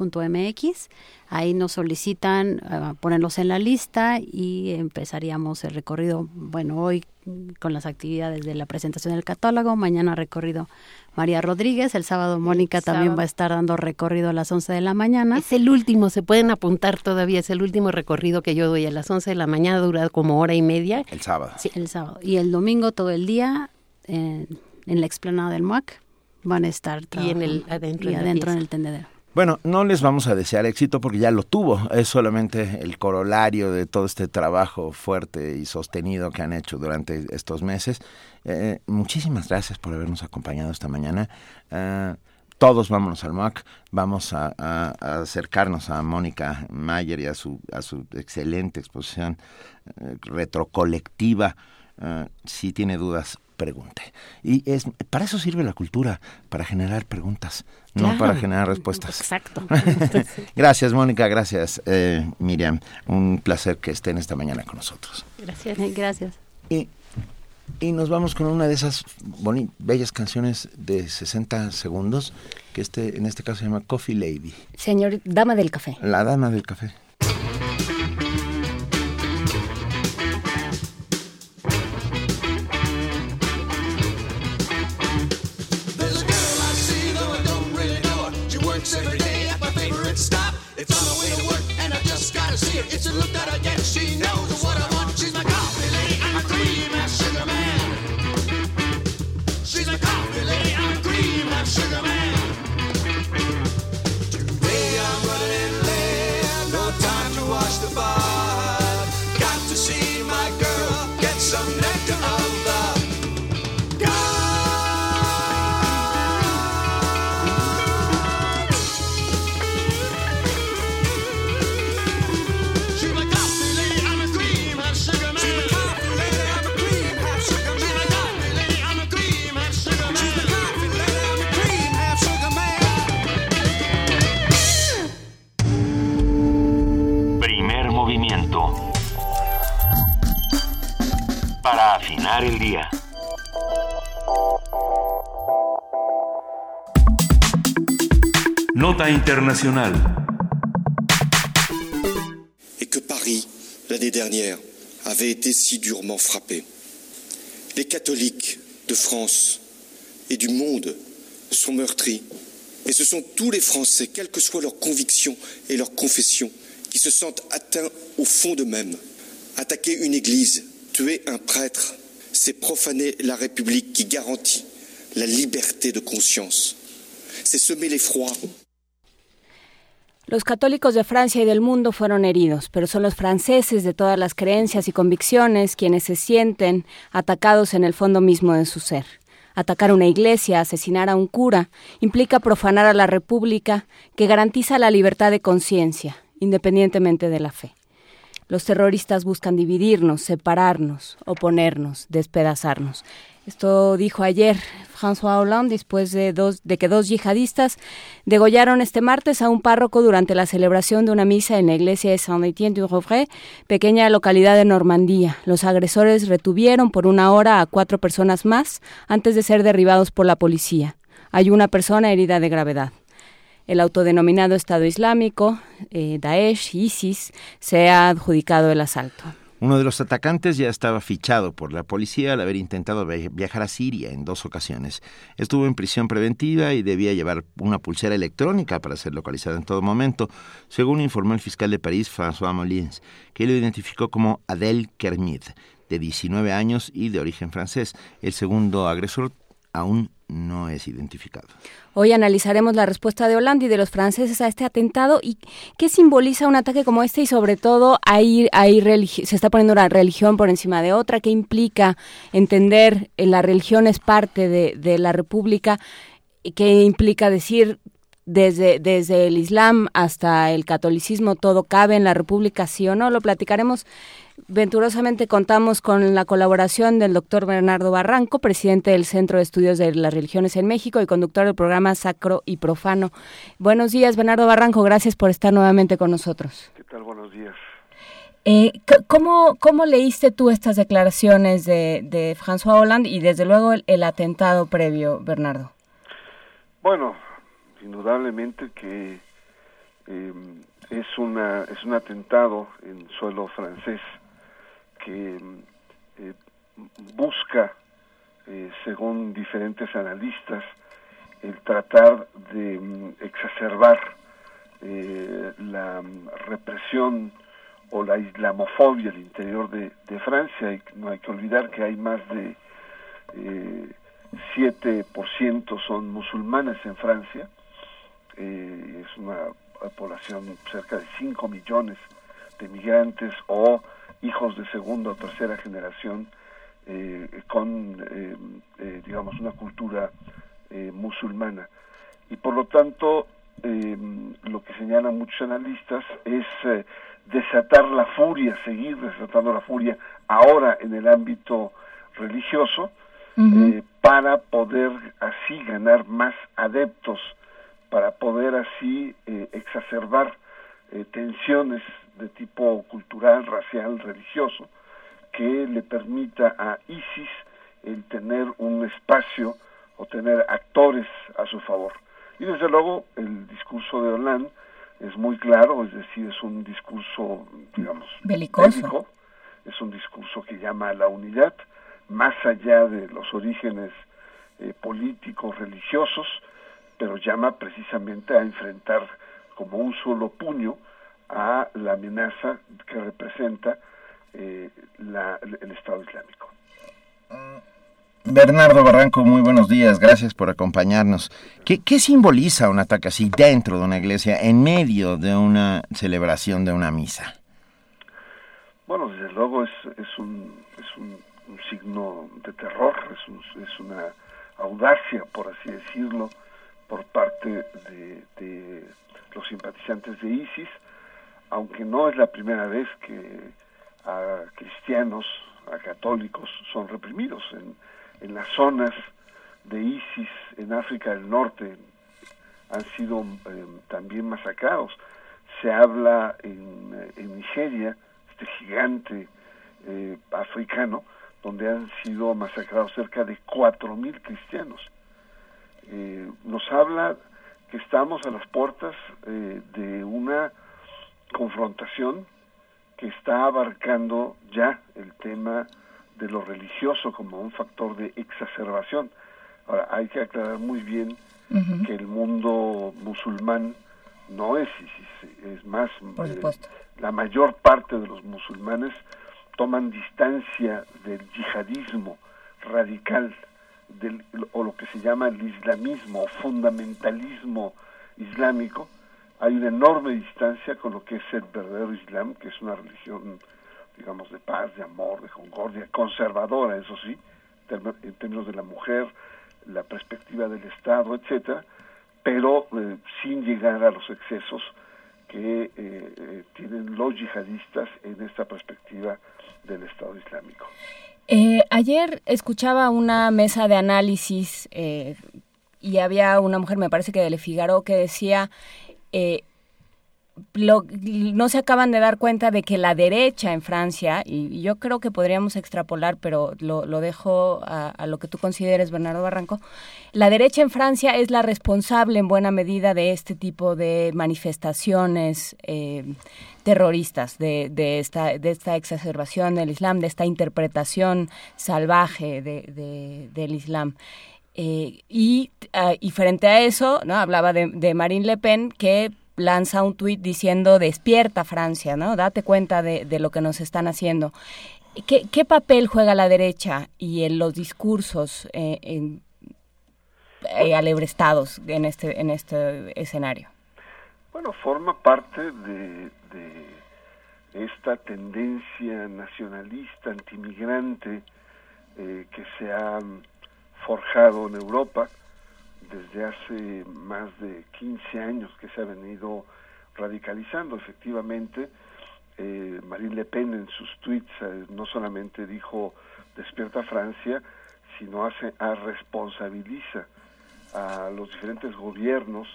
Speaker 25: .mx. Ahí nos solicitan uh, ponerlos en la lista y empezaríamos el recorrido, bueno, hoy con las actividades de la presentación del catálogo, mañana recorrido María Rodríguez, el sábado Mónica también va a estar dando recorrido a las 11 de la mañana.
Speaker 24: Es el último, se pueden apuntar todavía, es el último recorrido que yo doy a las 11 de la mañana, dura como hora y media.
Speaker 2: El sábado.
Speaker 25: Sí, el sábado. Y el domingo todo el día en, en la explanada del MUAC van a estar
Speaker 24: y en el adentro,
Speaker 25: y adentro en el tendedero.
Speaker 2: Bueno, no les vamos a desear éxito porque ya lo tuvo. Es solamente el corolario de todo este trabajo fuerte y sostenido que han hecho durante estos meses. Eh, muchísimas gracias por habernos acompañado esta mañana. Uh, todos vámonos al MOAC, vamos a, acercarnos a Mónica Mayer y a su, a su excelente exposición eh, retrocolectiva. Si tiene dudas, pregunte. Y es para eso sirve la cultura, para generar preguntas, no para generar respuestas.
Speaker 3: Exacto. [laughs]
Speaker 2: gracias, Mónica, gracias, eh, Miriam. Un placer que estén esta mañana con nosotros.
Speaker 3: Gracias, gracias.
Speaker 2: Y, y nos vamos con una de esas bellas canciones de 60 segundos, que este, en este caso se llama Coffee Lady.
Speaker 3: Señor, Dama del Café.
Speaker 2: La Dama del Café. It's a look that I get. She knows what I want. She's my coffee lady. I'm a cream and sugar man. She's my coffee lady. I'm a cream and sugar man.
Speaker 1: Nota internacional.
Speaker 26: et que Paris, l'année dernière, avait été si durement frappé. Les catholiques de France et du monde sont meurtris. Et ce sont tous les Français, quelles que soient leurs convictions et leurs confessions, qui se sentent atteints au fond d'eux-mêmes. Attaquer une église, tuer un prêtre, c'est profaner la République qui garantit la liberté de conscience. C'est semer l'effroi.
Speaker 3: Los católicos de Francia y del mundo fueron heridos, pero son los franceses de todas las creencias y convicciones quienes se sienten atacados en el fondo mismo de su ser. Atacar una iglesia, asesinar a un cura, implica profanar a la República que garantiza la libertad de conciencia, independientemente de la fe. Los terroristas buscan dividirnos, separarnos, oponernos, despedazarnos. Esto dijo ayer François Hollande después de, dos, de que dos yihadistas degollaron este martes a un párroco durante la celebración de una misa en la iglesia de Saint-Étienne-du-Rouvray, pequeña localidad de Normandía. Los agresores retuvieron por una hora a cuatro personas más antes de ser derribados por la policía. Hay una persona herida de gravedad. El autodenominado Estado Islámico, eh, Daesh, ISIS, se ha adjudicado el asalto.
Speaker 2: Uno de los atacantes ya estaba fichado por la policía al haber intentado viajar a Siria en dos ocasiones. Estuvo en prisión preventiva y debía llevar una pulsera electrónica para ser localizado en todo momento, según informó el fiscal de París, François Molins, que lo identificó como Adel Kermid, de 19 años y de origen francés. El segundo agresor aún no es identificado.
Speaker 3: Hoy analizaremos la respuesta de Holanda y de los franceses a este atentado y qué simboliza un ataque como este y sobre todo ahí, ahí se está poniendo una religión por encima de otra, qué implica entender que la religión es parte de, la república qué implica decir desde, desde el Islam hasta el catolicismo todo cabe en la república, sí o no, lo platicaremos Venturosamente contamos con la colaboración del doctor Bernardo Barranco, presidente del Centro de Estudios de las Religiones en México y conductor del programa Sacro y Profano. Buenos días, Bernardo Barranco, gracias por estar nuevamente con nosotros.
Speaker 27: ¿Qué tal? Buenos días.
Speaker 3: Eh, ¿cómo, ¿Cómo leíste tú estas declaraciones de, de François Hollande y desde luego el, el atentado previo, Bernardo?
Speaker 27: Bueno, indudablemente que eh, es, una, es un atentado en suelo francés que eh, busca, eh, según diferentes analistas, el tratar de um, exacerbar eh, la um, represión o la islamofobia al interior de, Francia. Y no hay que olvidar que hay más de eh, 7% son musulmanes en Francia. es una población cerca de 5 millones de migrantes o hijos de segunda o tercera generación eh, con, eh, eh, digamos, una cultura musulmana. y por lo tanto lo que señalan muchos analistas es eh, desatar la furia, seguir desatando la furia ahora en el ámbito religioso eh, para poder así ganar más adeptos, para poder así eh, exacerbar tensiones de tipo cultural, racial, religioso, que le permita a ISIS el tener un espacio o tener actores a su favor. Y desde luego el discurso de Hollande es muy claro, es decir, es un discurso, digamos,
Speaker 3: belicoso.
Speaker 27: es un discurso que llama a la unidad, más allá de los orígenes eh, políticos, religiosos, pero llama precisamente a enfrentar como un solo puño a la amenaza que representa eh, el Estado Islámico.
Speaker 2: Bernardo Barranco, muy buenos días, gracias por acompañarnos. ¿Qué, ¿Qué, simboliza un ataque así dentro de una iglesia, en medio de una celebración de una misa?
Speaker 27: Bueno, desde luego es, es, un, es un, signo de terror, es, es, una audacia, por así decirlo, por parte de, de los simpatizantes de ISIS, aunque no es la primera vez que a cristianos, a católicos son reprimidos en en las zonas de ISIS en África del Norte han sido eh, también masacrados. Se habla en, eh, Nigeria, este gigante eh, africano, donde han sido masacrados cerca de 4.000 cristianos. nos habla que estamos a las puertas de una confrontación que está abarcando ya el tema de lo religioso como un factor de exacerbación. Ahora, hay que aclarar muy bien que el mundo musulmán no es ISIS, es más,
Speaker 3: eh,
Speaker 27: la mayor parte de los musulmanes toman distancia del yihadismo radical del, o lo que se llama el islamismo o fundamentalismo islámico, hay una enorme distancia con lo que es el verdadero islam, que es una religión digamos, de paz, de amor, de concordia, conservadora, eso sí, en términos de la mujer, la perspectiva del Estado, etcétera, pero eh, sin llegar a los excesos que eh, eh, tienen los yihadistas en esta perspectiva del Estado Islámico.
Speaker 3: ayer escuchaba una mesa de análisis y había una mujer, me parece que de Le Figaro, que decía no se acaban de dar cuenta de que la derecha en Francia, y yo creo que podríamos extrapolar, pero lo, dejo a, lo que tú consideres, Bernardo Barranco, la derecha en Francia es la responsable en buena medida de este tipo de manifestaciones eh, terroristas, de, esta, de esta exacerbación del Islam, de esta interpretación salvaje del Islam. Eh, y, ah, y, frente a eso, ¿no? hablaba de, de Marine Le Pen, que lanza un tuit diciendo despierta Francia, ¿no? Date cuenta de, lo que nos están haciendo. ¿Qué, papel juega la derecha y en los discursos eh, en, eh, alebrestados en este, en este escenario?
Speaker 27: Bueno, forma parte de, esta tendencia nacionalista, antimigrante eh, que se ha forjado en Europa desde hace más de 15 años que se ha venido radicalizando. Efectivamente, eh, Marine Le Pen en sus tweets eh, no solamente dijo despierta Francia, sino hace a responsabiliza a los diferentes gobiernos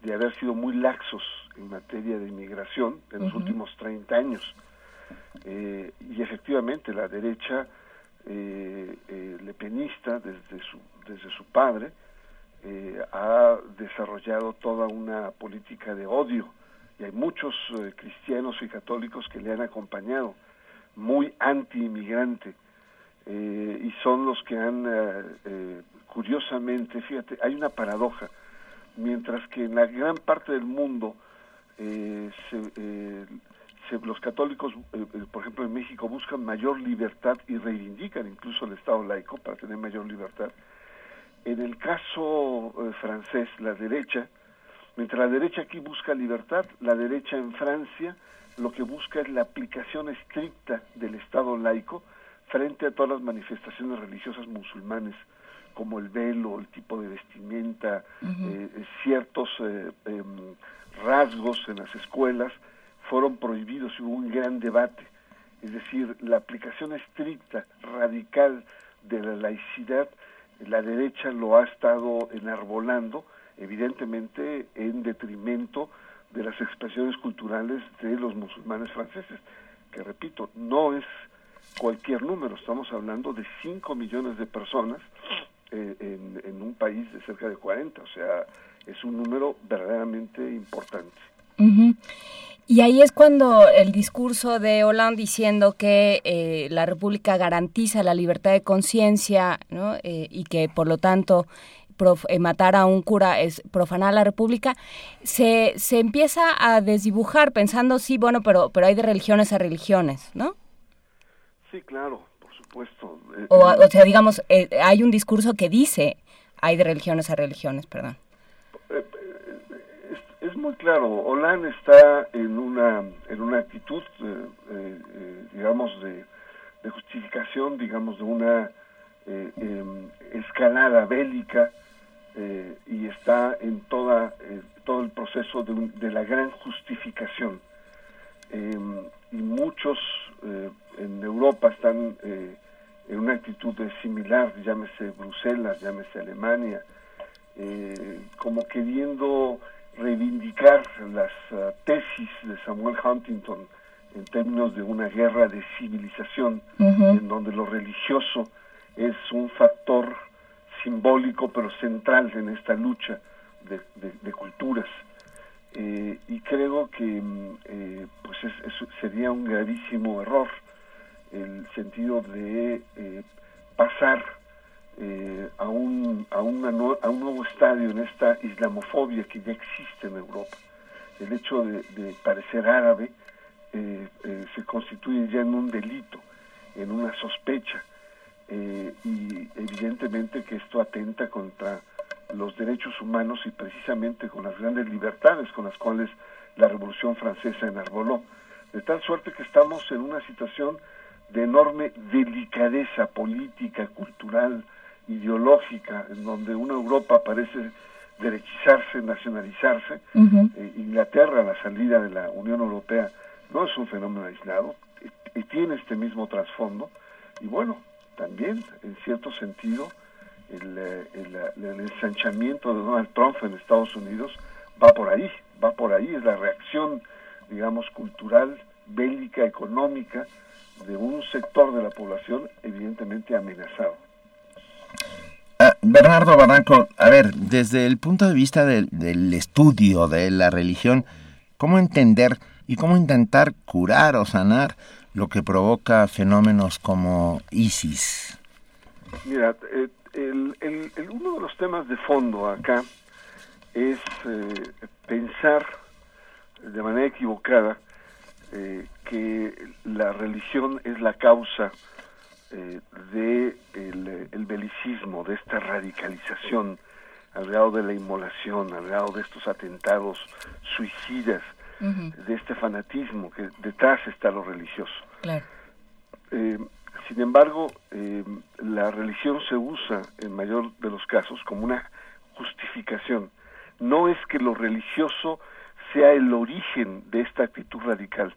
Speaker 27: de haber sido muy laxos en materia de inmigración en los últimos 30 años. Eh, y efectivamente la derecha lepenista desde su, desde su padre eh, ha desarrollado toda una política de odio. Y hay muchos eh, cristianos y católicos que le han acompañado, muy anti-inmigrante, eh, y son los que han, curiosamente, fíjate, hay una paradoja, mientras que en la gran parte del mundo los católicos, por ejemplo en México, buscan mayor libertad y reivindican incluso el Estado laico para tener mayor libertad, en el caso eh, francés, la derecha, mientras la derecha aquí busca libertad, la derecha en Francia lo que busca es la aplicación estricta del Estado laico frente a todas las manifestaciones religiosas musulmanes como el velo, el tipo de vestimenta, eh, ciertos eh, em, rasgos en las escuelas fueron prohibidos y hubo un gran debate. Es decir, la aplicación estricta, radical de la laicidad, la derecha lo ha estado enarbolando, evidentemente en detrimento de las expresiones culturales de los musulmanes franceses, que repito, no es cualquier número, estamos hablando de 5 millones de personas eh, en, un país de cerca de 40, o sea, es un número verdaderamente importante.
Speaker 3: Y ahí es cuando el discurso de Hollande diciendo que eh, la República garantiza la libertad de conciencia ¿no? Eh, y que por lo tanto matar a un cura es profanar la República, se, se empieza a desdibujar pensando, sí, bueno, pero, pero hay de religiones a religiones, ¿no?
Speaker 27: Sí, claro, por supuesto.
Speaker 3: Eh, o, eh, sea, digamos, eh, hay un discurso que dice hay de religiones a religiones, perdón.
Speaker 27: Muy claro, Hollande está en una, en una actitud, digamos, de, justificación, digamos, de una em, escalada bélica y está en toda, todo el proceso de, de la gran justificación. Em, y muchos eh, en Europa están eh, en una actitud similar, llámese Bruselas, llámese Alemania, eh, como queriendo reivindicar las ah, tesis de Samuel Huntington en términos de una guerra de civilización, en donde lo religioso es un factor simbólico pero central en esta lucha de culturas. Eh, y creo que mm, eh, pues sería un gravísimo error el sentido de eh, pasar a, un, a, una a un nuevo estadio en esta islamofobia que ya existe en Europa. El hecho de, de parecer árabe se constituye ya en un delito, en una sospecha, y evidentemente que esto atenta contra los derechos humanos y precisamente con las grandes libertades con las cuales la Revolución Francesa enarboló. De tal suerte que estamos en una situación de enorme delicadeza política, cultural, ideológica, en donde una Europa parece derechizarse, nacionalizarse. Eh, Inglaterra, la salida de la Unión Europea, no es un fenómeno aislado, y tiene este mismo trasfondo. Y bueno, también, en cierto sentido, el, eh, el, ensanchamiento de Donald Trump en Estados Unidos va por ahí, va por ahí, es la reacción, digamos, cultural, bélica, económica de un sector de la población evidentemente amenazado.
Speaker 2: Ah, Bernardo Barranco, a ver, desde el punto de vista del, del estudio de la religión, ¿cómo entender y cómo intentar curar o sanar lo que provoca fenómenos como ISIS?
Speaker 27: Mira, eh, el, uno de los temas de fondo acá es eh, pensar de manera equivocada eh, que la religión es la causa eh, de el, belicismo, de esta radicalización, al lado de la inmolación, al lado de estos atentados suicidas, de este fanatismo que detrás está lo religioso. Claro. Sin embargo, eh, la religión se usa en mayor de los casos como una justificación. No es que lo religioso sea el origen de esta actitud radical,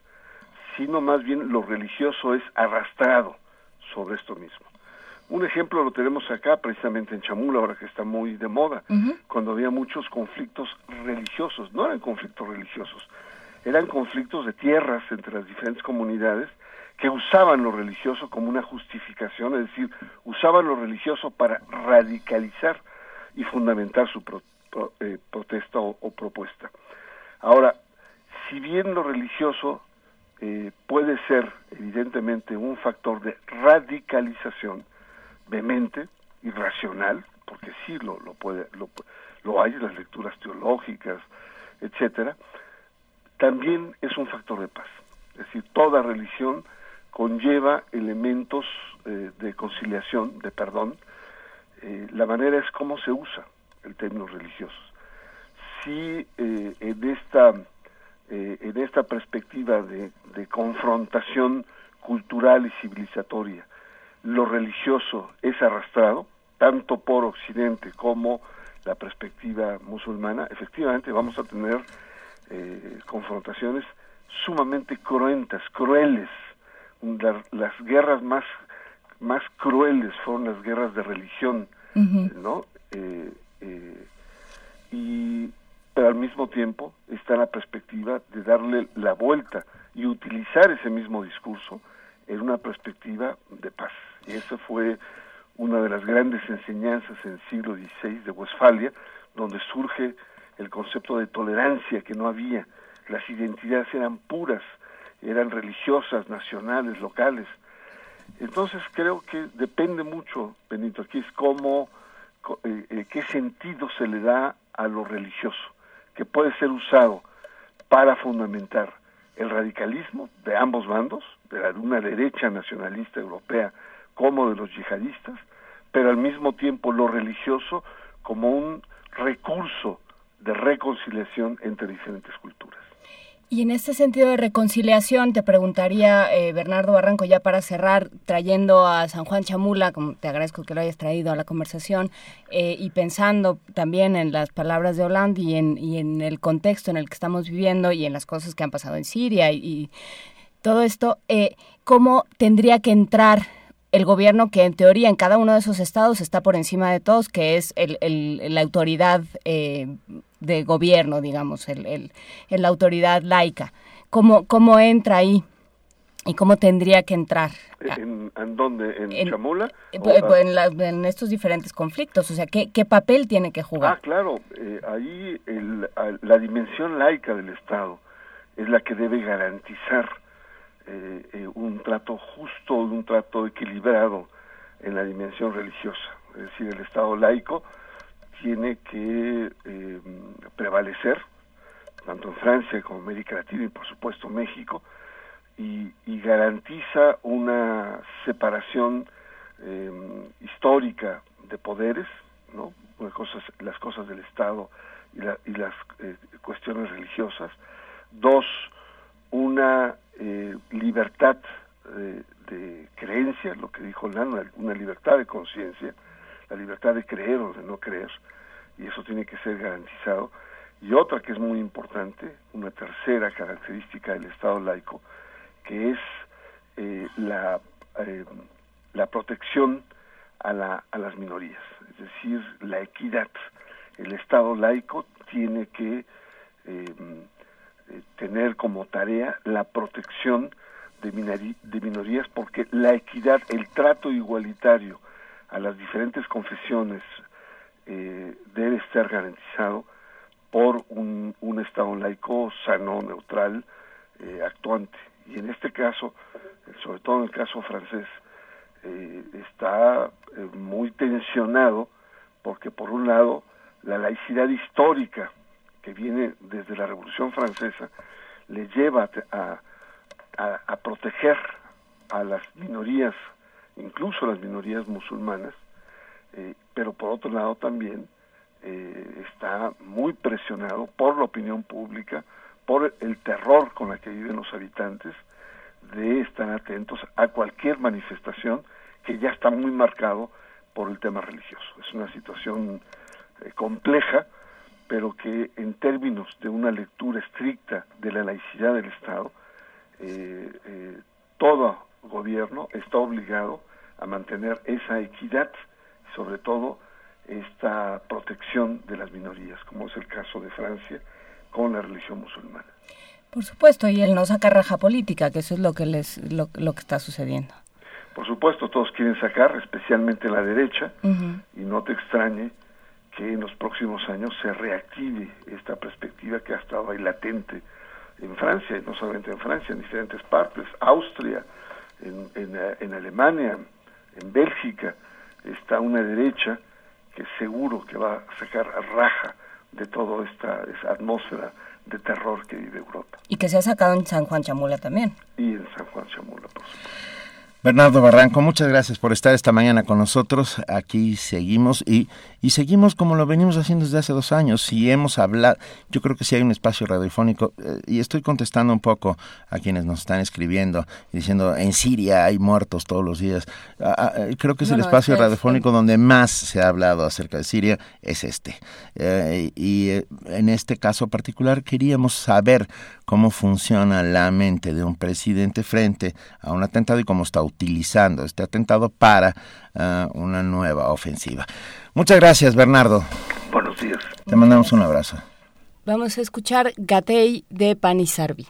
Speaker 27: sino más bien lo religioso es arrastrado sobre esto mismo. Un ejemplo lo tenemos acá, precisamente en Chamula, ahora que está muy de moda, cuando había muchos conflictos religiosos. No eran conflictos religiosos, eran conflictos de tierras entre las diferentes comunidades que usaban lo religioso como una justificación, es decir, usaban lo religioso para radicalizar y fundamentar su eh, protesta o, propuesta. Ahora, si bien lo religioso eh, puede ser evidentemente un factor de radicalización vehemente, irracional, porque sí lo, lo puede, lo, lo hay en las lecturas teológicas, etcétera, también es un factor de paz. Es decir, toda religión conlleva elementos eh, de conciliación, de perdón. Eh, la manera es cómo se usa el término religioso. Si eh, en esta en esta perspectiva de, de, confrontación cultural y civilizatoria lo religioso es arrastrado, tanto por Occidente como la perspectiva musulmana, efectivamente vamos a tener eh, confrontaciones sumamente cruentas, crueles. las guerras más, más crueles fueron las guerras de religión, ¿no? Eh, eh, y pero al mismo tiempo está la perspectiva de darle la vuelta y utilizar ese mismo discurso en una perspectiva de paz. Y eso fue una de las grandes enseñanzas en el siglo XVI de Westfalia, donde surge el concepto de tolerancia que no había. Las identidades eran puras, eran religiosas, nacionales, locales. Entonces creo que depende mucho, Benito, aquí es cómo, eh, eh, qué sentido se le da a lo religioso, que puede ser usado para fundamentar el radicalismo de ambos bandos, de una derecha nacionalista europea como de los yihadistas, pero al mismo tiempo lo religioso como un recurso de reconciliación entre diferentes culturas.
Speaker 3: Y en este sentido de reconciliación, te preguntaría, eh, Bernardo Barranco, ya para cerrar, trayendo a San Juan Chamula, como te agradezco que lo hayas traído a la conversación, eh, y pensando también en las palabras de Hollande y en, y en el contexto en el que estamos viviendo y en las cosas que han pasado en Siria y, todo esto, eh, ¿cómo tendría que entrar el gobierno que en teoría en cada uno de esos estados está por encima de todos, que es el, la autoridad eh, de gobierno, digamos, el, la autoridad laica. ¿Cómo, ¿Cómo entra ahí? ¿Y cómo tendría que entrar?
Speaker 27: ¿En, dónde? ¿En, Chamula?
Speaker 3: Eh, pues, pues, en, estos diferentes conflictos. O sea, ¿qué, qué papel tiene que jugar?
Speaker 27: Ah, claro. Eh, ahí la dimensión laica del Estado es la que debe garantizar eh, eh, un trato justo, un trato equilibrado en la dimensión religiosa. Es decir, el Estado laico tiene que eh, prevalecer, tanto en Francia como en América Latina y por supuesto México, y, garantiza una separación histórica de poderes, ¿no? Cosas, las cosas del Estado y, y las cuestiones religiosas. Dos, una eh, libertad de, creencia, lo que dijo Lana, una libertad de conciencia, la libertad de creer o de no creer, y eso tiene que ser garantizado. Y otra que es muy importante, una tercera característica del Estado laico, que es eh, la, eh, la protección a, la, a las minorías, es decir, la equidad. El Estado laico tiene que eh, tener como tarea la protección de, de minorías porque la equidad, el trato igualitario a las diferentes confesiones eh, debe estar garantizado por un, Estado laico sano, neutral, eh, actuante. Y en este caso, sobre todo en el caso francés, está muy tensionado porque por un lado la laicidad histórica que viene desde la Revolución Francesa le lleva a, proteger a las minorías, incluso las minorías musulmanas, eh, pero por otro lado también eh, está muy presionado por la opinión pública, por el terror con la que viven los habitantes, de estar atentos a cualquier manifestación que ya está muy marcado por el tema religioso. Es una situación eh, compleja, pero que en términos de una lectura estricta de la laicidad del Estado, eh, todo gobierno está obligado a mantener esa equidad, sobre todo esta protección de las minorías, como es el caso de Francia con la religión musulmana.
Speaker 3: Por supuesto, y él no saca raja política, que eso es lo que les lo, que está sucediendo.
Speaker 27: Por supuesto, todos quieren sacar, especialmente la derecha, y no te extrañe que en los próximos años se reactive esta perspectiva que ha estado ahí latente en Francia, y no solamente en Francia, en diferentes partes, Austria, en, en, Alemania, en Bélgica, está una derecha que seguro que va a sacar raja de toda esta, atmósfera de terror que vive Europa.
Speaker 3: Y que se ha sacado en San Juan Chamula también.
Speaker 27: Y en San Juan Chamula, por supuesto.
Speaker 2: Bernardo Barranco, muchas gracias por estar esta mañana con nosotros. Aquí seguimos y, y seguimos como lo venimos haciendo desde hace dos años. Si hemos hablado, yo creo que si hay un espacio radiofónico eh, y estoy contestando un poco a quienes nos están escribiendo diciendo en Siria hay muertos todos los días. Ah, ah, eh, creo que es el espacio radiofónico donde más se ha hablado acerca de Siria, es este. Eh, y en este caso particular queríamos saber cómo funciona la mente de un presidente frente a un atentado y cómo está utilizando este atentado para uh, una nueva ofensiva. Muchas gracias, Bernardo.
Speaker 27: Buenos días.
Speaker 2: Te mandamos un abrazo.
Speaker 3: Vamos a escuchar Gatei de Panisarvi.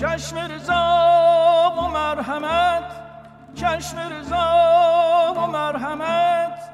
Speaker 28: چشم رضا و مرحمت چشم رضا و مرحمت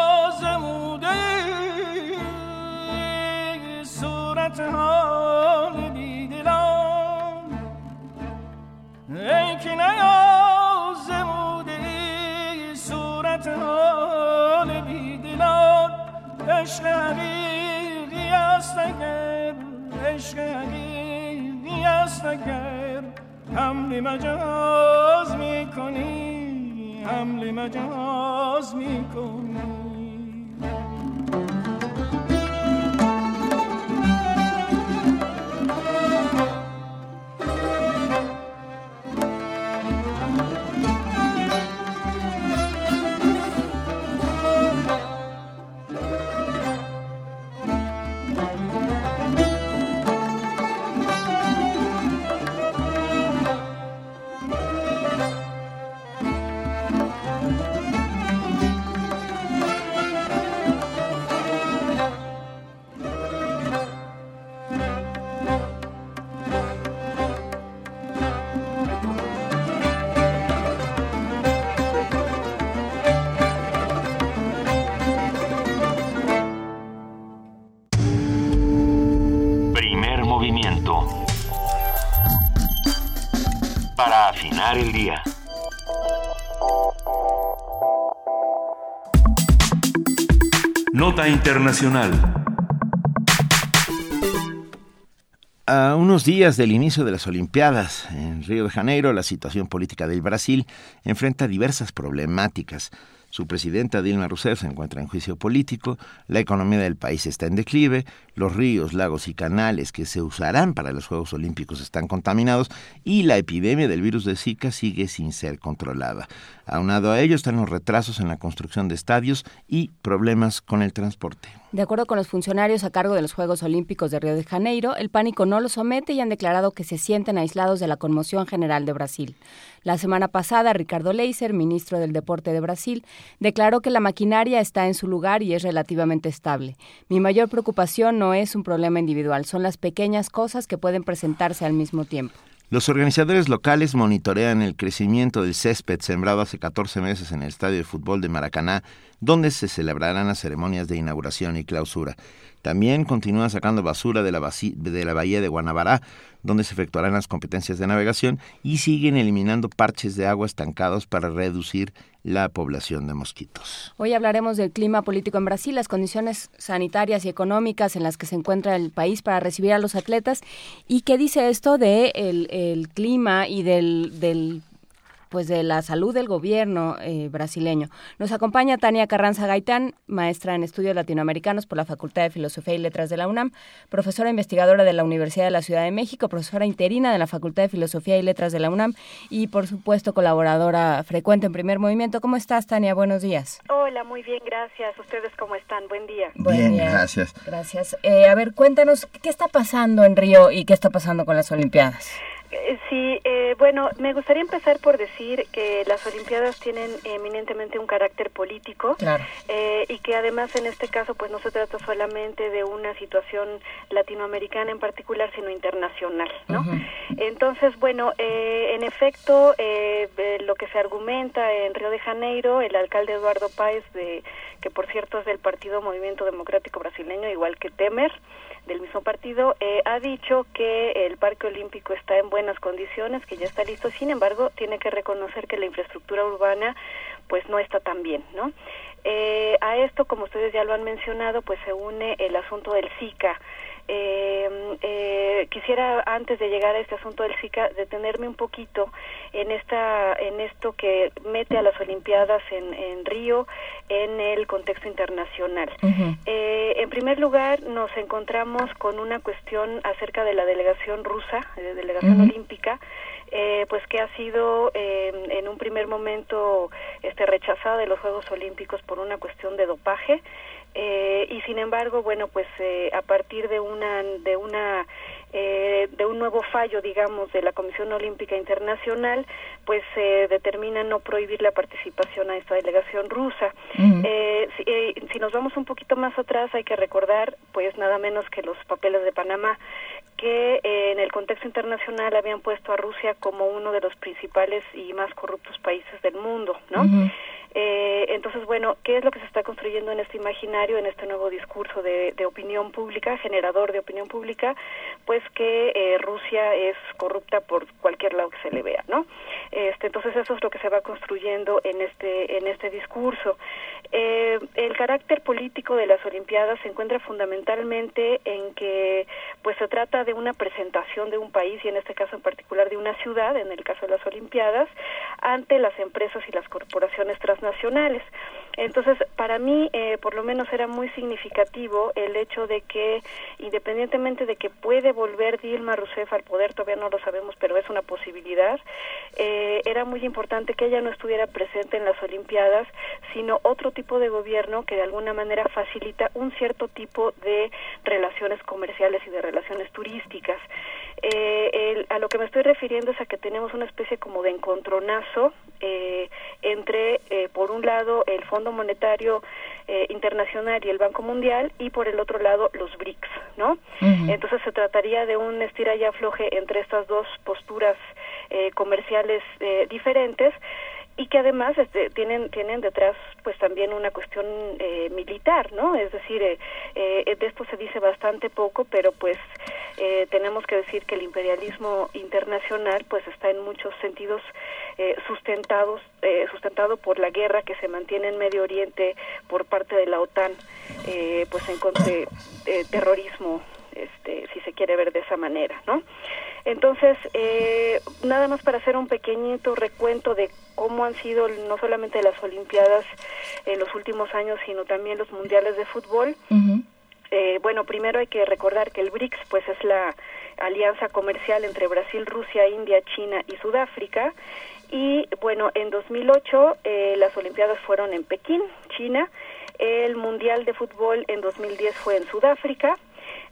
Speaker 28: صورت حال بیدلان ای که نیازموده صورت حال بیدلان عشق حقیقی است اگر عشق حقیقی است اگر حمل مجاز می‌کنی حمل مجاز می‌کنی
Speaker 1: afinar el día. Nota Internacional.
Speaker 2: A unos días del inicio de las Olimpiadas en Río de Janeiro, la situación política del Brasil enfrenta diversas problemáticas. Su presidenta Dilma Rousseff se encuentra en juicio político, la economía del país está en declive, los ríos, lagos y canales que se usarán para los Juegos Olímpicos están contaminados y la epidemia del virus de Zika sigue sin ser controlada. Aunado a ello están los retrasos en la construcción de estadios y problemas con el transporte.
Speaker 3: De acuerdo con los funcionarios a cargo de los Juegos Olímpicos de Río de Janeiro, el pánico no los somete y han declarado que se sienten aislados de la conmoción general de Brasil. La semana pasada, Ricardo Leiser, ministro del Deporte de Brasil, declaró que la maquinaria está en su lugar y es relativamente estable. Mi mayor preocupación no es un problema individual, son las pequeñas cosas que pueden presentarse al mismo tiempo.
Speaker 2: Los organizadores locales monitorean el crecimiento del césped sembrado hace 14 meses en el estadio de fútbol de Maracaná, donde se celebrarán las ceremonias de inauguración y clausura. También continúa sacando basura de la, de la bahía de Guanabará, donde se efectuarán las competencias de navegación, y siguen eliminando parches de agua estancados para reducir la población de mosquitos.
Speaker 3: Hoy hablaremos del clima político en Brasil, las condiciones sanitarias y económicas en las que se encuentra el país para recibir a los atletas y qué dice esto de el, clima y del, del pues de la salud del gobierno eh, brasileño. Nos acompaña Tania Carranza Gaitán, maestra en estudios latinoamericanos por la Facultad de Filosofía y Letras de la UNAM, profesora investigadora de la Universidad de la Ciudad de México, profesora interina de la Facultad de Filosofía y Letras de la UNAM y, por supuesto, colaboradora frecuente en Primer Movimiento. ¿Cómo estás, Tania? Buenos días.
Speaker 29: Hola, muy bien, gracias. ¿Ustedes cómo están? Buen día.
Speaker 2: Bien, gracias.
Speaker 3: Gracias. Eh, a ver, cuéntanos, ¿qué está pasando en Río y qué está pasando con las Olimpiadas?
Speaker 29: Eh, Sí, eh, bueno, me gustaría empezar por decir que las Olimpiadas tienen eminentemente un carácter político
Speaker 30: Claro.
Speaker 29: eh, y que además en este caso pues no se trata solamente de una situación latinoamericana en particular, sino internacional, ¿no? Entonces, bueno, eh, en efecto, eh, eh, lo que se argumenta en Río de Janeiro, el alcalde Eduardo Páez, de, que por cierto es del Partido Movimiento Democrático Brasileño, igual que Temer, del mismo partido, eh, ha dicho que el Parque Olímpico está en buenas condiciones, que ya está listo. Sin embargo, tiene que reconocer que la infraestructura urbana pues no está tan bien, ¿no? Eh, a esto, como ustedes ya lo han mencionado, pues se une el asunto del Zika. Eh, eh, quisiera antes de llegar a este asunto del Zika detenerme un poquito en esta en esto que mete a las Olimpiadas en, en Río en el contexto internacional. Eh, en primer lugar, nos encontramos con una cuestión acerca de la delegación rusa, de delegación
Speaker 30: Ujú.
Speaker 29: olímpica, eh, pues que ha sido eh, en un primer momento este rechazada de los Juegos Olímpicos por una cuestión de dopaje eh, y sin embargo bueno pues eh, a partir de una de una eh, de un nuevo fallo digamos de la Comisión Olímpica Internacional pues se determina no prohibir la participación a esta delegación rusa
Speaker 30: Ujú.
Speaker 29: eh, si, eh, si nos vamos un poquito más atrás hay que recordar pues nada menos que los papeles de Panamá que eh, en el contexto internacional habían puesto a Rusia como uno de los principales y más corruptos países del mundo, ¿no? Eh, entonces, bueno, ¿qué es lo que se está construyendo en este imaginario, en este nuevo discurso de, de opinión pública, generador de opinión pública? Pues que eh, Rusia es corrupta por cualquier lado que se le vea, ¿no? Este, entonces, eso es lo que se va construyendo en este, en este discurso. Eh, el carácter político de las Olimpiadas se encuentra fundamentalmente en que pues se trata de una presentación de un país y en este caso en particular de una ciudad, en el caso de las Olimpiadas, ante las empresas y las corporaciones transnacionales. Entonces, para mí, eh, por lo menos era muy significativo el hecho de que, independientemente de que puede volver Dilma Rousseff al poder, todavía no lo sabemos, pero es una posibilidad, eh, era muy importante que ella no estuviera presente en las Olimpiadas, sino otro tipo de gobierno que de alguna manera facilita un cierto tipo de relaciones comerciales y de relaciones turísticas. Eh, el- a lo que me estoy refiriendo es a que tenemos una especie como de encontronazo eh, entre, eh, por un lado, el Fondo Monetario eh, Internacional y el Banco Mundial, y por el otro lado, los BRICS, ¿no? Entonces se trataría de un estira y afloje entre estas dos posturas eh, comerciales eh, diferentes y que además este, tienen tienen detrás pues también una cuestión eh, militar no es decir eh, eh, de esto se dice bastante poco pero pues eh, tenemos que decir que el imperialismo internacional pues está en muchos sentidos eh, sustentados eh, sustentado por la guerra que se mantiene en Medio Oriente por parte de la OTAN pues en contra de terrorismo este si se quiere ver de esa manera no entonces, eh, nada más para hacer un pequeñito recuento de cómo han sido no solamente las Olimpiadas en los últimos años, sino también los mundiales de fútbol. Eh, bueno, primero hay que recordar que el BRICS, pues es la alianza comercial entre Brasil, Rusia, India, China y Sudáfrica. Y bueno, en 2008 eh, las Olimpiadas fueron en Pekín, China. El Mundial de Fútbol en 2010 fue en Sudáfrica.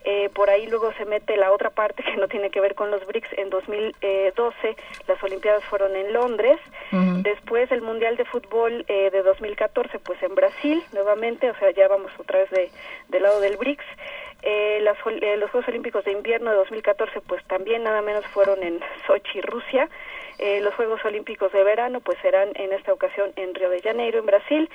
Speaker 29: Eh, por ahí luego se mete la otra parte [laughs] que no tiene que ver con los BRICS. En 2012 las Olimpiadas fueron en Londres. Después el Mundial de Fútbol eh, de 2014 pues en Brasil nuevamente, o sea, ya vamos otra vez de, del lado del BRICS. Eh, las eh, los Juegos Olímpicos de Invierno de 2014 pues también nada menos fueron en Sochi, Rusia. Eh, los Juegos Olímpicos de Verano pues serán en esta ocasión en Río de Janeiro, en Brasil.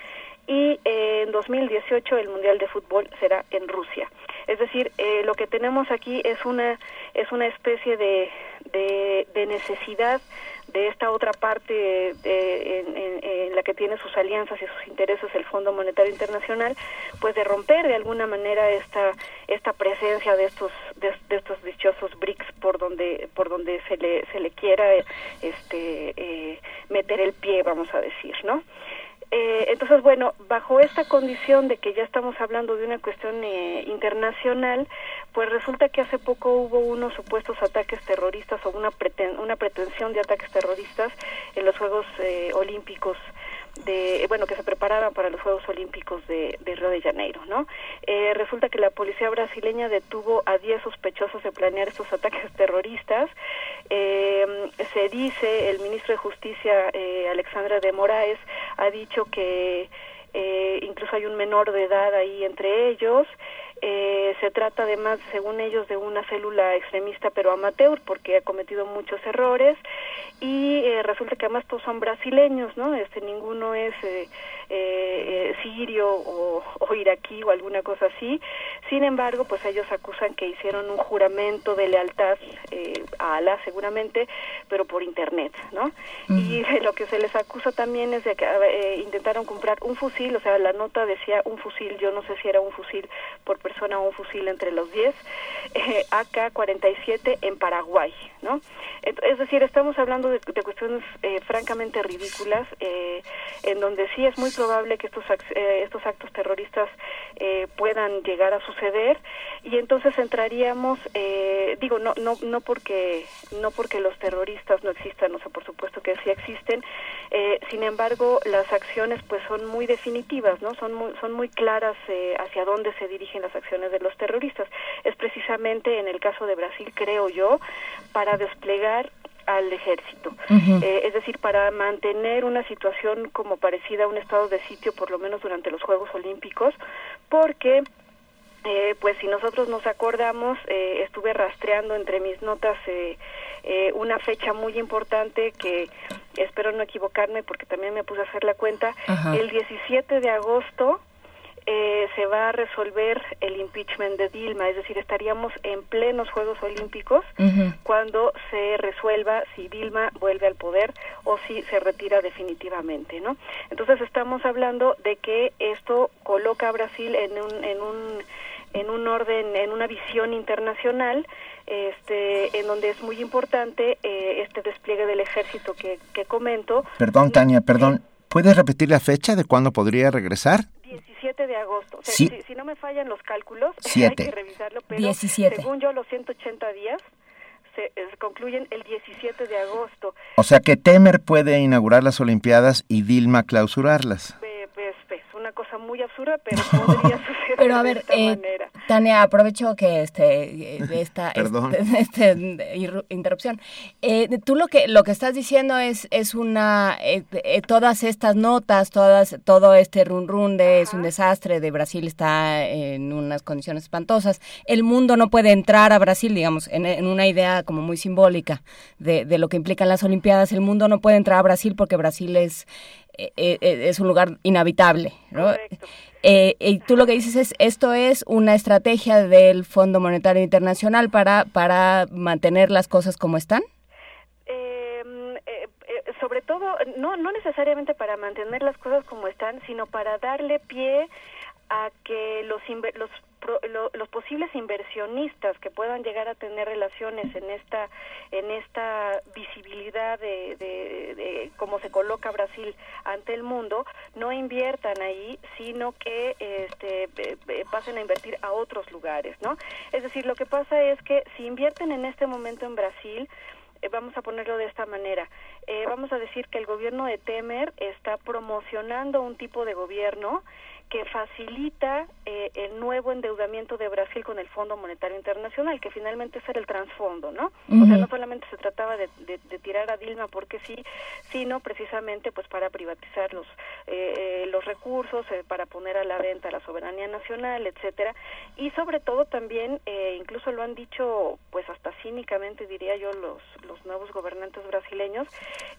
Speaker 29: Y eh, en 2018 el Mundial de Fútbol será en Rusia. Es decir, eh, lo que tenemos aquí es una es una especie de, de, necesidad de esta otra parte en, la que tiene sus alianzas y sus intereses el Fondo Monetario Internacional, pues de romper de alguna manera esta esta presencia de estos de, de estos dichosos BRICS por donde por donde se le se le quiera este eh, meter el pie, vamos a decir, ¿no? Eh, entonces, bueno, bajo esta condición de que ya estamos hablando de una cuestión eh, internacional, pues resulta que hace poco hubo unos supuestos ataques terroristas o una, preten- una pretensión de ataques terroristas en los Juegos eh, Olímpicos de, bueno, que se preparaban para los Juegos Olímpicos de, de Río de Janeiro, ¿no? Eh, resulta que la policía brasileña detuvo a 10 sospechosos de planear estos ataques terroristas. Eh, se dice, el ministro de Justicia, eh, Alexandra de Moraes, ha dicho que eh, incluso hay un menor de edad ahí entre ellos. Eh, se trata además, según ellos, de una célula extremista pero amateur porque ha cometido muchos errores y eh, resulta que además todos son brasileños, ¿no? Este ninguno es eh, eh, sirio o, o, iraquí o alguna cosa así. Sin embargo, pues ellos acusan que hicieron un juramento de lealtad a Alá seguramente, pero por internet, ¿no? Uh -huh. Y [laughs] lo que se les acusa también es de que intentaron comprar un fusil, o sea, la nota decía un fusil, yo no sé si era un fusil por persona o un fusil entre los 10, eh, AK-47 en Paraguay, ¿no? Es decir, estamos hablando de, cuestiones eh, francamente ridículas, eh, en donde sí es muy probable que estos, estos actos terroristas puedan llegar a suceder y entonces entraríamos, digo, no, no, no porque no porque los terroristas no existan, o sea, por supuesto que sí existen, sin embargo, las acciones pues son muy definitivas, ¿no? Son muy, son muy claras hacia dónde se dirigen las acciones de los terroristas. Es precisamente en el caso de Brasil, creo yo, para desplegar al ejército. Uh -huh. eh, es decir, para mantener una situación como parecida a un estado de sitio, por lo menos durante los Juegos Olímpicos, porque eh, pues si nosotros nos acordamos, eh, estuve rastreando entre mis notas eh, eh, una fecha muy importante que espero no equivocarme porque también me puse a hacer la cuenta. Ajá. El 17 de agosto eh, se va a resolver el impeachment de Dilma, es decir, estaríamos en plenos Juegos Olímpicos uh -huh. cuando se resuelva si Dilma vuelve al poder o si se retira definitivamente, ¿no? Entonces estamos hablando de que esto coloca a Brasil en un, en un en un orden, en una visión internacional, este, en donde es muy importante eh, este despliegue del ejército que, que comento.
Speaker 2: Perdón, Tania, perdón. ¿Puedes repetir la fecha de cuándo podría regresar?
Speaker 29: 17 de agosto. O sea,
Speaker 2: sí.
Speaker 29: si, si, no me fallan los cálculos, [laughs]
Speaker 2: Siete.
Speaker 29: hay que revisarlo, pero
Speaker 3: 17.
Speaker 29: según yo los 180 días se, se, concluyen el 17 de agosto.
Speaker 2: O sea que Temer puede inaugurar las Olimpiadas y Dilma clausurarlas.
Speaker 29: Pues, pues, pues una cosa muy absurda, pero [laughs] podría suceder
Speaker 3: pero a ver,
Speaker 29: de esta
Speaker 3: eh,
Speaker 29: manera.
Speaker 3: Tania, aprovecho que este esta. [laughs] Este, este, interrupción. Eh, tú lo que lo que estás diciendo es es una eh, eh, todas estas notas, todas todo este run run de Ajá. es un desastre, de Brasil está en unas condiciones espantosas. El mundo no puede entrar a Brasil, digamos, en, en una idea como muy simbólica de, de lo que implican las Olimpiadas. El mundo no puede entrar a Brasil porque Brasil es eh, eh, es un lugar inhabitable, ¿no? Eh, y tú lo que dices es, esto es una estrategia del Fondo Monetario Internacional para, para mantener las cosas como están.
Speaker 29: Em, eh, sobre todo, no, no necesariamente para mantener las cosas como están, sino para darle pie a que los, los los posibles inversionistas que puedan llegar a tener relaciones en esta en esta visibilidad de, de, de, cómo se coloca Brasil ante el mundo no inviertan ahí sino que este pasen a invertir a otros lugares no es decir lo que pasa es que si invierten en este momento en Brasil eh, vamos a ponerlo de esta manera. Eh, vamos a decir que el gobierno de Temer está promocionando un tipo de gobierno que facilita eh, el nuevo endeudamiento de Brasil con el Fondo Monetario Internacional, que finalmente ese era el trasfondo, ¿no? Uh -huh. O sea, no solamente se trataba de, de, de, tirar a Dilma porque sí, sino precisamente pues para privatizar los eh, los recursos, eh, para poner a la venta la soberanía nacional, etcétera, y sobre todo también, eh, incluso lo han dicho pues hasta cínicamente diría yo los los nuevos gobernantes brasileños,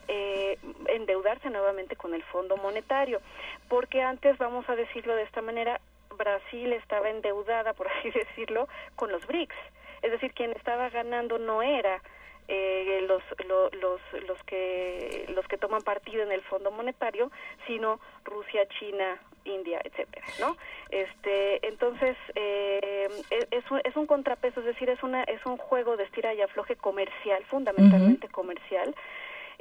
Speaker 29: eh, endeudarse nuevamente con el Fondo Monetario, porque antes vamos a decir decirlo de esta manera, Brasil estaba endeudada, por así [laughs] decirlo, con los BRICS. Es decir, quien estaba ganando no era eh, los, lo, los, los, que, los que toman partido en el Fondo Monetario, sino Rusia, China, India, etcétera, ¿no? Este, entonces eh, es, un, es un contrapeso, es decir, es una es un juego de estira y afloje comercial, fundamentalmente uh -huh. comercial,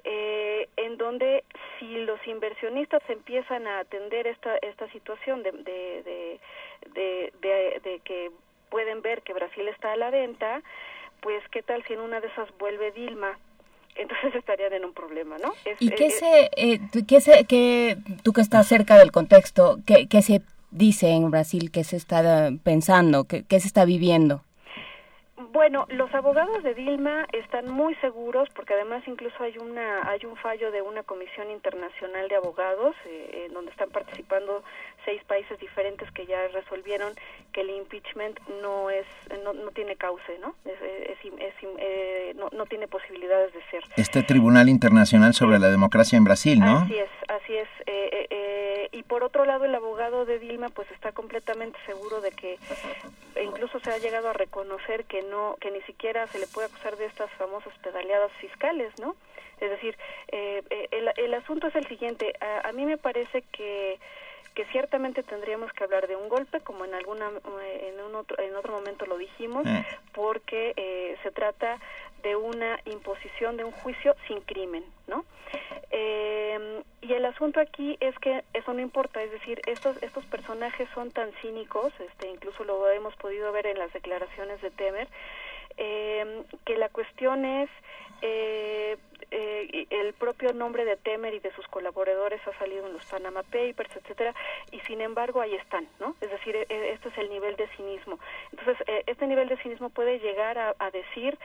Speaker 29: eh, en donde si los inversionistas empiezan a atender esta esta situación de de, de, que pueden ver que Brasil está a la venta, pues qué tal si en una de esas vuelve Dilma [laughs] entonces estarían en un problema, ¿no?
Speaker 3: ¿Y qué, se, eh, qué se, qué, tú que estás cerca del contexto, qué, qué se dice en Brasil, qué se está pensando, qué, qué se está viviendo?
Speaker 29: Bueno, los abogados de Dilma están muy seguros porque además incluso hay una hay un fallo de una comisión internacional de abogados eh, en donde están participando seis países diferentes que ya resolvieron que el impeachment no es no, no tiene cauce, ¿no? Es, es, eh, no, no, tiene posibilidades de ser.
Speaker 2: Este Tribunal Internacional sobre la Democracia en Brasil, ¿no?
Speaker 29: Así es, así es. Eh, eh, y por otro lado, el abogado de Dilma pues está completamente seguro de que incluso se ha llegado a reconocer que no que ni siquiera se le puede acusar de estas famosas pedaleadas fiscales, ¿no? Es decir, el, el, asunto es el siguiente. A, a mí me parece que que ciertamente tendríamos que hablar de un golpe, como en alguna en un otro en otro momento lo dijimos, mm. porque eh, se trata de una imposición de un juicio sin crimen, ¿no? Eh, y el asunto aquí es que eso no importa, es decir, estos estos personajes son tan cínicos, este, incluso lo hemos podido ver en las declaraciones de Temer, eh, que la cuestión es eh, eh, el propio nombre de Temer y de sus colaboradores ha salido en los Panama Papers, etcétera, y sin embargo ahí están, ¿no? Es decir, eh, este es el nivel de cinismo. Entonces, eh, este nivel de cinismo puede llegar a, a decir,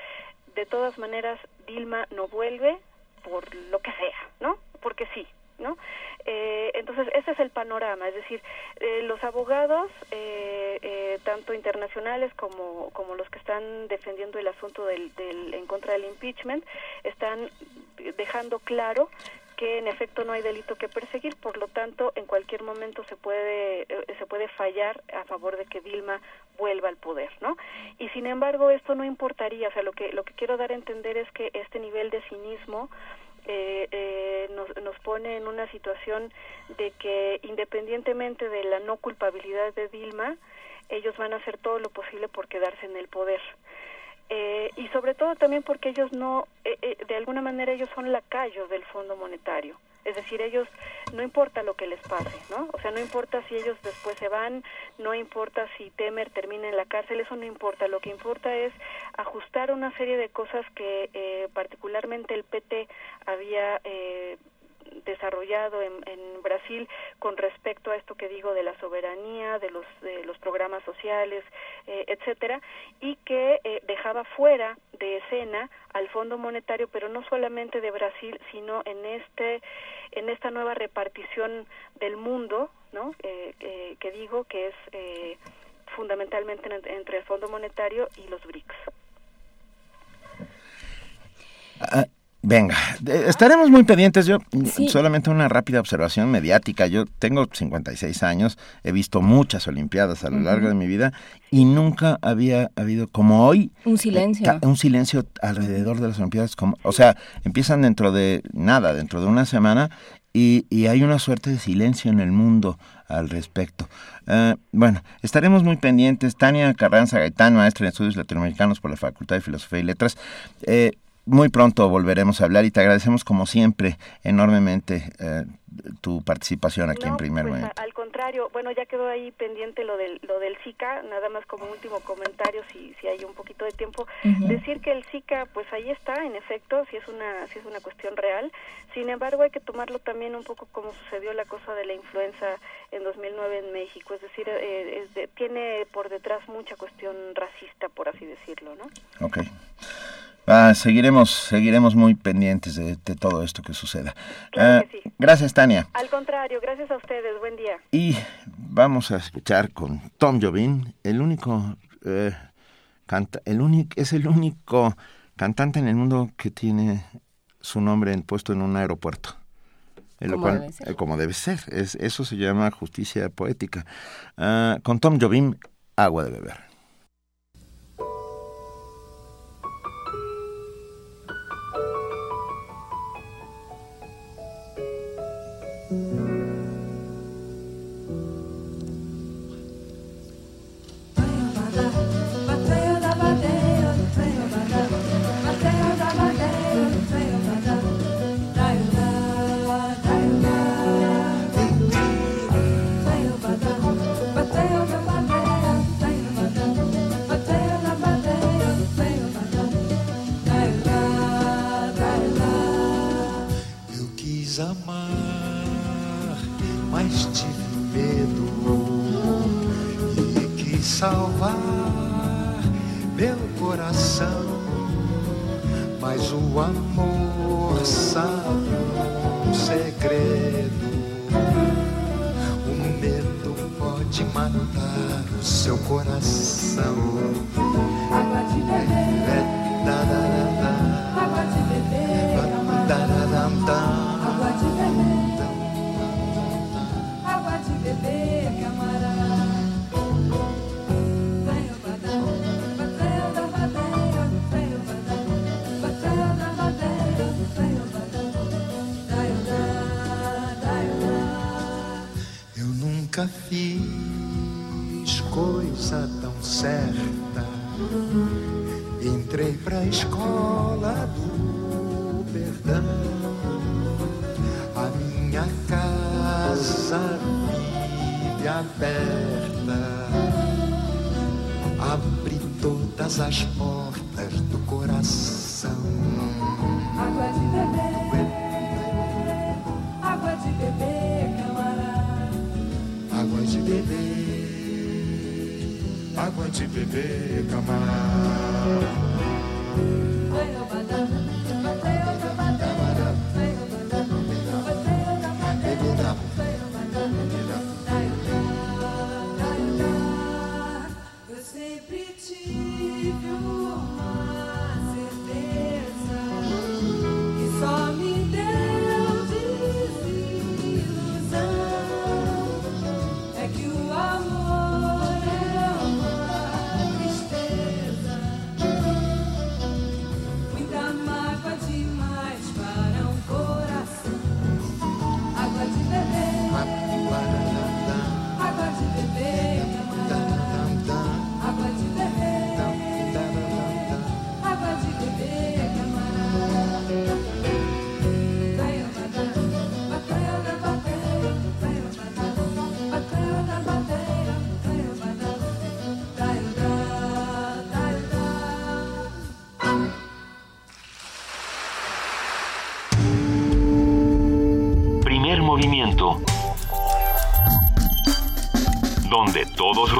Speaker 29: de todas maneras, Dilma no vuelve por lo que sea, ¿no? Porque sí, ¿no? Eh, entonces, ese es el panorama, es decir, eh, los abogados, eh, eh, tanto internacionales como, como los que están defendiendo el asunto del, del, en contra del impeachment, están dejando claro que en efecto no hay delito que perseguir, por lo tanto, en cualquier momento se puede eh, se puede fallar a favor de que Dilma vuelva al poder, ¿no? Y sin embargo, esto no importaría, o sea, lo que lo que quiero dar a entender es que este nivel de cinismo eh, eh, nos, nos pone en una situación de que independientemente de la no culpabilidad de Dilma, ellos van a hacer todo lo posible por quedarse en el poder. Eh, y sobre todo también porque ellos no, eh, eh, de alguna manera ellos son lacayos del Fondo Monetario. Es decir, ellos no importa lo que les pase, ¿no? O sea, no importa si ellos después se van, no importa si Temer termina en la cárcel, eso no importa. Lo que importa es ajustar una serie de cosas que eh, particularmente el PT había eh, desarrollado en, en, Brasil con respecto a esto que digo de la soberanía, de los, de los programas sociales, eh, etcétera, y que eh, dejaba fuera de escena al Fondo Monetario, pero no solamente de Brasil, sino en este en esta nueva repartición del mundo, ¿no? Eh, eh que digo que es eh, fundamentalmente entre el Fondo Monetario y los BRICS.
Speaker 2: Uh, Venga, estaremos muy pendientes. Yo sí. solamente una rápida observación mediática. Yo tengo 56 años, he visto muchas Olimpiadas a lo uh -huh. largo de mi vida y nunca había habido como hoy
Speaker 3: un silencio,
Speaker 2: eh, un silencio alrededor de las Olimpiadas. Como, o sea, empiezan dentro de nada, dentro de una semana y, y hay una suerte de silencio en el mundo al respecto. Uh, bueno, estaremos muy pendientes. Tania Carranza Gaitán, maestra en estudios latinoamericanos por la Facultad de Filosofía y Letras. Eh, muy pronto volveremos a hablar y te agradecemos como siempre enormemente eh, tu participación aquí
Speaker 29: no,
Speaker 2: en primer
Speaker 29: pues,
Speaker 2: momento.
Speaker 29: Al contrario, bueno, ya quedó ahí pendiente lo del, lo del Zika, nada más como último comentario, si, si hay un poquito de tiempo, uh -huh. decir que el Zika, pues ahí está, en efecto, si es una, si es una cuestión real, sin embargo hay que tomarlo también un poco como sucedió la cosa de la influenza en 2009 en México, es decir, eh, es de, tiene por detrás mucha cuestión racista, por así decirlo, ¿no?
Speaker 2: Ok. Ah, seguiremos, seguiremos muy pendientes de, de, todo esto que suceda.
Speaker 29: Claro uh, que sí.
Speaker 2: Gracias, Tania.
Speaker 29: Al contrario, gracias a ustedes. Buen día.
Speaker 2: Y vamos a escuchar con Tom Jobim, el único, eh, canta, el único, es el único cantante en el mundo que tiene su nombre puesto en un aeropuerto. En lo cual, debe eh, como debe ser. Es, eso se llama justicia poética. Uh, con Tom Jobim, agua de beber.
Speaker 30: amar, mas tive medo e quis salvar meu coração, mas o amor sabe um segredo. O medo pode matar o seu coração. Né? É, é, da, da, da, nunca fiz coisa tão certa. Entrei pra escola do perdão. A minha casa vive aberta. Abri todas as portas do coração.
Speaker 31: De beber, água de beber, camarada. Eu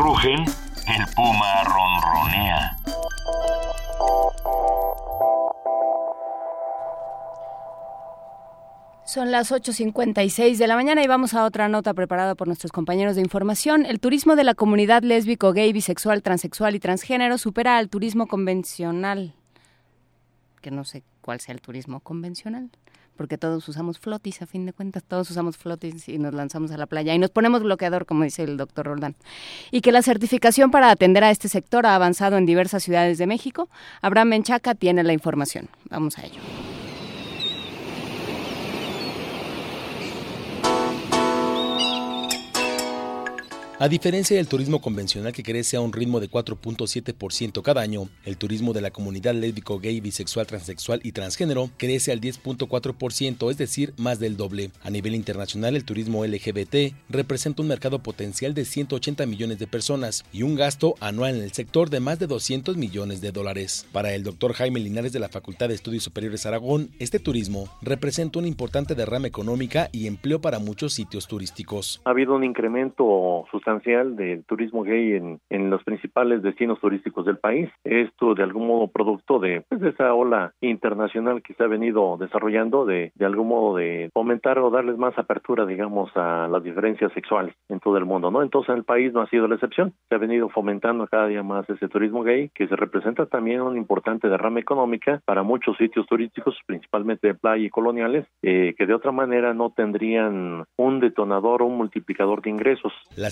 Speaker 1: rugen, el puma ronronea.
Speaker 3: Son las 8.56 de la mañana y vamos a otra nota preparada por nuestros compañeros de información. El turismo de la comunidad lésbico, gay, bisexual, transexual y transgénero supera al turismo convencional. Que no sé cuál sea el turismo convencional, porque todos usamos flotis, a fin de cuentas, todos usamos flotis y nos lanzamos a la playa y nos ponemos bloqueador, como dice el doctor Roldán. Y que la certificación para atender a este sector ha avanzado en diversas ciudades de México. Abraham Menchaca tiene la información. Vamos a ello.
Speaker 11: A diferencia del turismo convencional que crece a un ritmo de 4.7% cada año, el turismo de la comunidad lésbico, gay, bisexual, transexual y transgénero crece al 10.4%, es decir, más del doble. A nivel internacional, el turismo LGBT representa un mercado potencial de 180 millones de personas y un gasto anual en el sector de más de 200 millones de dólares. Para el doctor Jaime Linares de la Facultad de Estudios Superiores Aragón, este turismo representa una importante derrama económica y empleo para muchos sitios turísticos.
Speaker 32: Ha habido un incremento sustancial del turismo gay en, en los principales destinos turísticos del país. Esto de algún modo producto de, pues, de esa ola internacional que se ha venido desarrollando de, de algún modo de fomentar o darles más apertura, digamos, a las diferencias sexuales en todo el mundo, ¿no? Entonces en el país no ha sido la excepción. Se ha venido fomentando cada día más ese turismo gay que se representa también una importante derrama económica para muchos sitios turísticos, principalmente de playa y coloniales, eh, que de otra manera no tendrían un detonador o un multiplicador de ingresos.
Speaker 11: La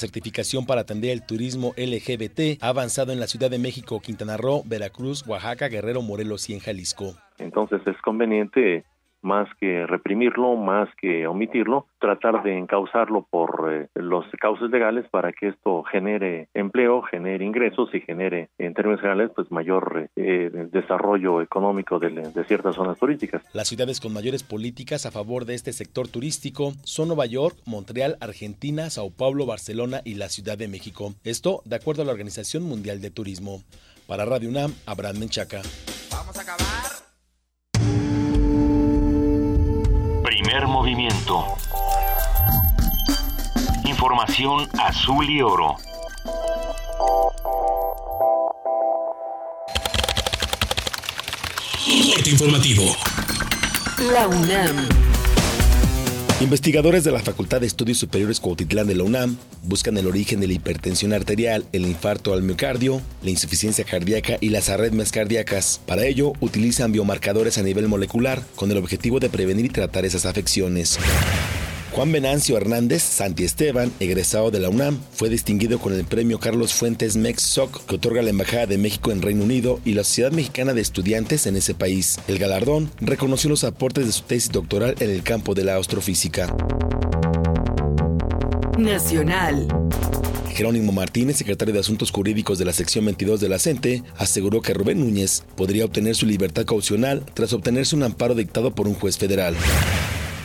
Speaker 11: para atender el turismo LGBT ha avanzado en la Ciudad de México, Quintana Roo, Veracruz, Oaxaca, Guerrero, Morelos y en Jalisco.
Speaker 32: Entonces es conveniente más que reprimirlo, más que omitirlo, tratar de encauzarlo por eh, los cauces legales para que esto genere empleo, genere ingresos y genere, en términos generales, pues mayor eh, desarrollo económico de, de, ciertas zonas turísticas.
Speaker 11: Las ciudades con mayores políticas a favor de este sector turístico son Nueva York, Montreal, Argentina, Sao Paulo, Barcelona y la Ciudad de México. Esto de acuerdo a la Organización Mundial de Turismo. Para Radio UNAM, Abraham Menchaca.
Speaker 33: Vamos a acabar.
Speaker 1: Primer movimiento. Información azul y oro.
Speaker 33: Informativo.
Speaker 23: La UNAM.
Speaker 11: Investigadores de la Facultad de Estudios Superiores Cuautitlán de la UNAM buscan el origen de la hipertensión arterial, el infarto al miocardio, la insuficiencia cardíaca y las arritmias cardíacas. Para ello, utilizan biomarcadores a nivel molecular con el objetivo de prevenir y tratar esas afecciones. Juan Venancio Hernández Santi Esteban, egresado de la UNAM, fue distinguido con el premio Carlos Fuentes Mex Soc que otorga la Embajada de México en Reino Unido y la Sociedad Mexicana de Estudiantes en ese país. El galardón reconoció los aportes de su tesis doctoral en el campo de la astrofísica.
Speaker 23: Nacional.
Speaker 11: Jerónimo Martínez, secretario de Asuntos Jurídicos de la sección 22 de la CENTE, aseguró que Rubén Núñez podría obtener su libertad caucional tras obtenerse un amparo dictado por un juez federal.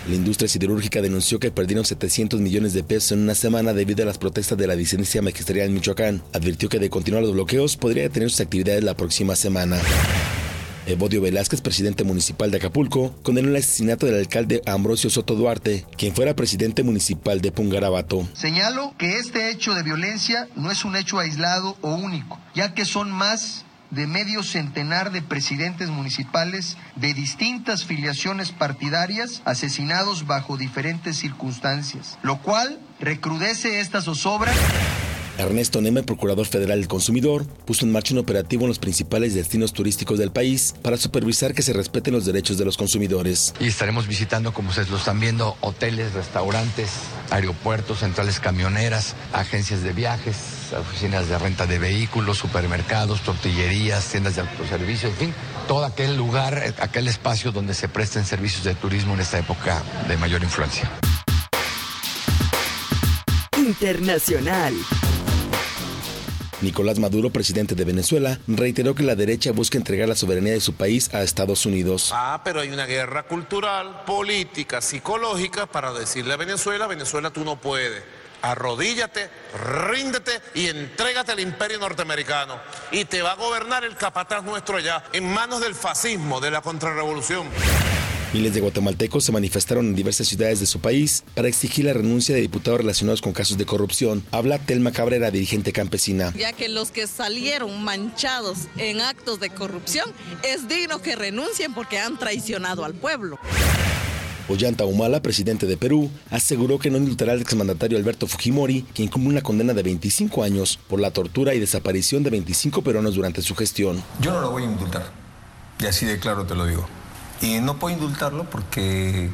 Speaker 11: La industria siderúrgica denunció que perdieron 700 millones de pesos en una semana debido a las protestas de la disidencia magisterial en Michoacán. Advirtió que de continuar los bloqueos podría detener sus actividades la próxima semana. Evodio Velázquez, presidente municipal de Acapulco, condenó el asesinato del alcalde Ambrosio Soto Duarte, quien fuera presidente municipal de Pungarabato.
Speaker 34: Señalo que este hecho de violencia no es un hecho aislado o único, ya que son más de medio centenar de presidentes municipales de distintas filiaciones partidarias asesinados bajo diferentes circunstancias, lo cual recrudece esta zozobra.
Speaker 11: Ernesto Neme, procurador federal del consumidor, puso en marcha un operativo en los principales destinos turísticos del país para supervisar que se respeten los derechos de los consumidores.
Speaker 35: Y estaremos visitando, como ustedes lo están viendo, hoteles, restaurantes, aeropuertos, centrales camioneras, agencias de viajes, oficinas de renta de vehículos, supermercados, tortillerías, tiendas de autoservicio, en fin, todo aquel lugar, aquel espacio donde se presten servicios de turismo en esta época de mayor influencia.
Speaker 23: Internacional.
Speaker 11: Nicolás Maduro, presidente de Venezuela, reiteró que la derecha busca entregar la soberanía de su país a Estados Unidos.
Speaker 36: Ah, pero hay una guerra cultural, política, psicológica para decirle a Venezuela, Venezuela tú no puedes. Arrodíllate, ríndete y entrégate al imperio norteamericano. Y te va a gobernar el capataz nuestro allá, en manos del fascismo, de la contrarrevolución.
Speaker 11: Miles de guatemaltecos se manifestaron en diversas ciudades de su país para exigir la renuncia de diputados relacionados con casos de corrupción. Habla Telma Cabrera, dirigente campesina.
Speaker 37: Ya que los que salieron manchados en actos de corrupción es digno que renuncien porque han traicionado al pueblo.
Speaker 11: Ollanta Humala, presidente de Perú, aseguró que no indultará al exmandatario Alberto Fujimori, quien cumple una condena de 25 años por la tortura y desaparición de 25 peruanos durante su gestión.
Speaker 38: Yo no lo voy a indultar, y así de claro te lo digo. Y no puedo indultarlo porque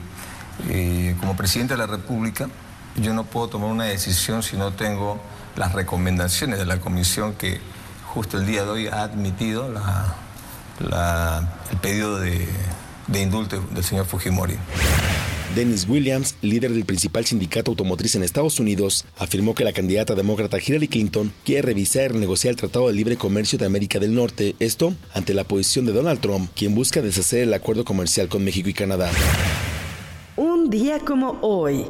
Speaker 38: eh, como presidente de la República yo no puedo tomar una decisión si no tengo las recomendaciones de la comisión que justo el día de hoy ha admitido el pedido de, de indulto del señor Fujimori.
Speaker 11: Dennis Williams, líder del principal sindicato automotriz en Estados Unidos, afirmó que la candidata demócrata Hillary Clinton quiere revisar y renegociar el Tratado de Libre Comercio de América del Norte, esto ante la posición de Donald Trump, quien busca deshacer el acuerdo comercial con México y Canadá.
Speaker 23: Un día como hoy.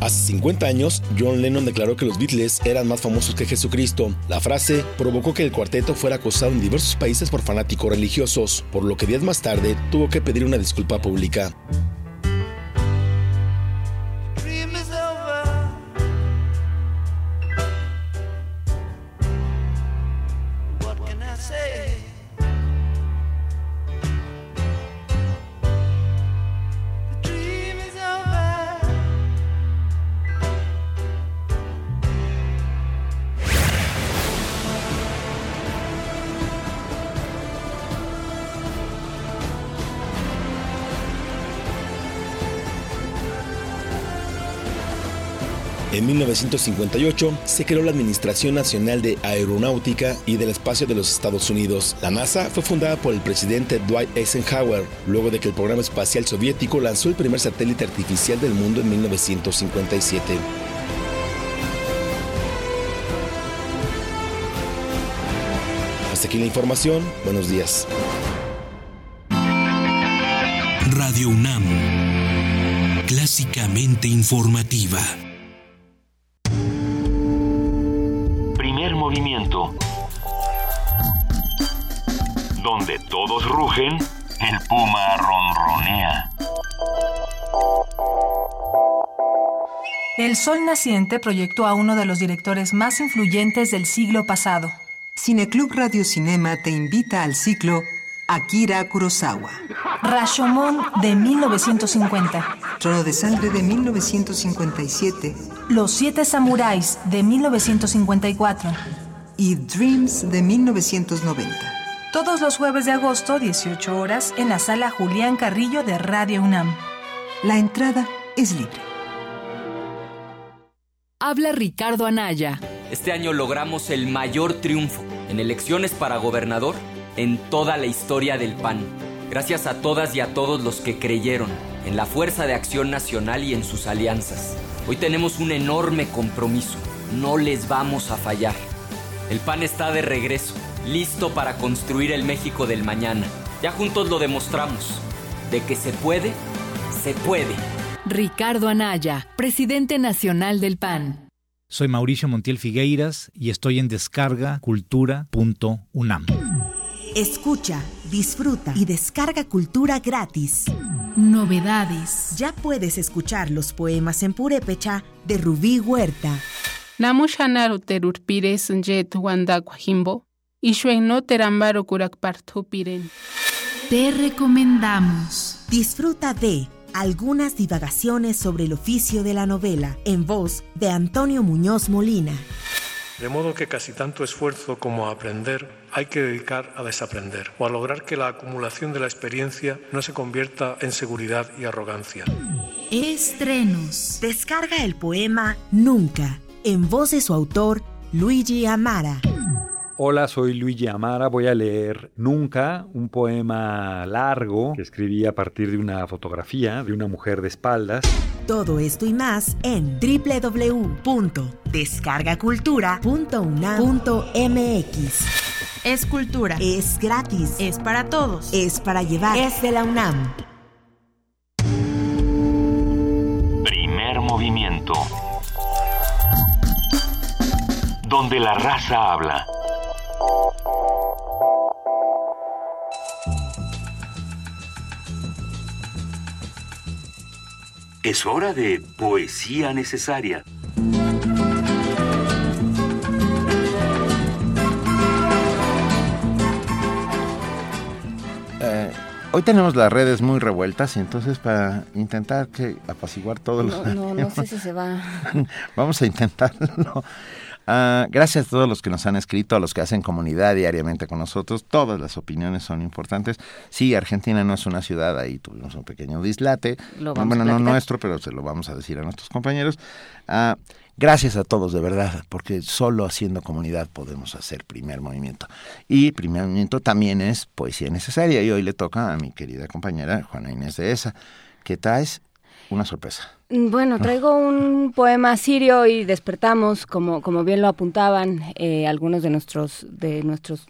Speaker 11: Hace 50 años, John Lennon declaró que los Beatles eran más famosos que Jesucristo. La frase provocó que el cuarteto fuera acosado en diversos países por fanáticos religiosos, por lo que días más tarde tuvo que pedir una disculpa pública. 1958 se creó la Administración Nacional de Aeronáutica y del Espacio de los Estados Unidos. La NASA fue fundada por el presidente Dwight Eisenhower, luego de que el programa espacial soviético lanzó el primer satélite artificial del mundo en 1957. Hasta aquí la información. Buenos días.
Speaker 33: Radio UNAM. Clásicamente informativa.
Speaker 1: Donde todos rugen, el puma ronronea.
Speaker 39: El Sol Naciente proyectó a uno de los directores más influyentes del siglo pasado,
Speaker 20: Cineclub Radio Cinema te invita al ciclo Akira Kurosawa.
Speaker 40: Rashomon de 1950.
Speaker 20: Trono de Sangre de 1957.
Speaker 40: Los Siete Samuráis de 1954.
Speaker 20: Y Dreams de 1990.
Speaker 40: Todos los jueves de agosto, 18 horas, en la sala Julián Carrillo de Radio UNAM.
Speaker 20: La entrada es libre.
Speaker 41: Habla Ricardo Anaya.
Speaker 42: Este año logramos el mayor triunfo en elecciones para gobernador en toda la historia del PAN. Gracias a todas y a todos los que creyeron en la fuerza de acción nacional y en sus alianzas. Hoy tenemos un enorme compromiso. No les vamos a fallar. El PAN está de regreso, listo para construir el México del mañana. Ya juntos lo demostramos. De que se puede, se puede.
Speaker 41: Ricardo Anaya, presidente nacional del PAN.
Speaker 43: Soy Mauricio Montiel Figueiras y estoy en descargacultura.unam.
Speaker 8: Escucha, disfruta y descarga cultura gratis.
Speaker 41: Novedades.
Speaker 8: Ya puedes escuchar los poemas en purépecha de Rubí Huerta.
Speaker 44: Namushanaru terurpires jet wanda kwajimbo. Ishuen terambaro kurakpartupiren.
Speaker 41: Te recomendamos.
Speaker 8: Disfruta de algunas divagaciones sobre el oficio de la novela en voz de Antonio Muñoz Molina.
Speaker 45: De modo que casi tanto esfuerzo como a aprender hay que dedicar a desaprender o a lograr que la acumulación de la experiencia no se convierta en seguridad y arrogancia.
Speaker 41: Estrenos.
Speaker 8: Descarga el poema Nunca en voz de su autor Luigi Amara.
Speaker 46: Hola, soy Luigi Amara. Voy a leer Nunca, un poema largo que escribí a partir de una fotografía de una mujer de espaldas.
Speaker 8: Todo esto y más en www.descargacultura.unam.mx.
Speaker 41: Es cultura.
Speaker 8: Es gratis.
Speaker 41: Es para todos.
Speaker 8: Es para llevar. Es de la UNAM.
Speaker 1: Primer movimiento. Donde la raza habla. Es hora de poesía necesaria.
Speaker 2: Eh, hoy tenemos las redes muy revueltas y entonces para intentar que apaciguar todos
Speaker 3: No,
Speaker 2: los...
Speaker 3: no, no sé si se va. [laughs]
Speaker 2: Vamos a intentarlo. Ah, gracias a todos los que nos han escrito, a los que hacen comunidad diariamente con nosotros. Todas las opiniones son importantes. Sí, Argentina no es una ciudad, ahí tuvimos un pequeño dislate.
Speaker 3: Lo vamos
Speaker 2: bueno,
Speaker 3: a
Speaker 2: no nuestro, pero se lo vamos a decir a nuestros compañeros. Ah, gracias a todos, de verdad, porque solo haciendo comunidad podemos hacer primer movimiento. Y primer movimiento también es poesía necesaria. Y hoy le toca a mi querida compañera Juana Inés de Esa, que traes una sorpresa.
Speaker 3: Bueno, traigo un poema sirio y despertamos, como, como bien lo apuntaban eh, algunos de nuestros, de nuestros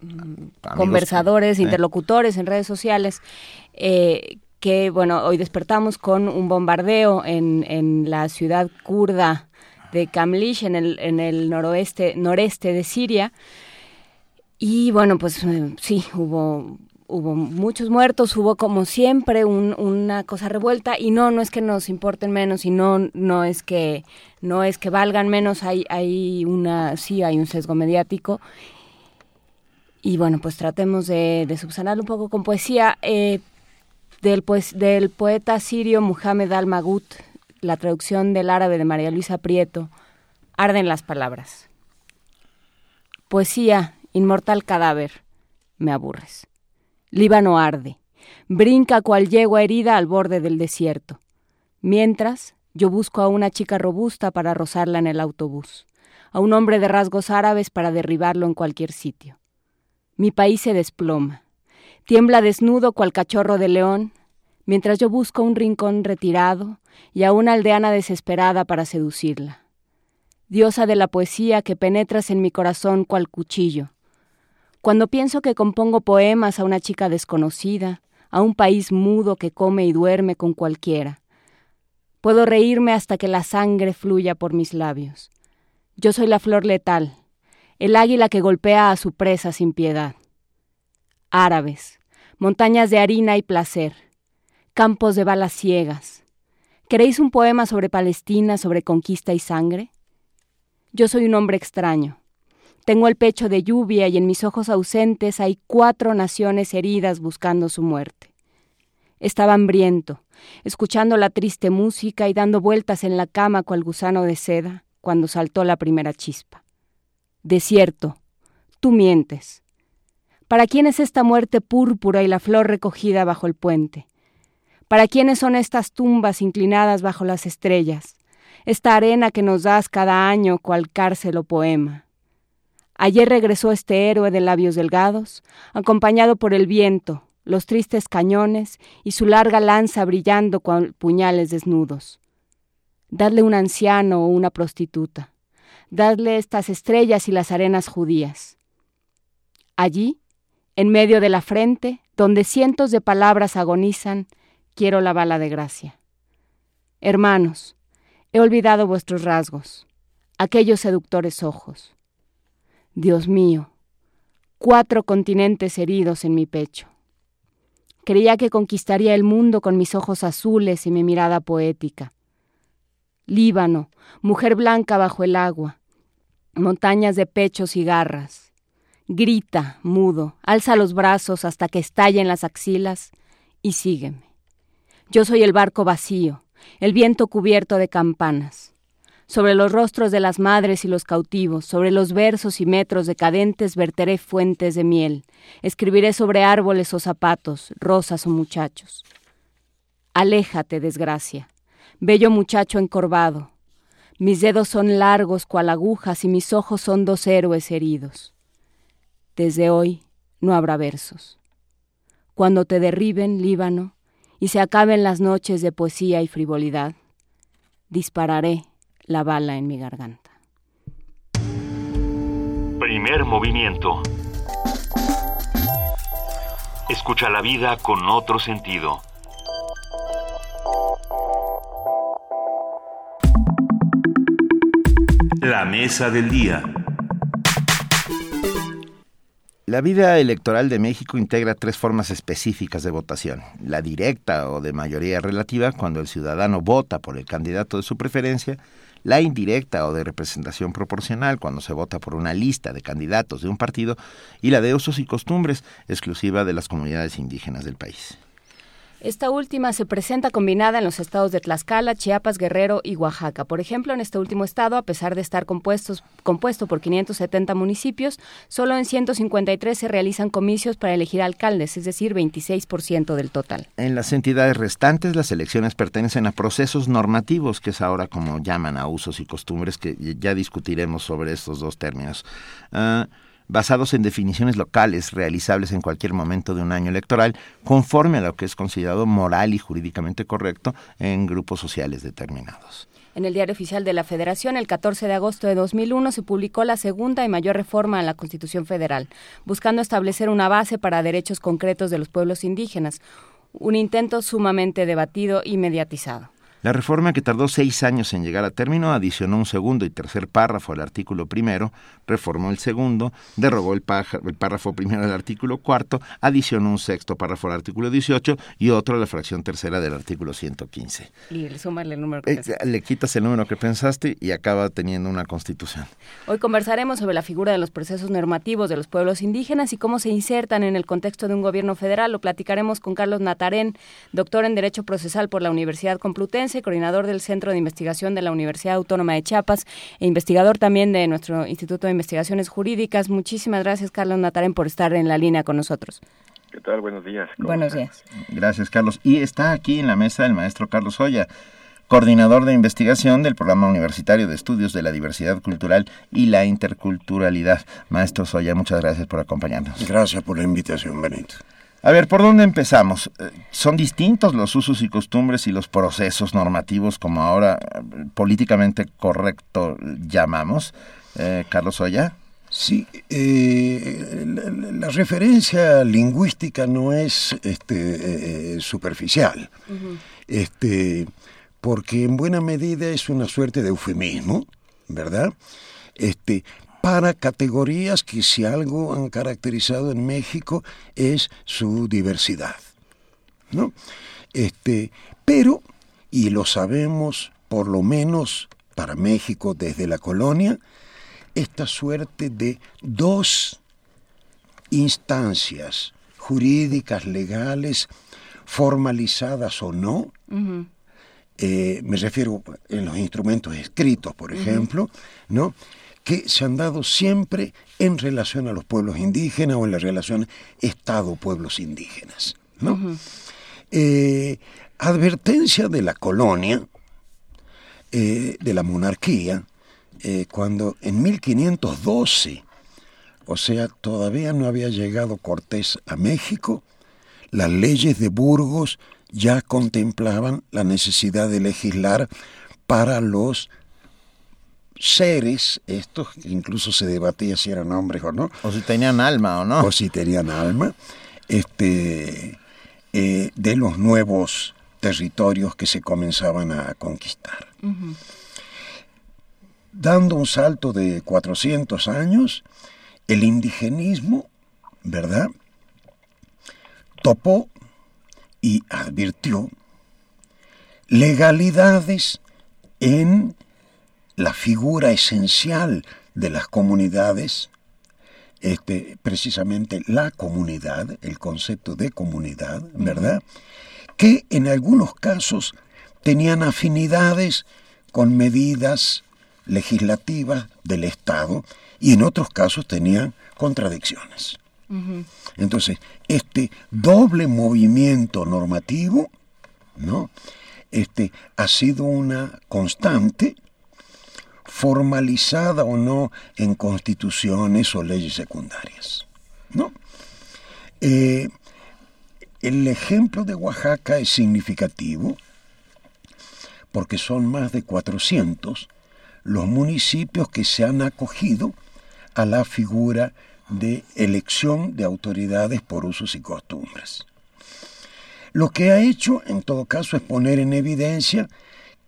Speaker 3: mm, conversadores,
Speaker 2: eh.
Speaker 3: interlocutores en redes sociales, eh, que bueno, hoy despertamos con un bombardeo en, en la ciudad kurda de Kamlish, en el, en el noroeste, noreste de Siria. Y bueno, pues eh, sí, hubo hubo muchos muertos, hubo como siempre un- una cosa revuelta y no, no es que nos importen menos y no, no es que no es que valgan menos, hay, hay una, sí hay un sesgo mediático y bueno, pues tratemos de, de subsanarlo un poco con poesía eh, del, pues, del poeta sirio Muhammad al-Magut, la traducción del árabe de María Luisa Prieto, arden las palabras. Poesía, inmortal cadáver, me aburres. Líbano arde, brinca cual yegua herida al borde del desierto. Mientras, yo busco a una chica robusta para rozarla en el autobús, a un hombre de rasgos árabes para derribarlo en cualquier sitio. Mi país se desploma, tiembla desnudo cual cachorro de león, mientras yo busco un rincón retirado y a una aldeana desesperada para seducirla. Diosa de la poesía que penetras en mi corazón cual cuchillo, cuando pienso que compongo poemas a una chica desconocida, a un país mudo que come y duerme con cualquiera, puedo reírme hasta que la sangre fluya por mis labios. Yo soy la flor letal, el águila que golpea a su presa sin piedad. Árabes, montañas de harina y placer, campos de balas ciegas. ¿Queréis un poema sobre Palestina, sobre conquista y sangre? Yo soy un hombre extraño, Tengo el pecho de lluvia y en mis ojos ausentes hay cuatro naciones heridas buscando su muerte. Estaba hambriento, escuchando la triste música y dando vueltas en la cama cual gusano de seda cuando saltó la primera chispa. Desierto, tú mientes. ¿Para quién es esta muerte púrpura y la flor recogida bajo el puente? ¿Para quiénes son estas tumbas inclinadas bajo las estrellas? Esta arena que nos das cada año cual cárcel o poema. Ayer regresó este héroe de labios delgados, acompañado por el viento, los tristes cañones y su larga lanza brillando con puñales desnudos. Dadle un anciano o una prostituta. Dadle estas estrellas y las arenas judías. Allí, en medio de la frente, donde cientos de palabras agonizan, quiero la bala de gracia. Hermanos, he olvidado vuestros rasgos, aquellos seductores ojos. Dios mío, cuatro continentes heridos en mi pecho. Creía que conquistaría el mundo con mis ojos azules y mi mirada poética. Líbano, mujer blanca bajo el agua, montañas de pechos y garras. Grita, mudo, alza los brazos hasta que estallen las axilas y sígueme. Yo soy el barco vacío, el viento cubierto de campanas sobre los rostros de las madres y los cautivos, sobre los versos y metros decadentes verteré fuentes de miel, escribiré sobre árboles o zapatos, rosas o muchachos. Aléjate, desgracia, bello muchacho encorvado. Mis dedos son largos cual agujas y mis ojos son dos héroes heridos. Desde hoy no habrá versos. Cuando te derriben, Líbano, y se acaben las noches de poesía y frivolidad, dispararé la bala en mi garganta.
Speaker 1: Primer movimiento. Escucha la vida con otro sentido. La mesa del día.
Speaker 2: La vida electoral de México integra tres formas específicas de votación. La directa o de mayoría relativa, cuando el ciudadano vota por el candidato de su preferencia, la indirecta o de representación proporcional cuando se vota por una lista de candidatos de un partido y la de usos y costumbres exclusiva de las comunidades indígenas del país.
Speaker 3: Esta última se presenta combinada en los estados de Tlaxcala, Chiapas, Guerrero y Oaxaca. Por ejemplo, en este último estado, a pesar de estar compuestos, compuesto por 570 municipios, solo en 153 se realizan comicios para elegir alcaldes, es decir, 26% del total.
Speaker 2: En las entidades restantes, las elecciones pertenecen a procesos normativos, que es ahora como llaman a usos y costumbres, que ya discutiremos sobre estos dos términos. Ah, basados en definiciones locales realizables en cualquier momento de un año electoral, conforme a lo que es considerado moral y jurídicamente correcto en grupos sociales determinados.
Speaker 3: En el Diario Oficial de la Federación, el 14 de agosto de 2001, se publicó la segunda y mayor reforma a la Constitución Federal, buscando establecer una base para derechos concretos de los pueblos indígenas, un intento sumamente debatido y mediatizado.
Speaker 2: La reforma, que tardó seis años en llegar a término, adicionó un segundo y tercer párrafo al artículo primero, reformó el segundo, derogó el, párrafo primero del artículo cuarto, adicionó un sexto párrafo al artículo 18 y otro a la fracción tercera del artículo 115.
Speaker 3: Y le sumas el número que
Speaker 2: eh, Le quitas el número que pensaste y acaba teniendo una constitución.
Speaker 3: Hoy conversaremos sobre la figura de los procesos normativos de los pueblos indígenas y cómo se insertan en el contexto de un gobierno federal. Lo platicaremos con Carlos Natarén, doctor en Derecho Procesal por la Universidad Complutense coordinador del Centro de Investigación de la Universidad Autónoma de Chiapas e investigador también de nuestro Instituto de Investigaciones Jurídicas. Muchísimas gracias, Carlos Nataren, por estar en la línea con nosotros.
Speaker 47: ¿Qué tal? Buenos días.
Speaker 3: Buenos días.
Speaker 2: Gracias, Carlos. Y está aquí en la mesa el maestro Carlos Oya coordinador de investigación del Programa Universitario de Estudios de la Diversidad Cultural y la Interculturalidad. Maestro Soya, muchas gracias por acompañarnos.
Speaker 48: Gracias por la invitación, Benito.
Speaker 2: A ver, ¿por dónde empezamos? Eh, ¿Son distintos los usos y costumbres y los procesos normativos, como ahora eh, políticamente correcto llamamos? Eh, Carlos Oya.
Speaker 48: Sí, la, referencia lingüística no es este, superficial, este, porque en buena medida es una suerte de eufemismo, ¿verdad? Este, para categorías que si algo han caracterizado en México es su diversidad. ¿no? Este, pero, y lo sabemos por lo menos para México desde la colonia, esta suerte de dos instancias jurídicas, legales, formalizadas o no, eh, me refiero en los instrumentos escritos, por ejemplo, ¿no? Que se han dado siempre en relación a los pueblos indígenas o en la relación Estado-pueblos indígenas. ¿no? Eh, advertencia de la colonia, eh, de la monarquía, cuando en 1512, o sea, todavía no había llegado Cortés a México, las leyes de Burgos ya contemplaban la necesidad de legislar para los seres, estos que incluso se debatía si eran hombres o no.
Speaker 2: O si tenían alma o no.
Speaker 48: O si tenían alma, este, eh, de los nuevos territorios que se comenzaban a conquistar. Dando un salto de 400 años, el indigenismo, ¿verdad? Topó y advirtió legalidades en la figura esencial de las comunidades, este, precisamente la comunidad, el concepto de comunidad, ¿verdad? Que en algunos casos tenían afinidades con medidas legislativas del Estado y en otros casos tenían contradicciones. Entonces, este doble movimiento normativo, ¿no? Este, ha sido una constante, formalizada o no en constituciones o leyes secundarias. ¿no? Eh, el ejemplo de Oaxaca es significativo porque son más de 400 los municipios que se han acogido a la figura de elección de autoridades por usos y costumbres. Lo que ha hecho, en todo caso, es poner en evidencia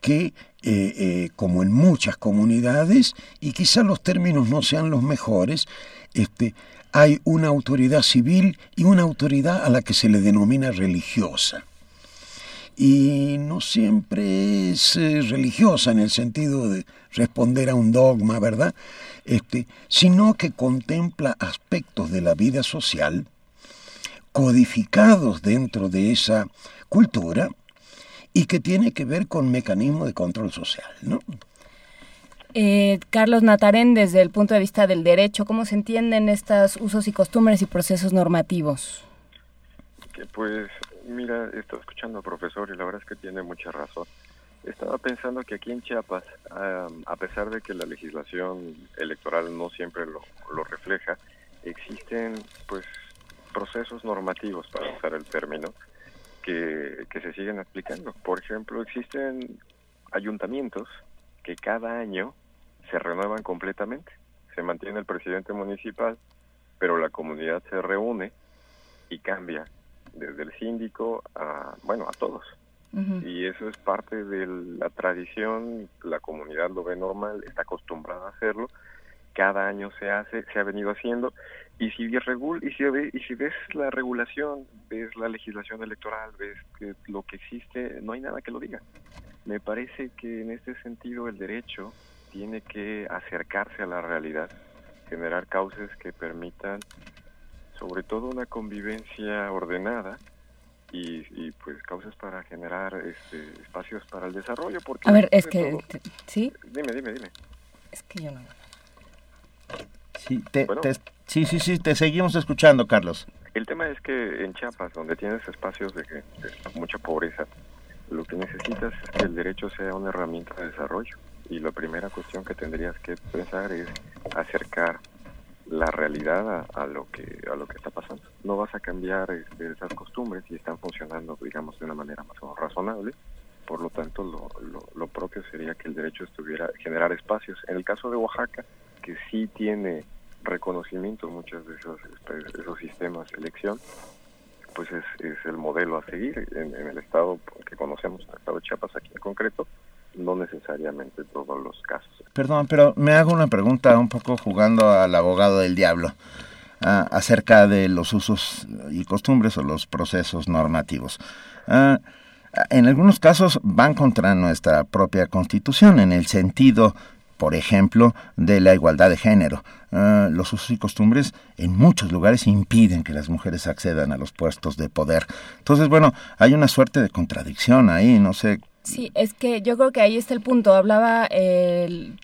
Speaker 48: que, eh, eh, como en muchas comunidades, y quizá los términos no sean los mejores, este, hay una autoridad civil y una autoridad a la que se le denomina religiosa. Y no siempre es eh, religiosa en el sentido de responder a un dogma, ¿verdad? Este, sino que contempla aspectos de la vida social codificados dentro de esa cultura y que tiene que ver con mecanismos de control social, ¿no?
Speaker 3: Eh, Carlos Natarén, desde el punto de vista del derecho, ¿cómo se entienden estos usos y costumbres y procesos normativos?
Speaker 47: Que pues, mira, estoy escuchando al profesor y la verdad es que tiene mucha razón. Estaba pensando que aquí en Chiapas, a pesar de que la legislación electoral no siempre lo, refleja, existen pues procesos normativos, para usar el término, que, que se siguen aplicando. Por ejemplo, existen ayuntamientos que cada año se renuevan completamente. Se mantiene el presidente municipal, pero la comunidad se reúne y cambia desde el síndico a, bueno, a todos. Y eso es parte de la tradición, la comunidad lo ve normal, está acostumbrada a hacerlo, cada año se hace, se ha venido haciendo, y si, regul y si, y si ves la regulación, ves la legislación electoral, ves que lo que existe, no hay nada que lo diga. Me parece que en este sentido el derecho tiene que acercarse a la realidad, generar causas que permitan sobre todo una convivencia ordenada y, pues causas para generar este, espacios para el desarrollo. Porque
Speaker 3: a ver, es que, ¿sí?
Speaker 47: Dime, dime, dime.
Speaker 3: Es que yo no.
Speaker 2: Sí, sí, sí, sí, te seguimos escuchando, Carlos.
Speaker 47: El tema es que en Chiapas, donde tienes espacios de, de mucha pobreza, lo que necesitas es que el derecho sea una herramienta de desarrollo. Y la primera cuestión que tendrías que pensar es acercar la realidad a, lo que a lo que está pasando. No vas a cambiar este, esas costumbres y están funcionando, digamos, de una manera más o menos razonable. Por lo tanto, lo, lo, propio sería que el derecho estuviera generar espacios. En el caso de Oaxaca, que sí tiene reconocimiento muchos de esos, este, esos sistemas de elección, pues es, es el modelo a seguir en, en el estado que conocemos, el estado de Chiapas aquí en concreto, no necesariamente todos los casos.
Speaker 2: Perdón, pero me hago una pregunta un poco jugando al abogado del diablo ah, acerca de los usos y costumbres o los procesos normativos. Ah, en algunos casos van contra nuestra propia constitución en el sentido por ejemplo, de la igualdad de género. Ah, los usos y costumbres en muchos lugares impiden que las mujeres accedan a los puestos de poder. Entonces, bueno, hay una suerte de contradicción ahí, no sé.
Speaker 3: Sí, es que yo creo que ahí está el punto. Hablaba el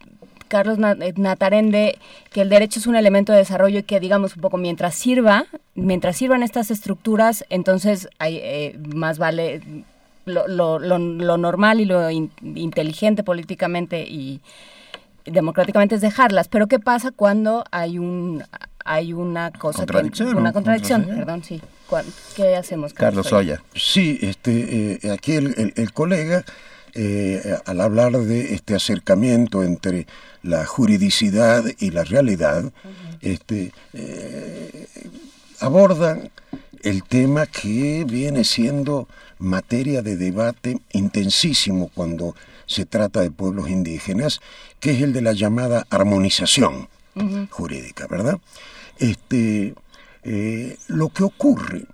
Speaker 3: Carlos eh, Natarende que el derecho es un elemento de desarrollo y que digamos un poco mientras sirva, mientras sirvan estas estructuras, entonces hay, eh, más vale lo, lo, lo, normal y lo inteligente políticamente y democráticamente es dejarlas. Pero ¿qué pasa cuando hay un hay una cosa
Speaker 2: contradicción,
Speaker 3: una contradicción, perdón, sí. ¿Qué hacemos?
Speaker 2: Carlos Soya.
Speaker 48: Sí, este, eh, aquí el, el, colega eh, al hablar de este acercamiento entre la juridicidad y la realidad, este, eh, abordan el tema que viene siendo materia de debate intensísimo cuando se trata de pueblos indígenas, que es el de la llamada armonización jurídica, ¿verdad? Este, eh, lo que ocurre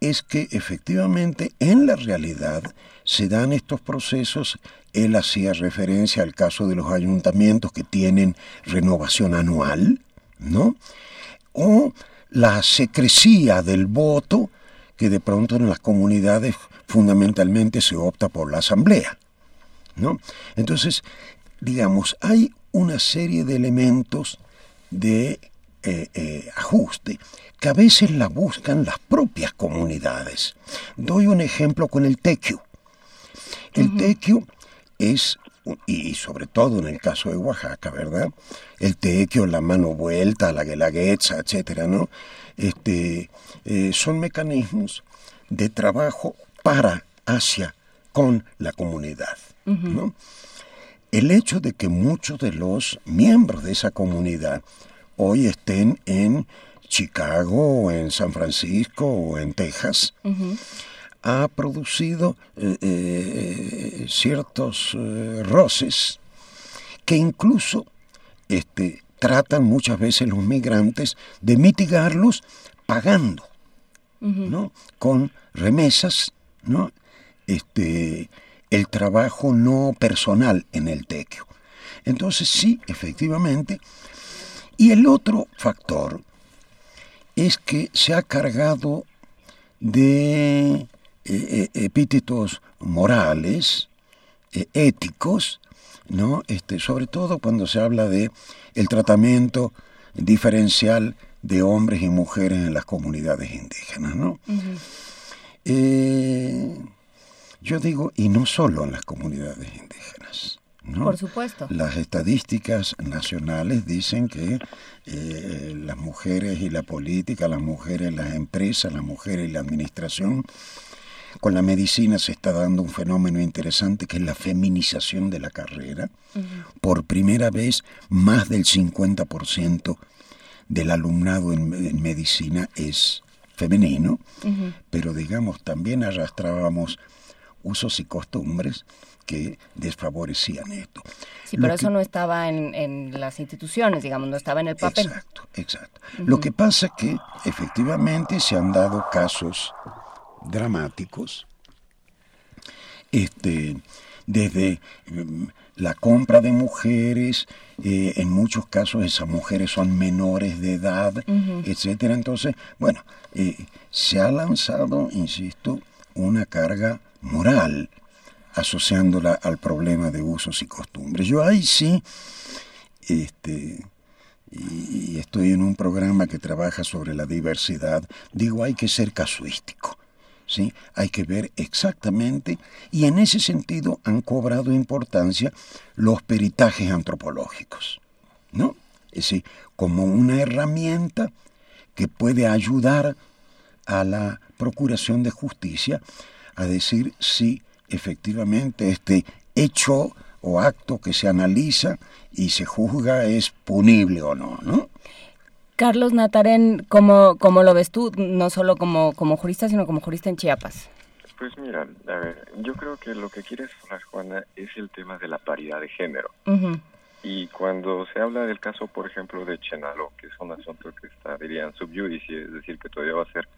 Speaker 48: es que efectivamente en la realidad se dan estos procesos, él hacía referencia al caso de los ayuntamientos que tienen renovación anual, ¿no? O la secrecía del voto, que de pronto en las comunidades fundamentalmente se opta por la asamblea, ¿no? Entonces, digamos, hay una serie de elementos de eh, eh, ajuste que a veces la buscan las propias comunidades. Doy un ejemplo con el tequio. El tequio es, y sobre todo en el caso de Oaxaca, ¿verdad? El tequio, la mano vuelta, la guelaguetza, etcétera, ¿no? Este, eh, son mecanismos de trabajo para, hacia, con la comunidad, ¿no? El hecho de que muchos de los miembros de esa comunidad hoy estén en Chicago, o en San Francisco o en Texas, ha producido eh, eh, ciertos eh, roces que incluso este, tratan muchas veces los migrantes de mitigarlos pagando, ¿no? Con remesas, ¿no? Este, el trabajo no personal en el tequio. Entonces sí, efectivamente. Y el otro factor es que se ha cargado de eh, eh, epítetos morales, eh, éticos, ¿no? Este, sobre todo cuando se habla de el tratamiento diferencial de hombres y mujeres en las comunidades indígenas, ¿no? Yo digo, y no solo en las comunidades indígenas.
Speaker 3: Por supuesto.
Speaker 48: Las estadísticas nacionales dicen que eh, las mujeres y la política, las mujeres en las empresas, las mujeres y la administración, con la medicina se está dando un fenómeno interesante que es la feminización de la carrera. Por primera vez, más del 50% del alumnado en, medicina es femenino, pero digamos, también arrastrábamos usos y costumbres que desfavorecían esto.
Speaker 3: Sí, pero eso no estaba en, las instituciones, digamos, no estaba en el papel.
Speaker 48: Exacto, exacto. Lo que pasa es que efectivamente se han dado casos dramáticos, este, desde mm, la compra de mujeres, eh, en muchos casos esas mujeres son menores de edad, etcétera. Entonces, bueno, eh, se ha lanzado, insisto, una carga moral asociándola al problema de usos y costumbres. Yo ahí sí, este, y, estoy en un programa que trabaja sobre la diversidad, digo, hay que ser casuístico. ¿Sí? Hay que ver exactamente, y en ese sentido han cobrado importancia los peritajes antropológicos, ¿no? Es decir, como una herramienta que puede ayudar a la procuración de justicia a decir si efectivamente este hecho o acto que se analiza y se juzga es punible o no, ¿no?
Speaker 3: Carlos Natarén, ¿cómo, cómo lo ves tú, no solo como, como jurista, sino como jurista en Chiapas?
Speaker 47: Pues mira, a ver, yo creo que lo que quieres hablar, Juana, es el tema de la paridad de género. Y cuando se habla del caso, por ejemplo, de Chenalo, que es un asunto que está, dirían, subjudice, es decir, que todavía va a ser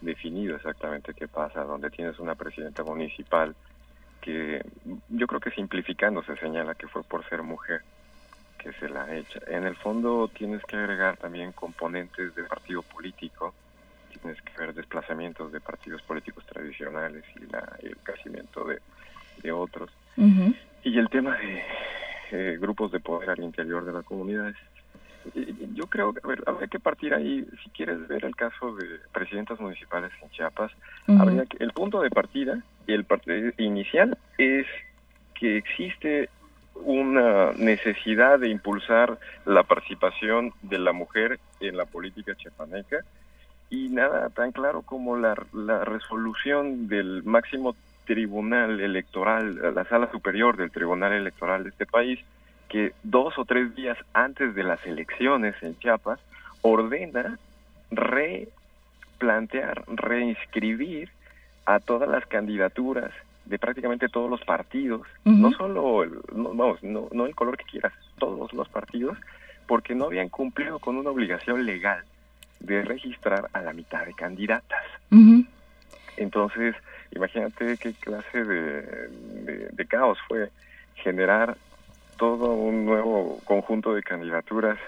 Speaker 47: definido exactamente qué pasa, donde tienes una presidenta municipal que yo creo que simplificando se señala que fue por ser mujer que se la echa. En el fondo tienes que agregar también componentes de partido político, tienes que ver desplazamientos de partidos políticos tradicionales y la, el crecimiento de, de otros. Y el tema de eh, grupos de poder al interior de las comunidades. Yo creo que habría que partir ahí, si quieres ver el caso de presidentas municipales en Chiapas, habría que, el punto de partida y el inicial es que existe una necesidad de impulsar la participación de la mujer en la política chiapaneca y nada tan claro como la, la resolución del máximo tribunal electoral, la sala superior del tribunal electoral de este país, que dos o tres días antes de las elecciones en Chiapas ordena replantear, reinscribir a todas las candidaturas de prácticamente todos los partidos, no solo el, no, no, no, el color que quieras, todos los partidos, porque no habían cumplido con una obligación legal de registrar a la mitad de candidatas. Entonces, imagínate qué clase de, de, caos fue generar todo un nuevo conjunto de candidaturas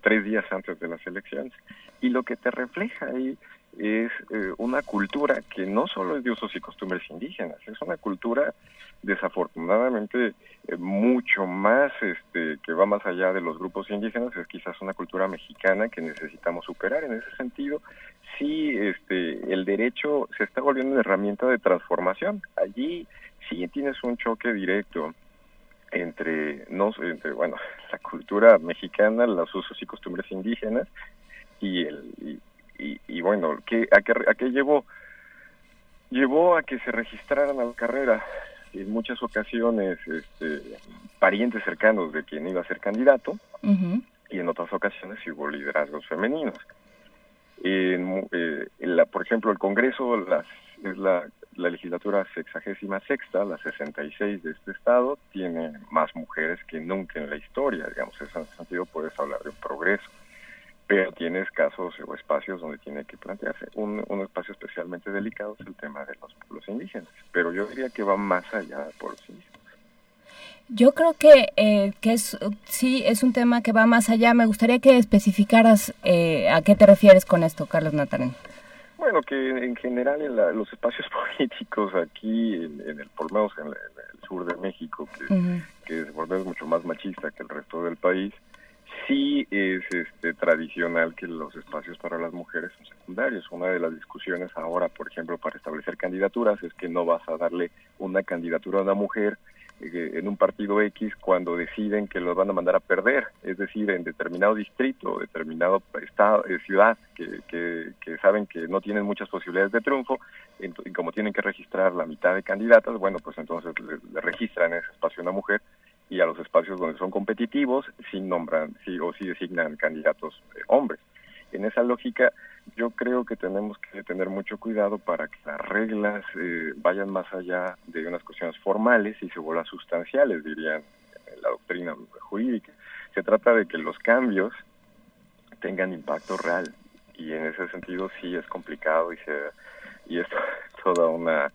Speaker 47: tres días antes de las elecciones. Y lo que te refleja ahí es eh, una cultura que no solo es de usos y costumbres indígenas, es una cultura desafortunadamente eh, mucho más este que va más allá de los grupos indígenas, es quizás una cultura mexicana que necesitamos superar en ese sentido. Sí, este el derecho se está volviendo una herramienta de transformación. Allí sí tienes un choque directo entre no entre bueno, [laughs] la cultura mexicana, los usos y costumbres indígenas y el y, bueno, ¿qué, a, qué, ¿a qué llevó? Llevó a que se registraran a la carrera en muchas ocasiones este, parientes cercanos de quien iba a ser candidato y en otras ocasiones hubo liderazgos femeninos. En, eh, la, por ejemplo, el Congreso las, es la, la legislatura sexagésima sexta, la 66 de este estado, tiene más mujeres que nunca en la historia, digamos, en ese sentido puedes hablar de un progreso pero tienes casos o espacios donde tiene que plantearse. Un, un espacio especialmente delicado es el tema de los pueblos indígenas, pero yo diría que va más allá de pueblos indígenas.
Speaker 3: Yo creo que, eh, que es, sí es un tema que va más allá. Me gustaría que especificaras eh, a qué te refieres con esto, Carlos Natarén.
Speaker 47: Bueno, que en general en los espacios [laughs] políticos aquí, en, el, por lo menos en, el, sur de México, que, que es, por es mucho más machista que el resto del país, sí es este, tradicional que los espacios para las mujeres son secundarios. Una de las discusiones ahora, por ejemplo, para establecer candidaturas es que no vas a darle una candidatura a una mujer en un partido X cuando deciden que los van a mandar a perder, es decir, en determinado distrito, determinado estado, eh, ciudad, que, saben que no tienen muchas posibilidades de triunfo, y como tienen que registrar la mitad de candidatas, bueno, pues entonces le, registran ese espacio una mujer y a los espacios donde son competitivos si nombran sí, o si designan candidatos eh, hombres. En esa lógica, yo creo que tenemos que tener mucho cuidado para que las reglas eh, vayan más allá de unas cuestiones formales y se vuelvan sustanciales, dirían la doctrina jurídica. Se trata de que los cambios tengan impacto real y en ese sentido sí es complicado y se y es [laughs] toda una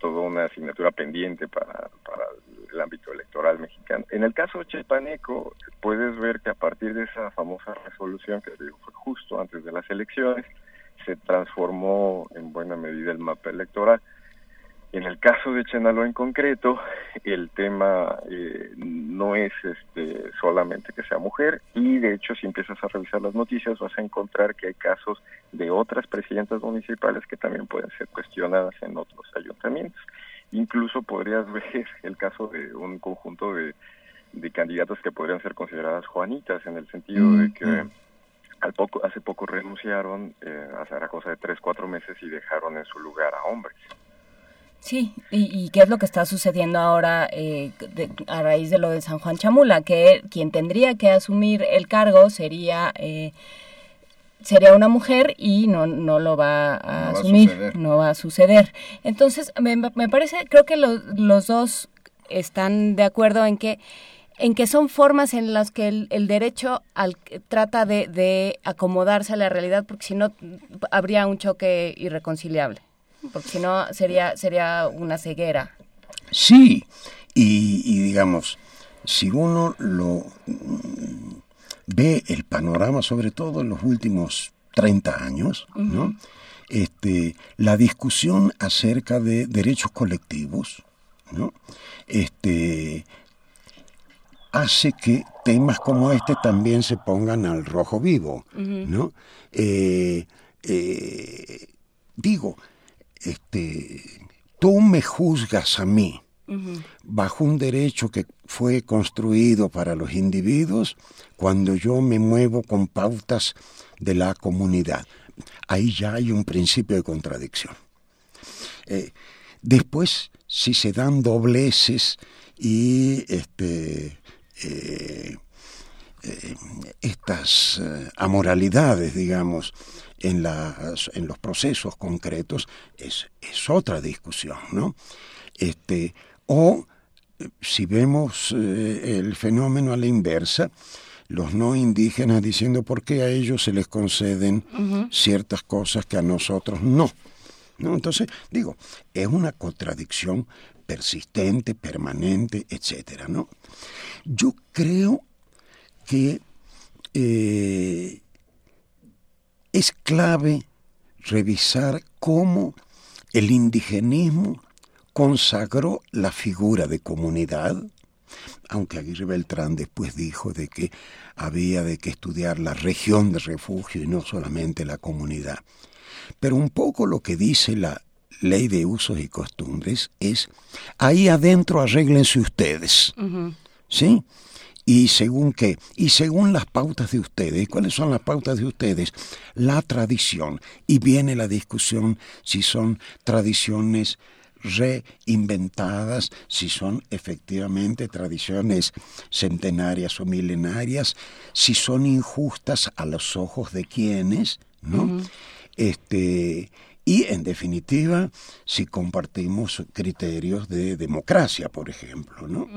Speaker 47: toda una asignatura pendiente para, para el ámbito electoral mexicano. En el caso chepaneco, puedes ver que a partir de esa famosa resolución, que digo, fue justo antes de las elecciones, se transformó en buena medida el mapa electoral. En el caso de Chenalo en concreto, el tema eh, no es este, solamente que sea mujer y de hecho si empiezas a revisar las noticias vas a encontrar que hay casos de otras presidentas municipales que también pueden ser cuestionadas en otros ayuntamientos. Incluso podrías [laughs] ver el caso de un conjunto de, de candidatas que podrían ser consideradas juanitas en el sentido de que mm, mm. al poco hace poco renunciaron eh, hace la cosa de tres cuatro meses y dejaron en su lugar a hombres
Speaker 3: Sí, y, qué es lo que está sucediendo ahora eh, a raíz de lo de San Juan Chamula, que quien tendría que asumir el cargo sería eh, sería una mujer y no, no lo va a asumir, no va a suceder. Entonces, me, me parece, creo que los dos están de acuerdo en que en que son formas en las que el, derecho al, trata de, de acomodarse a la realidad, porque si no habría un choque irreconciliable, porque si no sería, sería una ceguera.
Speaker 48: Sí, y, y digamos, si uno lo ve el panorama, sobre todo en los últimos 30 años, ¿no? Este, la discusión acerca de derechos colectivos, ¿no? Este, hace que temas como este también se pongan al rojo vivo, ¿no? Eh, eh, digo, este, tú me juzgas a mí bajo un derecho que fue construido para los individuos cuando yo me muevo con pautas de la comunidad. Ahí ya hay un principio de contradicción. Eh, después, si se dan dobleces y este, eh, eh, estas amoralidades, digamos, en, las, en los procesos concretos, es, es otra discusión, ¿no? Este, o si vemos eh, el fenómeno a la inversa, los no indígenas diciendo por qué a ellos se les conceden ciertas cosas que a nosotros no. ¿no? Entonces, digo, es una contradicción persistente, permanente, etcétera, ¿no? Yo creo que eh, es clave revisar cómo el indigenismo consagró la figura de comunidad, aunque Aguirre Beltrán después dijo de que había de que estudiar la región de refugio y no solamente la comunidad. Pero un poco lo que dice la ley de usos y costumbres es, ahí adentro arréglense ustedes, ¿sí? ¿Y según qué? Y según las pautas de ustedes. ¿Cuáles son las pautas de ustedes? La tradición. Y viene la discusión si son tradiciones reinventadas, si son efectivamente tradiciones centenarias o milenarias, si son injustas a los ojos de quienes, ¿no? Este y en definitiva, si compartimos criterios de democracia, por ejemplo, ¿no?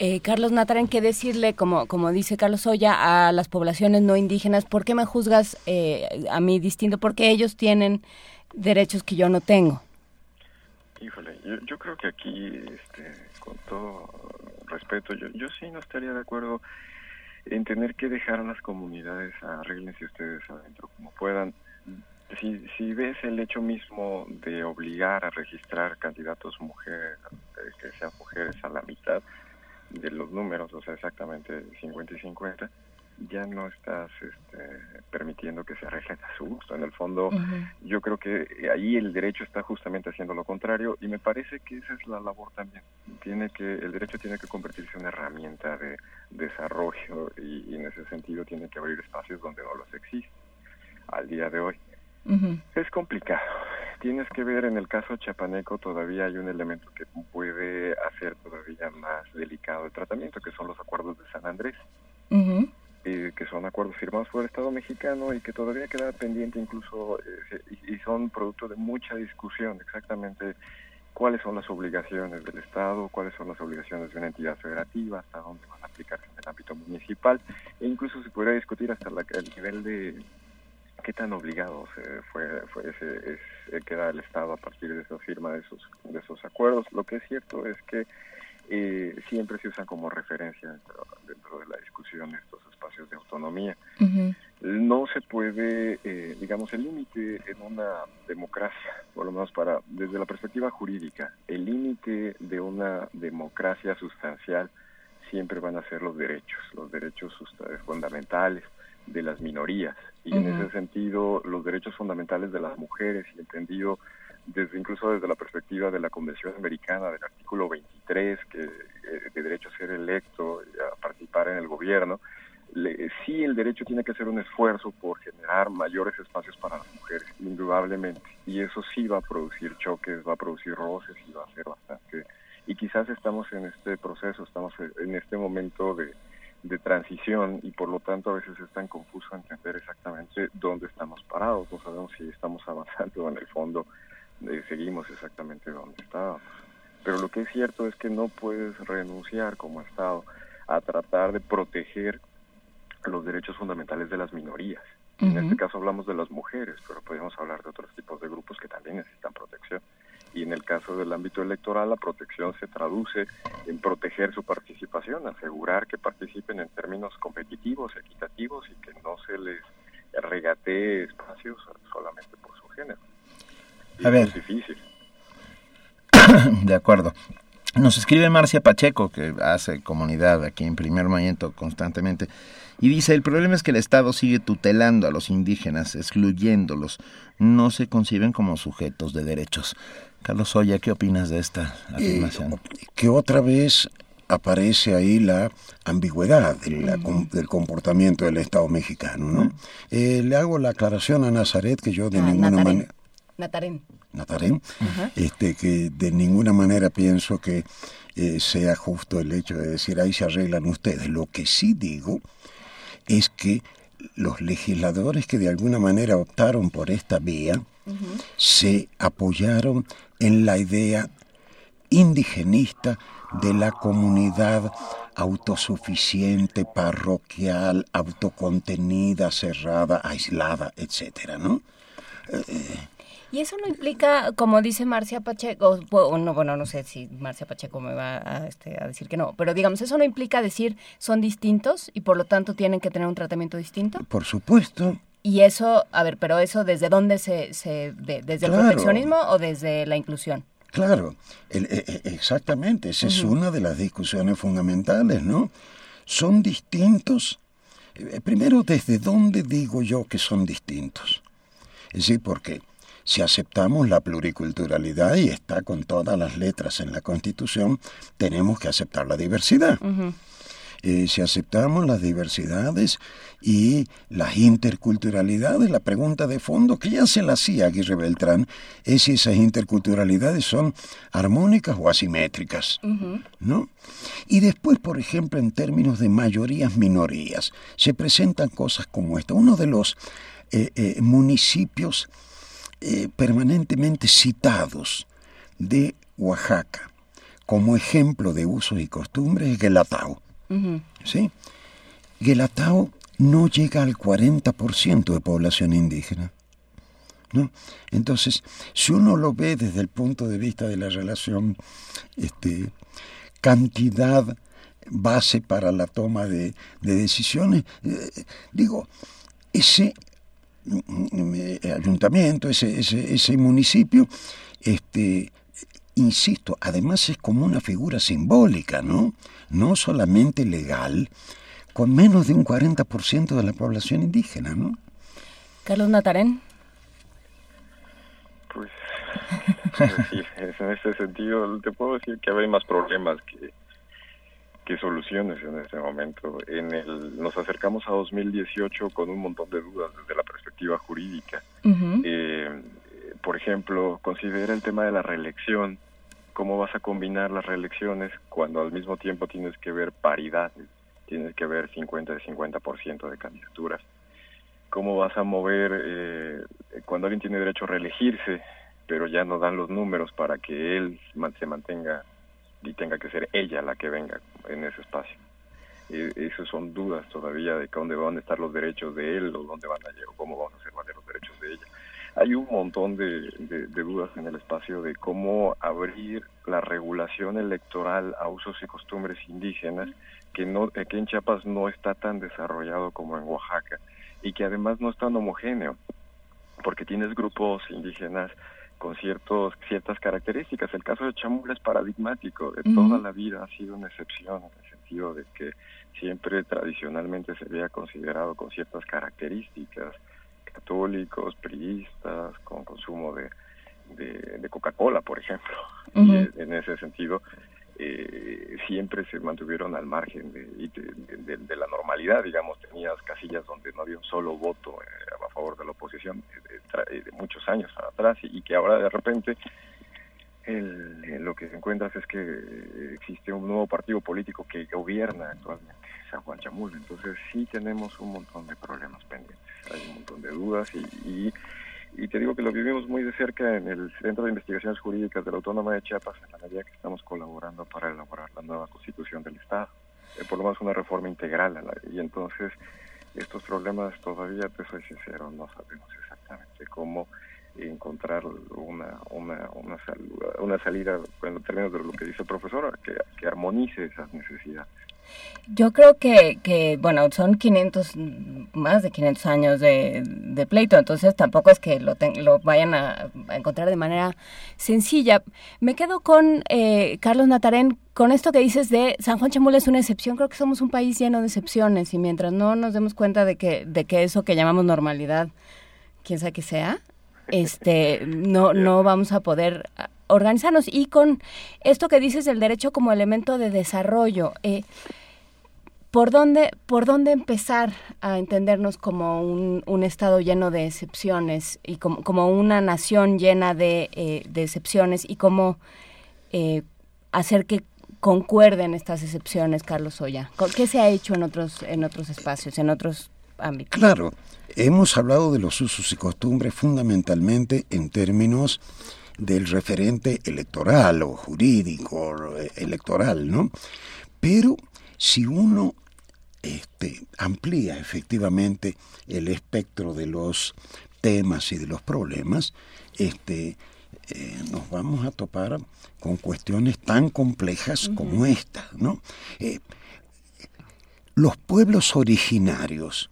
Speaker 3: Eh, Carlos Natarén, ¿qué decirle, como, como dice Carlos Oya, a las poblaciones no indígenas? ¿Por qué me juzgas eh, a mí distinto? Porque ellos tienen derechos que yo no tengo.
Speaker 47: Híjole, yo, creo que aquí, este, con todo respeto, yo, yo sí no estaría de acuerdo en tener que dejar a las comunidades, arreglense ustedes adentro como puedan. Si, si ves el hecho mismo de obligar a registrar candidatos mujeres, eh, que sean mujeres a la mitad de los números, o sea, exactamente 50 y 50, ya no estás este, permitiendo que se arreglen a su gusto. En el fondo, yo creo que ahí el derecho está justamente haciendo lo contrario y me parece que esa es la labor también. Tiene que el derecho tiene que convertirse en una herramienta de desarrollo y, en ese sentido tiene que abrir espacios donde no los existe al día de hoy. Es complicado. Tienes que ver en el caso chapaneco todavía hay un elemento que puede hacer todavía más delicado el tratamiento, que son los acuerdos de San Andrés que son acuerdos firmados por el Estado mexicano y que todavía queda pendiente incluso eh, y, son producto de mucha discusión exactamente cuáles son las obligaciones del Estado, cuáles son las obligaciones de una entidad federativa, hasta dónde van a aplicarse en el ámbito municipal e incluso se podría discutir hasta la, el nivel de qué tan obligado fue, fue ese, es, queda el Estado a partir de esa firma de esos, de esos acuerdos. Lo que es cierto es que eh, siempre se usan como referencia dentro, dentro de la discusión estos espacios de autonomía. No se puede, eh, digamos, el límite en una democracia, por lo menos para desde la perspectiva jurídica, el límite de una democracia sustancial siempre van a ser los derechos, los derechos fundamentales de las minorías. Y en ese sentido, los derechos fundamentales de las mujeres, y entendido desde incluso desde la perspectiva de la Convención Americana del artículo 23, que eh, de derecho a ser electo y a participar en el gobierno, sí el derecho tiene que hacer un esfuerzo por generar mayores espacios para las mujeres, indudablemente, y eso sí va a producir choques, va a producir roces y va a ser bastante. Y quizás estamos en este proceso, estamos en este momento de, de transición y por lo tanto a veces es tan confuso entender exactamente dónde estamos parados, no sabemos si estamos avanzando en el fondo seguimos exactamente donde estábamos. Pero lo que es cierto es que no puedes renunciar como Estado a tratar de proteger los derechos fundamentales de las minorías. En este caso hablamos de las mujeres, pero podemos hablar de otros tipos de grupos que también necesitan protección. y en el caso del ámbito electoral la protección se traduce en proteger su participación, asegurar que participen en términos competitivos, equitativos y que no se les regatee espacios solamente por su género.
Speaker 2: A ver.
Speaker 47: Es difícil. [coughs]
Speaker 2: De acuerdo. Nos escribe Marcia Pacheco, que hace comunidad aquí en Primer Movimiento constantemente, y dice, el problema es que el Estado sigue tutelando a los indígenas, excluyéndolos, no se conciben como sujetos de derechos. Carlos Oya, ¿qué opinas de esta afirmación?
Speaker 48: que otra vez aparece ahí la ambigüedad del, comportamiento del Estado mexicano. ¿no? Eh, le hago la aclaración a Nazaret que yo de
Speaker 3: Ah,
Speaker 48: ninguna manera...
Speaker 3: Natarén.
Speaker 48: Natarén, este, que de ninguna manera pienso que eh, sea justo el hecho de decir ahí se arreglan ustedes. Lo que sí digo es que los legisladores que de alguna manera optaron por esta vía se apoyaron en la idea indigenista de la comunidad autosuficiente, parroquial, autocontenida, cerrada, aislada, etcétera, ¿no?
Speaker 3: Y eso no implica, como dice Marcia Pacheco, o, no, bueno, no sé si Marcia Pacheco me va a, este, a decir que no, pero digamos, eso no implica decir son distintos y por lo tanto tienen que tener un tratamiento distinto.
Speaker 48: Por supuesto,
Speaker 3: Y eso, a ver, pero eso desde dónde se, se ve, desde el proteccionismo o desde la inclusión.
Speaker 48: Claro, el- e- e- exactamente, esa es una de las discusiones fundamentales, ¿no? Son distintos. eh, Primero, ¿desde dónde digo yo que son distintos? Es decir, porque si aceptamos la pluriculturalidad y está con todas las letras en la Constitución, tenemos que aceptar la diversidad. Eh, si aceptamos las diversidades y las interculturalidades, la pregunta de fondo que ya se la hacía Aguirre Beltrán es si esas interculturalidades son armónicas o asimétricas. ¿no? Y después, por ejemplo, en términos de mayorías, minorías, se presentan cosas como esta. Uno de los eh, eh, municipios eh, permanentemente citados de Oaxaca como ejemplo de usos y costumbres es Guelatao. ¿sí? Guelatao no llega al 40% de población indígena. ¿no? Entonces, si uno lo ve desde el punto de vista de la relación este, cantidad base para la toma de, de decisiones, eh, digo, ese ayuntamiento, ese, ese, ese municipio, este, insisto, además es como una figura simbólica, ¿no? No solamente legal, con menos de un 40% de la población indígena, ¿no?
Speaker 3: Carlos Natarén.
Speaker 47: Pues, [laughs] sí, en este sentido, te puedo decir que hay más problemas que, que soluciones en este momento. En el, nos acercamos a 2018 con un montón de dudas desde la perspectiva jurídica. Eh, por ejemplo, considera el tema de la reelección. ¿Cómo vas a combinar las reelecciones cuando al mismo tiempo tienes que ver paridades? Tienes que ver 50 de 50% de candidaturas. ¿Cómo vas a mover eh, cuando alguien tiene derecho a reelegirse, pero ya no dan los números para que él se mantenga y tenga que ser ella la que venga en ese espacio? Eh, esas son dudas todavía de dónde van a estar los derechos de él o dónde van a llegar, cómo van a ser valer los derechos de ella. Hay un montón de dudas en el espacio de cómo abrir la regulación electoral a usos y costumbres indígenas que no que en Chiapas no está tan desarrollado como en Oaxaca y que además no es tan homogéneo porque tienes grupos indígenas con ciertos ciertas características. El caso de Chamula es paradigmático, de toda la vida ha sido una excepción en el sentido de que siempre tradicionalmente se había considerado con ciertas características católicos, priistas, con consumo de, de, de Coca-Cola, por ejemplo. [laughs] Y en ese sentido, eh, siempre se mantuvieron al margen de, de, de- de la normalidad, digamos, tenías casillas donde no había un solo voto eh, a favor de la oposición eh, de, eh, muchos años atrás y, que ahora de repente el- eh, lo que encuentras es que existe un nuevo partido político que gobierna actualmente, San Juan Chamul. Entonces sí tenemos un montón de problemas pendientes, hay un montón de dudas y, y, y te digo que lo vivimos muy de cerca en el Centro de Investigaciones Jurídicas de la Autónoma de Chiapas en la medida que estamos colaborando para elaborar la nueva constitución del Estado. Eh, por lo menos una reforma integral y entonces estos problemas todavía, te soy sincero, no sabemos exactamente cómo encontrar una, una, una, una salida en términos de lo que dice el profesor, que, que armonice esas necesidades.
Speaker 3: Yo creo que, que, bueno, son 500, más de 500 años de, de pleito, entonces tampoco es que lo, lo vayan a, encontrar de manera sencilla. Me quedo con eh, Carlos Natarén, con esto que dices de San Juan Chamula es una excepción, creo que somos un país lleno de excepciones y mientras no nos demos cuenta de que, de que eso que llamamos normalidad, quién sabe que sea, este, no, no vamos a poder organizarnos. Y con esto que dices del derecho como elemento de desarrollo, eh, ¿por, dónde, ¿por dónde empezar a entendernos como un, Estado lleno de excepciones y como, como una nación llena de, eh, excepciones y cómo eh, hacer que concuerden estas excepciones, Carlos Oya? ¿Qué se ha hecho en otros, en otros espacios, en otros ámbitos?
Speaker 48: Claro, hemos hablado de los usos y costumbres fundamentalmente en términos del referente electoral o jurídico eh, electoral, ¿no? Pero si uno este, amplía efectivamente el espectro de los temas y de los problemas, este, eh, nos vamos a topar con cuestiones tan complejas como esta, ¿no? Eh, los pueblos originarios,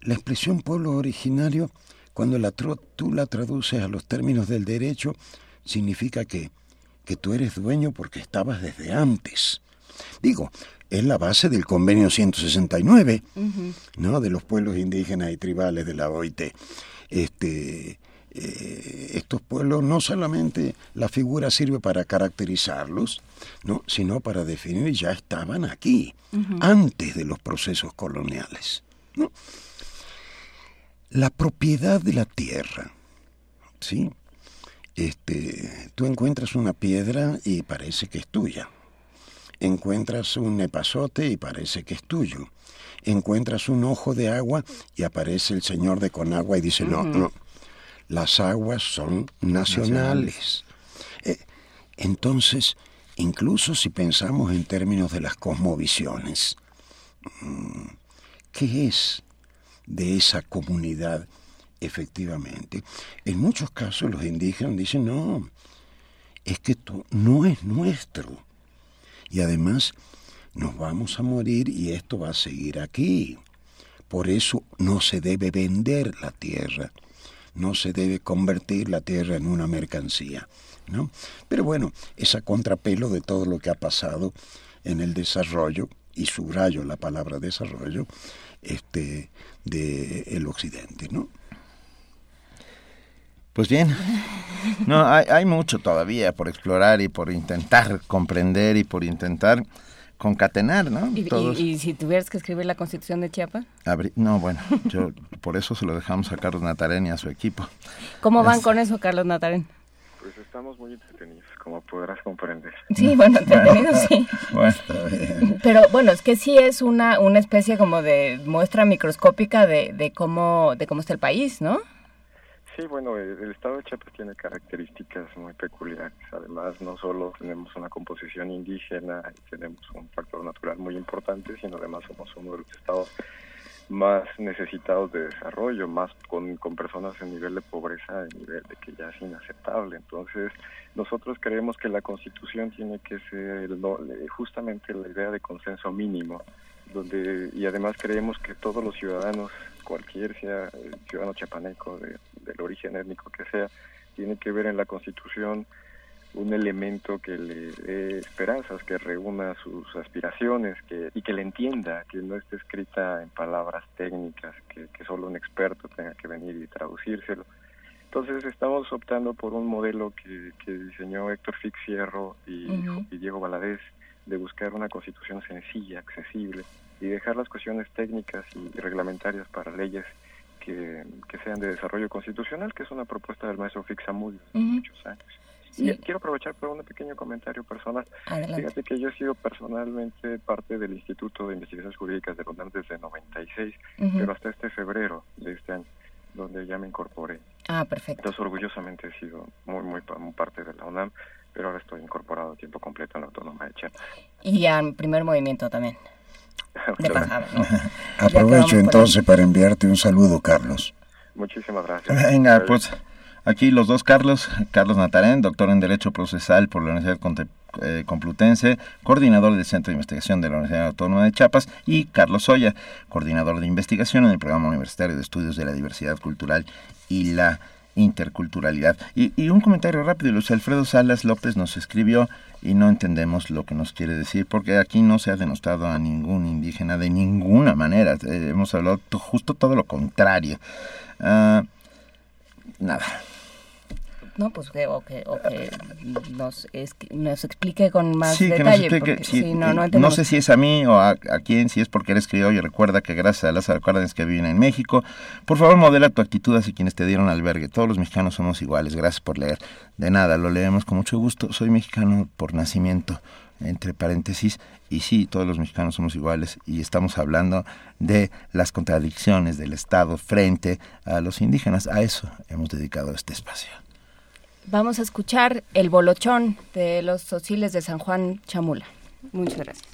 Speaker 48: la expresión pueblo originario cuando la, tú la traduces a los términos del derecho, significa que, que tú eres dueño porque estabas desde antes. Digo, es la base del convenio 169, ¿no? De los pueblos indígenas y tribales de la OIT. Este, eh, estos pueblos no solamente la figura sirve para caracterizarlos, ¿no? sino para definir ya estaban aquí, antes de los procesos coloniales. ¿no? La propiedad de la tierra. ¿Sí? Este, tú encuentras una piedra y parece que es tuya. Encuentras un epazote y parece que es tuyo. Encuentras un ojo de agua y aparece el señor de Conagua y dice, no, no, las aguas son nacionales. Eh, entonces, incluso si pensamos en términos de las cosmovisiones, mm, ¿qué es de esa comunidad, efectivamente. En muchos casos los indígenas dicen, no, es que esto no es nuestro. Y además nos vamos a morir y esto va a seguir aquí. Por eso no se debe vender la tierra, no se debe convertir la tierra en una mercancía. ¿no? Pero bueno, es a contrapelo de todo lo que ha pasado en el desarrollo, y subrayo la palabra desarrollo, este, del occidente, ¿no?
Speaker 2: Pues bien, no hay, hay, mucho todavía por explorar y por intentar comprender y por intentar concatenar, ¿no?
Speaker 3: ¿Y, si tuvieras que escribir la Constitución de Chiapas?
Speaker 2: no, bueno, yo por eso se lo dejamos a Carlos Natarén y a su equipo.
Speaker 3: ¿Cómo van con eso, Carlos Natarén?
Speaker 47: Pues estamos muy entretenidos, como podrás comprender.
Speaker 3: Sí, bueno, entretenidos sí. [laughs] Pero bueno, es que sí es una, una especie como de muestra microscópica de, de, cómo, de cómo está el país, ¿no?
Speaker 47: Sí, bueno, el estado de Chiapas tiene características muy peculiares. Además, no solo tenemos una composición indígena y tenemos un factor natural muy importante, sino además somos uno de los estados más necesitados de desarrollo, más con, con personas en nivel de pobreza, en nivel de que ya es inaceptable. Entonces, nosotros creemos que la Constitución tiene que ser justamente la idea de consenso mínimo, donde y además creemos que todos los ciudadanos, cualquier sea el ciudadano chapaneco, de, del origen étnico que sea, tiene que ver en la Constitución un elemento que le dé esperanzas, que reúna sus aspiraciones que, y que le entienda, que no esté escrita en palabras técnicas, que, solo un experto tenga que venir y traducírselo. Entonces estamos optando por un modelo que, diseñó Héctor Fixierro y, y Diego Valadez, de buscar una constitución sencilla, accesible y dejar las cuestiones técnicas y reglamentarias para leyes que, sean de desarrollo constitucional, que es una propuesta del maestro Fixamudio de muchos años. Y quiero aprovechar para un pequeño comentario personal. Fíjate que yo he sido personalmente parte del Instituto de Investigaciones Jurídicas de la UNAM desde 96, pero hasta este febrero de este año, donde ya me incorporé.
Speaker 3: Ah, perfecto.
Speaker 47: Entonces, orgullosamente he sido muy, muy, parte de la UNAM, pero ahora estoy incorporado a tiempo completo en la Autónoma de Chiapas.
Speaker 3: Y al primer movimiento también. [laughs] De pasada, [laughs]
Speaker 48: Aprovecho entonces para enviarte un saludo, Carlos.
Speaker 47: Muchísimas gracias.
Speaker 2: Venga, pues aquí los dos Carlos, Carlos Natarén, doctor en Derecho Procesal por la Universidad eh, Complutense, coordinador del Centro de Investigación de la Universidad Autónoma de Chiapas, y Carlos Soya, coordinador de investigación en el Programa Universitario de Estudios de la Diversidad Cultural y la interculturalidad. Y, un comentario rápido, Luis Alfredo Salas López nos escribió y no entendemos lo que nos quiere decir, porque aquí no se ha denostado a ningún indígena de ninguna manera. Eh, hemos hablado justo todo lo contrario. Ah, nada.
Speaker 3: No, pues que, o que, o que nos, nos explique con más detalle.
Speaker 2: no, sé si es a mí o a, quién, si es porque eres criollo. Recuerda que gracias a las Cárdenas que viven en México, por favor modela tu actitud hacia quienes te dieron albergue. Todos los mexicanos somos iguales. Gracias por leer. De nada, lo leemos con mucho gusto. Soy mexicano por nacimiento entre paréntesis, y sí, todos los mexicanos somos iguales y estamos hablando de las contradicciones del Estado frente a los indígenas. A eso hemos dedicado este espacio.
Speaker 3: Vamos a escuchar El Bolochón de los Sociles de San Juan Chamula. Muchas gracias.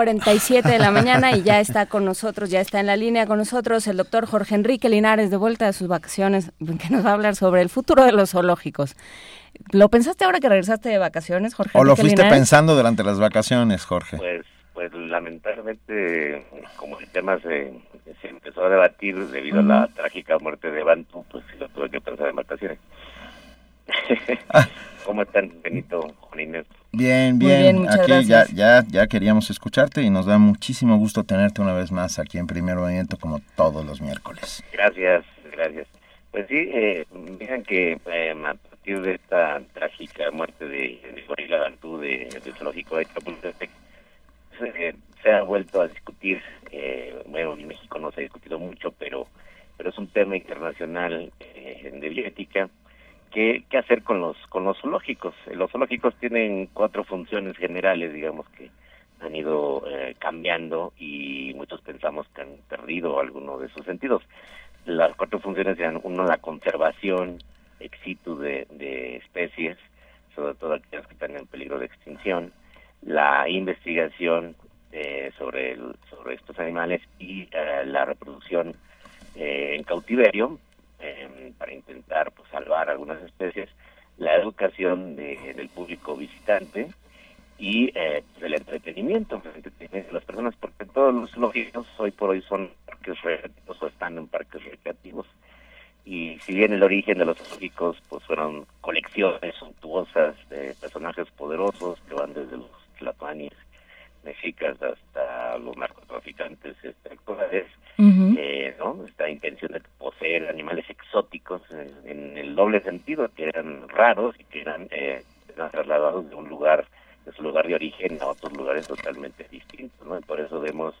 Speaker 3: 9.47 de la mañana y ya está con nosotros, ya está en la línea con nosotros el doctor Jorge Enrique Linares de vuelta de sus vacaciones, que nos va a hablar sobre el futuro de los zoológicos. ¿Lo pensaste ahora que regresaste de vacaciones, Jorge?
Speaker 2: ¿O lo fuiste pensando durante las vacaciones, Jorge?
Speaker 49: Pues, pues lamentablemente, como el tema se, se empezó a debatir debido a la trágica muerte de Bantu, pues lo tuve que pensar en vacaciones. Ah. [laughs] ¿Cómo están, Benito, Juan Inés?
Speaker 2: Bien, bien, aquí ya, ya, ya queríamos escucharte y nos da muchísimo gusto tenerte una vez más aquí en Primer Movimiento como todos los miércoles.
Speaker 49: Gracias, gracias. Pues sí, eh, que eh, a partir de esta trágica muerte de, de Gorila Bantú de, zoológico de Chapultepec, se, se ha vuelto a discutir, eh, bueno, en México no se ha discutido mucho, pero, pero es un tema internacional eh, de bioética. ¿Qué, ¿Qué hacer con los, con los zoológicos? Los zoológicos tienen cuatro funciones generales, digamos, que han ido eh, cambiando y muchos pensamos que han perdido alguno de sus sentidos. Las cuatro funciones eran, uno, la conservación ex de, especies, sobre todo aquellas que están en peligro de extinción, la investigación eh, sobre, sobre estos animales y eh, la reproducción eh, en cautiverio em, para intentar pues, salvar algunas especies, la educación del público visitante y eh, el entretenimiento, el entretenimiento de las personas, porque todos los zoológicos hoy por hoy son parques recreativos o están en parques recreativos. Y si bien el origen de los zoológicos pues fueron colecciones suntuosas de personajes poderosos que van desde los tlatoanis mexicas hasta los narcotraficantes actuales, eh, ¿no? Esta intención de poseer animales exóticos en, el doble sentido, que eran raros y que eran, eh, trasladados de un lugar, de su lugar de origen a otros lugares totalmente distintos, ¿no? Y por eso vemos,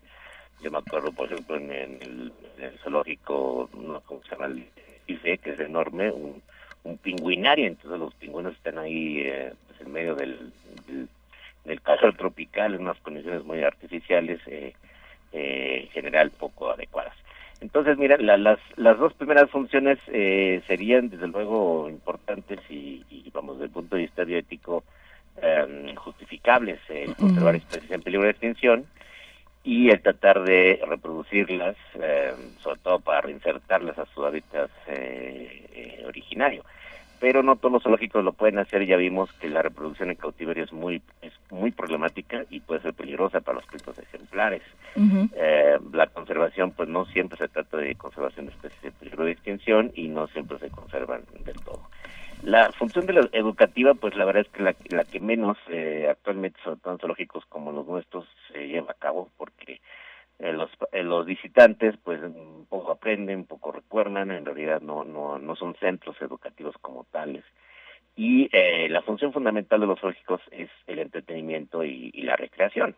Speaker 49: yo me acuerdo, por ejemplo, en, el, zoológico, ¿no? ¿cómo se llama? El IFE, que es enorme, un, un pingüinario, entonces los pingüinos están ahí eh, pues en medio del, del, del tropical en unas condiciones muy artificiales, eh, eh, general poco adecuadas. Entonces, mira, las, las dos primeras funciones eh, serían desde luego importantes y, vamos, desde el punto de vista bioético, em, justificables, el conservar especies en peligro de extinción y el tratar de reproducirlas, em, sobre todo para reinsertarlas a su hábitat eh, originario pero no todos los zoológicos lo pueden hacer. Ya vimos que la reproducción en cautiverio es muy es muy problemática y puede ser peligrosa para los críticos ejemplares. eh, la conservación, pues no siempre se trata de conservación de especies de peligro de extinción y no siempre se conservan del todo. La función de la educativa, pues la verdad es que la, la que menos eh, actualmente, sobre todo en zoológicos como los nuestros, se lleva a cabo porque eh, los, eh, los visitantes pues un poco aprenden, un poco recuerdan, en realidad no, no, no son centros educativos como tales. Y eh, la función fundamental de los zoológicos es el entretenimiento y, la recreación.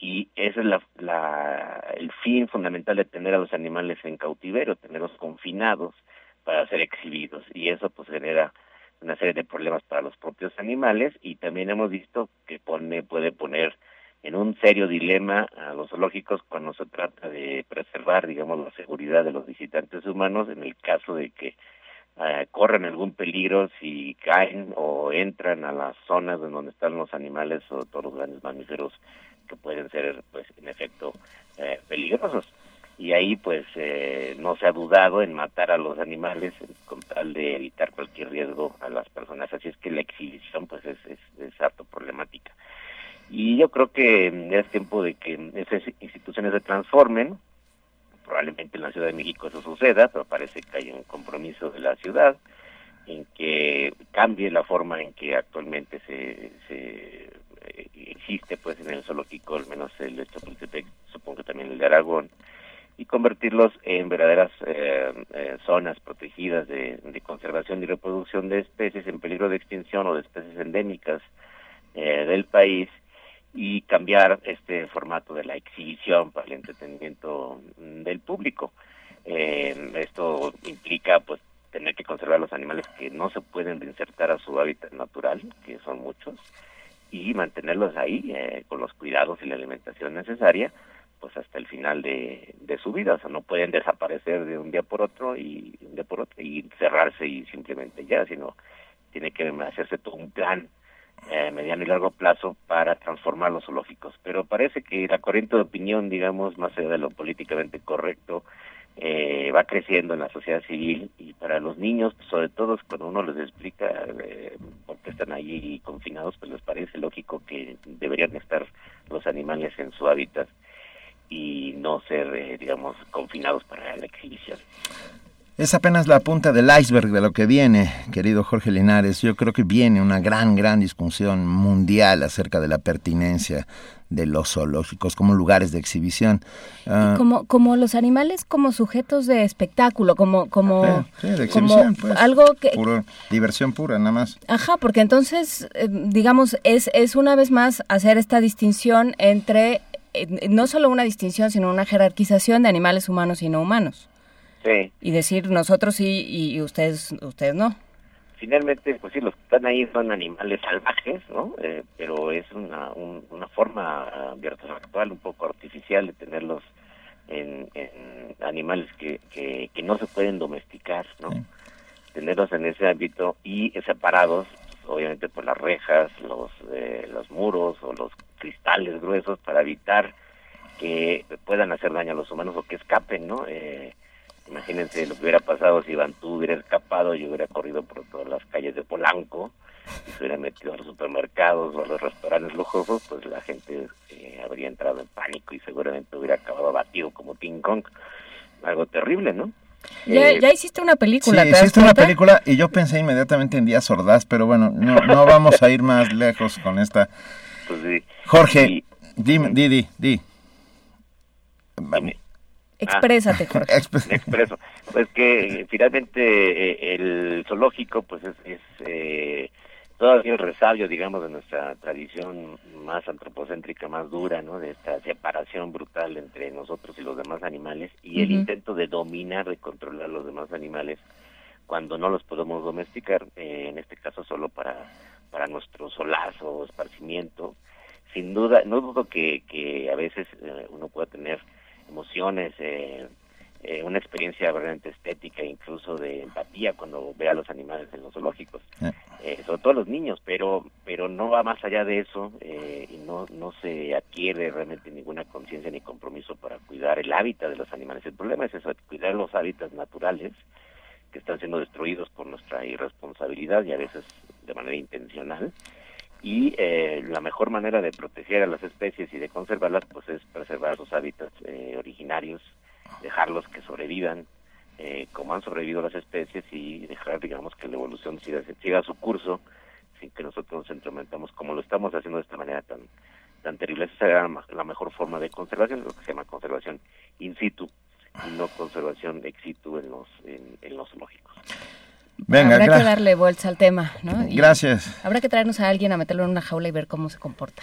Speaker 49: y ese es la, la, el fin fundamental de tener a los animales en cautiverio, tenerlos confinados para ser exhibidos. Y eso pues genera una serie de problemas para los propios animales y también hemos visto que pone, puede poner en un serio dilema a los zoológicos cuando se trata de preservar, digamos, la seguridad de los visitantes humanos en el caso de que eh, corran algún peligro si caen o entran a las zonas en donde están los animales o todos los grandes mamíferos que pueden ser, pues, en efecto, eh, peligrosos. Y ahí, pues, eh, no se ha dudado en matar a los animales con tal de evitar cualquier riesgo a las personas. Así es que la exhibición, pues, es, es, es harto problemática. Y yo creo que es tiempo de que esas instituciones se transformen. Probablemente en la Ciudad de México eso suceda, pero parece que hay un compromiso de la ciudad en que cambie la forma en que actualmente se, se eh, existe pues en el zoológico, al menos el de Chapultepec, supongo que también el de Aragón, y convertirlos en verdaderas eh, eh, zonas protegidas de, de, conservación y reproducción de especies en peligro de extinción o de especies endémicas del país y cambiar este formato de la exhibición para el entretenimiento del público. Eh, esto implica pues tener que conservar los animales que no se pueden reinsertar a su hábitat natural, que son muchos, y mantenerlos ahí eh, con los cuidados y la alimentación necesaria, pues hasta el final de, de, su vida. O sea, no pueden desaparecer de un día por otro y de por otro y cerrarse y simplemente ya, sino tiene que hacerse todo un plan eh, mediano y largo plazo para transformar los zoológicos. Pero parece que la corriente de opinión, digamos, más allá de lo políticamente correcto, eh, va creciendo en la sociedad civil y para los niños, pues, sobre todo cuando uno les explica eh, por qué están allí confinados, pues les parece lógico que deberían estar los animales en su hábitat y no ser, eh, digamos, confinados para la exhibición.
Speaker 2: Es apenas la punta del iceberg de lo que viene, querido Jorge Linares. Yo creo que viene una gran, gran discusión mundial acerca de la pertinencia de los zoológicos como lugares de exhibición.
Speaker 3: Ah, como, como los animales como sujetos de espectáculo, como, como,
Speaker 2: de exhibición, pues,
Speaker 3: algo que...
Speaker 2: diversión pura, nada más.
Speaker 3: Ajá, porque entonces, eh, digamos, es, es una vez más hacer esta distinción entre, eh, no solo una distinción, sino una jerarquización de animales humanos y no humanos. Y decir nosotros sí y ustedes ustedes no.
Speaker 49: Finalmente, pues sí, los que están ahí son animales salvajes, ¿no? Eh, pero es una, una forma actual un poco artificial de tenerlos en, animales que, que, no se pueden domesticar, ¿no? Tenerlos en ese ámbito y separados, obviamente por las rejas, los, eh, los muros o los cristales gruesos para evitar que puedan hacer daño a los humanos o que escapen, ¿no? Eh, imagínense lo que hubiera pasado si Bantú hubiera escapado y hubiera corrido por todas las calles de Polanco y se hubiera metido a los supermercados o a los restaurantes lujosos, pues la gente eh, habría entrado en pánico y seguramente hubiera acabado abatido como King Kong. Algo terrible, ¿no?
Speaker 3: Ya,
Speaker 49: Eh,
Speaker 3: ya hiciste una película.
Speaker 2: Sí,
Speaker 3: ¿te das
Speaker 2: hiciste una película y yo pensé inmediatamente en Díaz Ordaz, pero bueno, no, no vamos a ir más lejos con esta.
Speaker 49: Pues sí.
Speaker 2: Jorge, dime, di, di, di.
Speaker 3: Exprésate,
Speaker 49: Ah, me [laughs] expreso. Pues que eh, finalmente eh, el zoológico pues es, es eh, todavía el resabio, digamos, de nuestra tradición más antropocéntrica, más dura, ¿no? De esta separación brutal entre nosotros y los demás animales y el intento de dominar, de controlar los demás animales cuando no los podemos domesticar, eh, en este caso solo para, para nuestro solazo esparcimiento. Sin duda, no dudo que, que a veces eh, uno pueda tener emociones, eh, eh, una experiencia realmente estética, incluso de empatía cuando ve a los animales en los zoológicos, eh, sobre todo los niños, pero pero no va más allá de eso eh, y no no se adquiere realmente ninguna conciencia ni compromiso para cuidar el hábitat de los animales. El problema es eso, cuidar los hábitats naturales que están siendo destruidos por nuestra irresponsabilidad y a veces de manera intencional. Y eh, la mejor manera de proteger a las especies y de conservarlas, pues es preservar sus hábitats eh, originarios, dejarlos que sobrevivan eh, como han sobrevivido las especies y dejar, digamos, que la evolución siga, siga su curso sin que nosotros nos entrometamos como lo estamos haciendo de esta manera tan tan terrible. Esa será la mejor forma de conservación, lo que se llama conservación in situ y no conservación ex situ en los, en los zoológicos.
Speaker 2: Venga,
Speaker 3: Habrá que darle vuelta al tema, ¿no? Y
Speaker 2: Gracias.
Speaker 3: Habrá que traernos a alguien a meterlo en una jaula y ver cómo se comporta.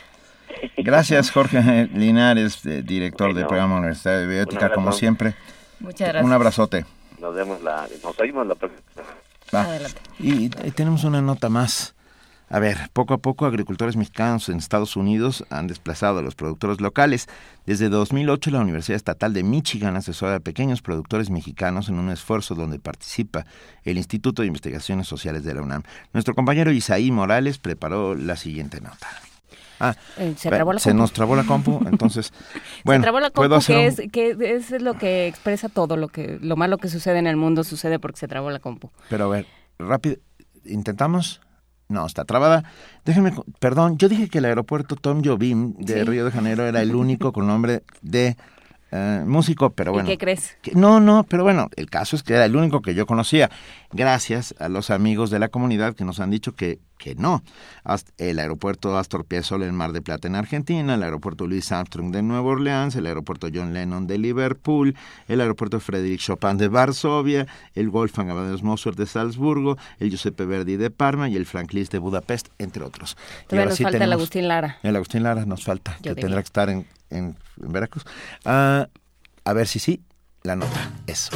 Speaker 2: Gracias, Jorge Linares, eh, director del
Speaker 49: Bueno,
Speaker 2: programa Universidad de
Speaker 49: abrazo.
Speaker 2: como siempre.
Speaker 3: Muchas gracias.
Speaker 2: Un abrazote.
Speaker 49: Nos vemos la, nos oímos la próxima semana.
Speaker 2: Va. Y, eh, tenemos una nota más. A ver, poco a poco agricultores mexicanos en Estados Unidos han desplazado a los productores locales. Desde 2008 la Universidad Estatal de Michigan asesora a pequeños productores mexicanos en un esfuerzo donde participa el Instituto de Investigaciones Sociales de la UNAM. Nuestro compañero Isaí Morales preparó la siguiente nota. Ah,
Speaker 3: Eh, se trabó la
Speaker 2: se nos trabó la compu, [laughs] entonces, bueno,
Speaker 3: se trabó la
Speaker 2: puedo
Speaker 3: compu,
Speaker 2: hacer
Speaker 3: que, es, que es lo que expresa todo lo que lo malo que sucede en el mundo sucede porque se trabó la compu.
Speaker 2: Pero a ver, rápido, ¿intentamos? No, está trabada. Déjenme, perdón, yo dije que el aeropuerto Tom Jobim de
Speaker 3: Sí.
Speaker 2: Río de Janeiro era el único con nombre de eh, músico, pero
Speaker 3: ¿Y
Speaker 2: bueno.
Speaker 3: qué crees?
Speaker 2: que- no, no, pero bueno, el caso es que era el único que yo conocía, gracias a los amigos de la comunidad que nos han dicho que, que no. El aeropuerto Astor Piazzolla en Mar de Plata en Argentina, el aeropuerto Louis Armstrong de Nueva Orleans, el aeropuerto John Lennon de Liverpool, el aeropuerto Frederick Chopin de Varsovia, el Wolfgang Amadeus Mozart de Salzburgo, el Giuseppe Verdi de Parma y el Frank Liszt de Budapest, entre otros. Y
Speaker 3: Todavía
Speaker 2: ahora
Speaker 3: nos
Speaker 2: sí
Speaker 3: falta el Agustín Lara.
Speaker 2: El Agustín Lara nos falta,
Speaker 3: Yo
Speaker 2: que
Speaker 3: diría.
Speaker 2: tendrá que estar en, en- en Veracruz. Ah, a ver si sí, la nota. Eso.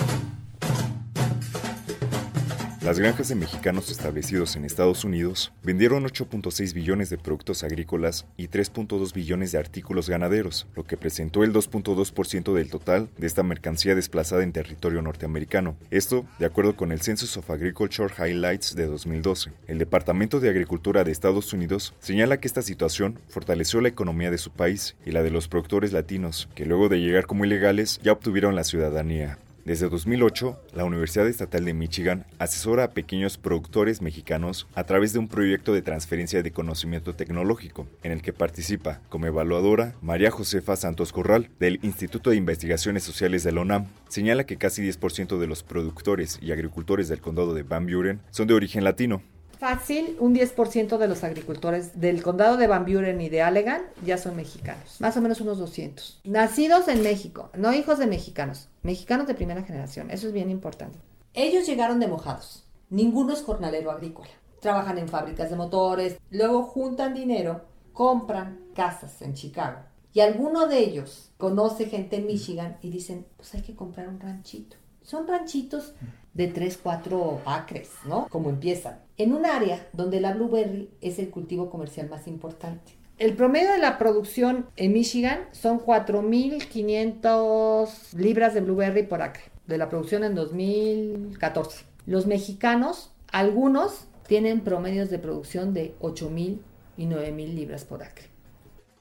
Speaker 50: Las granjas de mexicanos establecidos en Estados Unidos vendieron 8.6 billones de productos agrícolas y 3.2 billones de artículos ganaderos, lo que presentó el 2.2% del total de esta mercancía desplazada en territorio norteamericano. Esto, de acuerdo con el Census of Agriculture Highlights de 2012. El Departamento de Agricultura de Estados Unidos señala que esta situación fortaleció la economía de su país y la de los productores latinos, que luego de llegar como ilegales ya obtuvieron la ciudadanía. Desde 2008, la Universidad Estatal de Michigan asesora a pequeños productores mexicanos a través de un proyecto de transferencia de conocimiento tecnológico, en el que participa como evaluadora María Josefa Santos Corral del Instituto de Investigaciones Sociales de la UNAM. Señala que casi 10% de los productores y agricultores del condado de Van Buren son de origen latino,
Speaker 51: Fácil, un 10% de los agricultores del condado de Van Buren y de Allegan ya son mexicanos, más o menos unos 200. Nacidos en México, no hijos de mexicanos, mexicanos de primera generación, eso es bien importante. Ellos llegaron de mojados, ninguno es jornalero agrícola. Trabajan en fábricas de motores, luego juntan dinero, compran casas en Chicago. Y alguno de ellos conoce gente en Michigan y dicen, pues hay que comprar un ranchito. Son ranchitos de 3, 4 acres, ¿no? Como empiezan. En un área donde la blueberry es el cultivo comercial más importante. El promedio de la producción en Michigan son 4.500 libras de blueberry por acre, de la producción en 2014. Los mexicanos, algunos tienen promedios de producción de 8.000 y 9.000 libras por acre.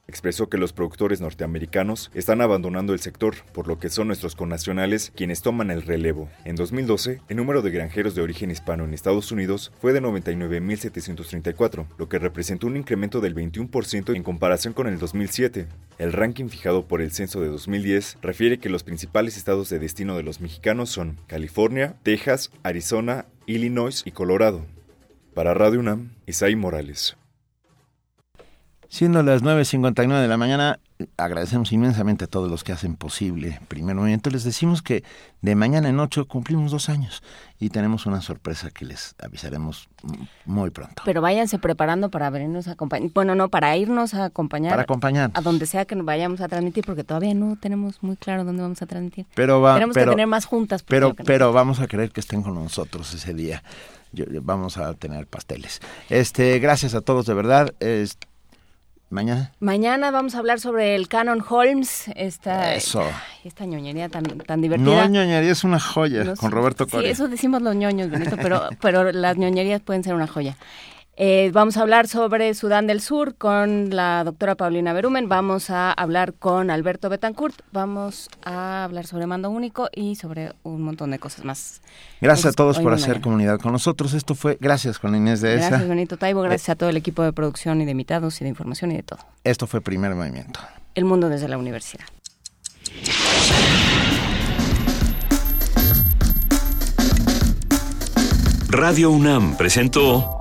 Speaker 50: Expresó que los productores norteamericanos están abandonando el sector, por lo que son nuestros connacionales quienes toman el relevo. En 2012, el número de granjeros de origen hispano en Estados Unidos fue de 99.734, lo que representó un incremento del 21% en comparación con el 2007. El ranking fijado por el censo de 2010 refiere que los principales estados de destino de los mexicanos son California, Texas, Arizona, Illinois y Colorado. Para Radio UNAM, Isai Morales.
Speaker 2: Siendo las 9.59 de la mañana, agradecemos inmensamente a todos los que hacen posible Primer Movimiento. Les decimos que de mañana en ocho cumplimos dos años y tenemos una sorpresa que les avisaremos muy pronto.
Speaker 3: Pero váyanse preparando para venirnos a acompañar. Bueno, no, para irnos a acompañar.
Speaker 2: Para acompañar.
Speaker 3: A donde sea que nos vayamos a transmitir, porque todavía no tenemos muy claro dónde vamos a transmitir.
Speaker 2: Pero va,
Speaker 3: Tenemos
Speaker 2: pero,
Speaker 3: que tener más juntas.
Speaker 2: Pero, pero vamos a querer que estén con nosotros ese día. Yo- yo- vamos a tener pasteles. Este, gracias a todos de verdad. Es- mañana.
Speaker 3: Mañana vamos a hablar sobre el Canon Holmes, esta,
Speaker 2: Eso.
Speaker 3: esta ñoñería tan, tan divertida.
Speaker 2: No, ñoñería es una joya
Speaker 3: No
Speaker 2: con. Roberto
Speaker 3: Sí,
Speaker 2: Coria.
Speaker 3: eso decimos los ñoños, Benito, pero, pero las ñoñerías pueden ser una joya. Eh, vamos a hablar sobre Sudán del Sur con la doctora Paulina Berumen, vamos a hablar con Alberto Betancourt, vamos a hablar sobre mando único y sobre un montón de cosas más.
Speaker 2: Gracias a
Speaker 3: Entonces,
Speaker 2: todos por hacer
Speaker 3: mañana.
Speaker 2: comunidad con nosotros. Esto fue, gracias con Inés de esa.
Speaker 3: Gracias, Benito Taibo, gracias a todo el equipo de producción y de invitados y de información y de todo.
Speaker 2: Esto fue Primer Movimiento.
Speaker 3: El mundo desde la universidad.
Speaker 33: Radio UNAM presentó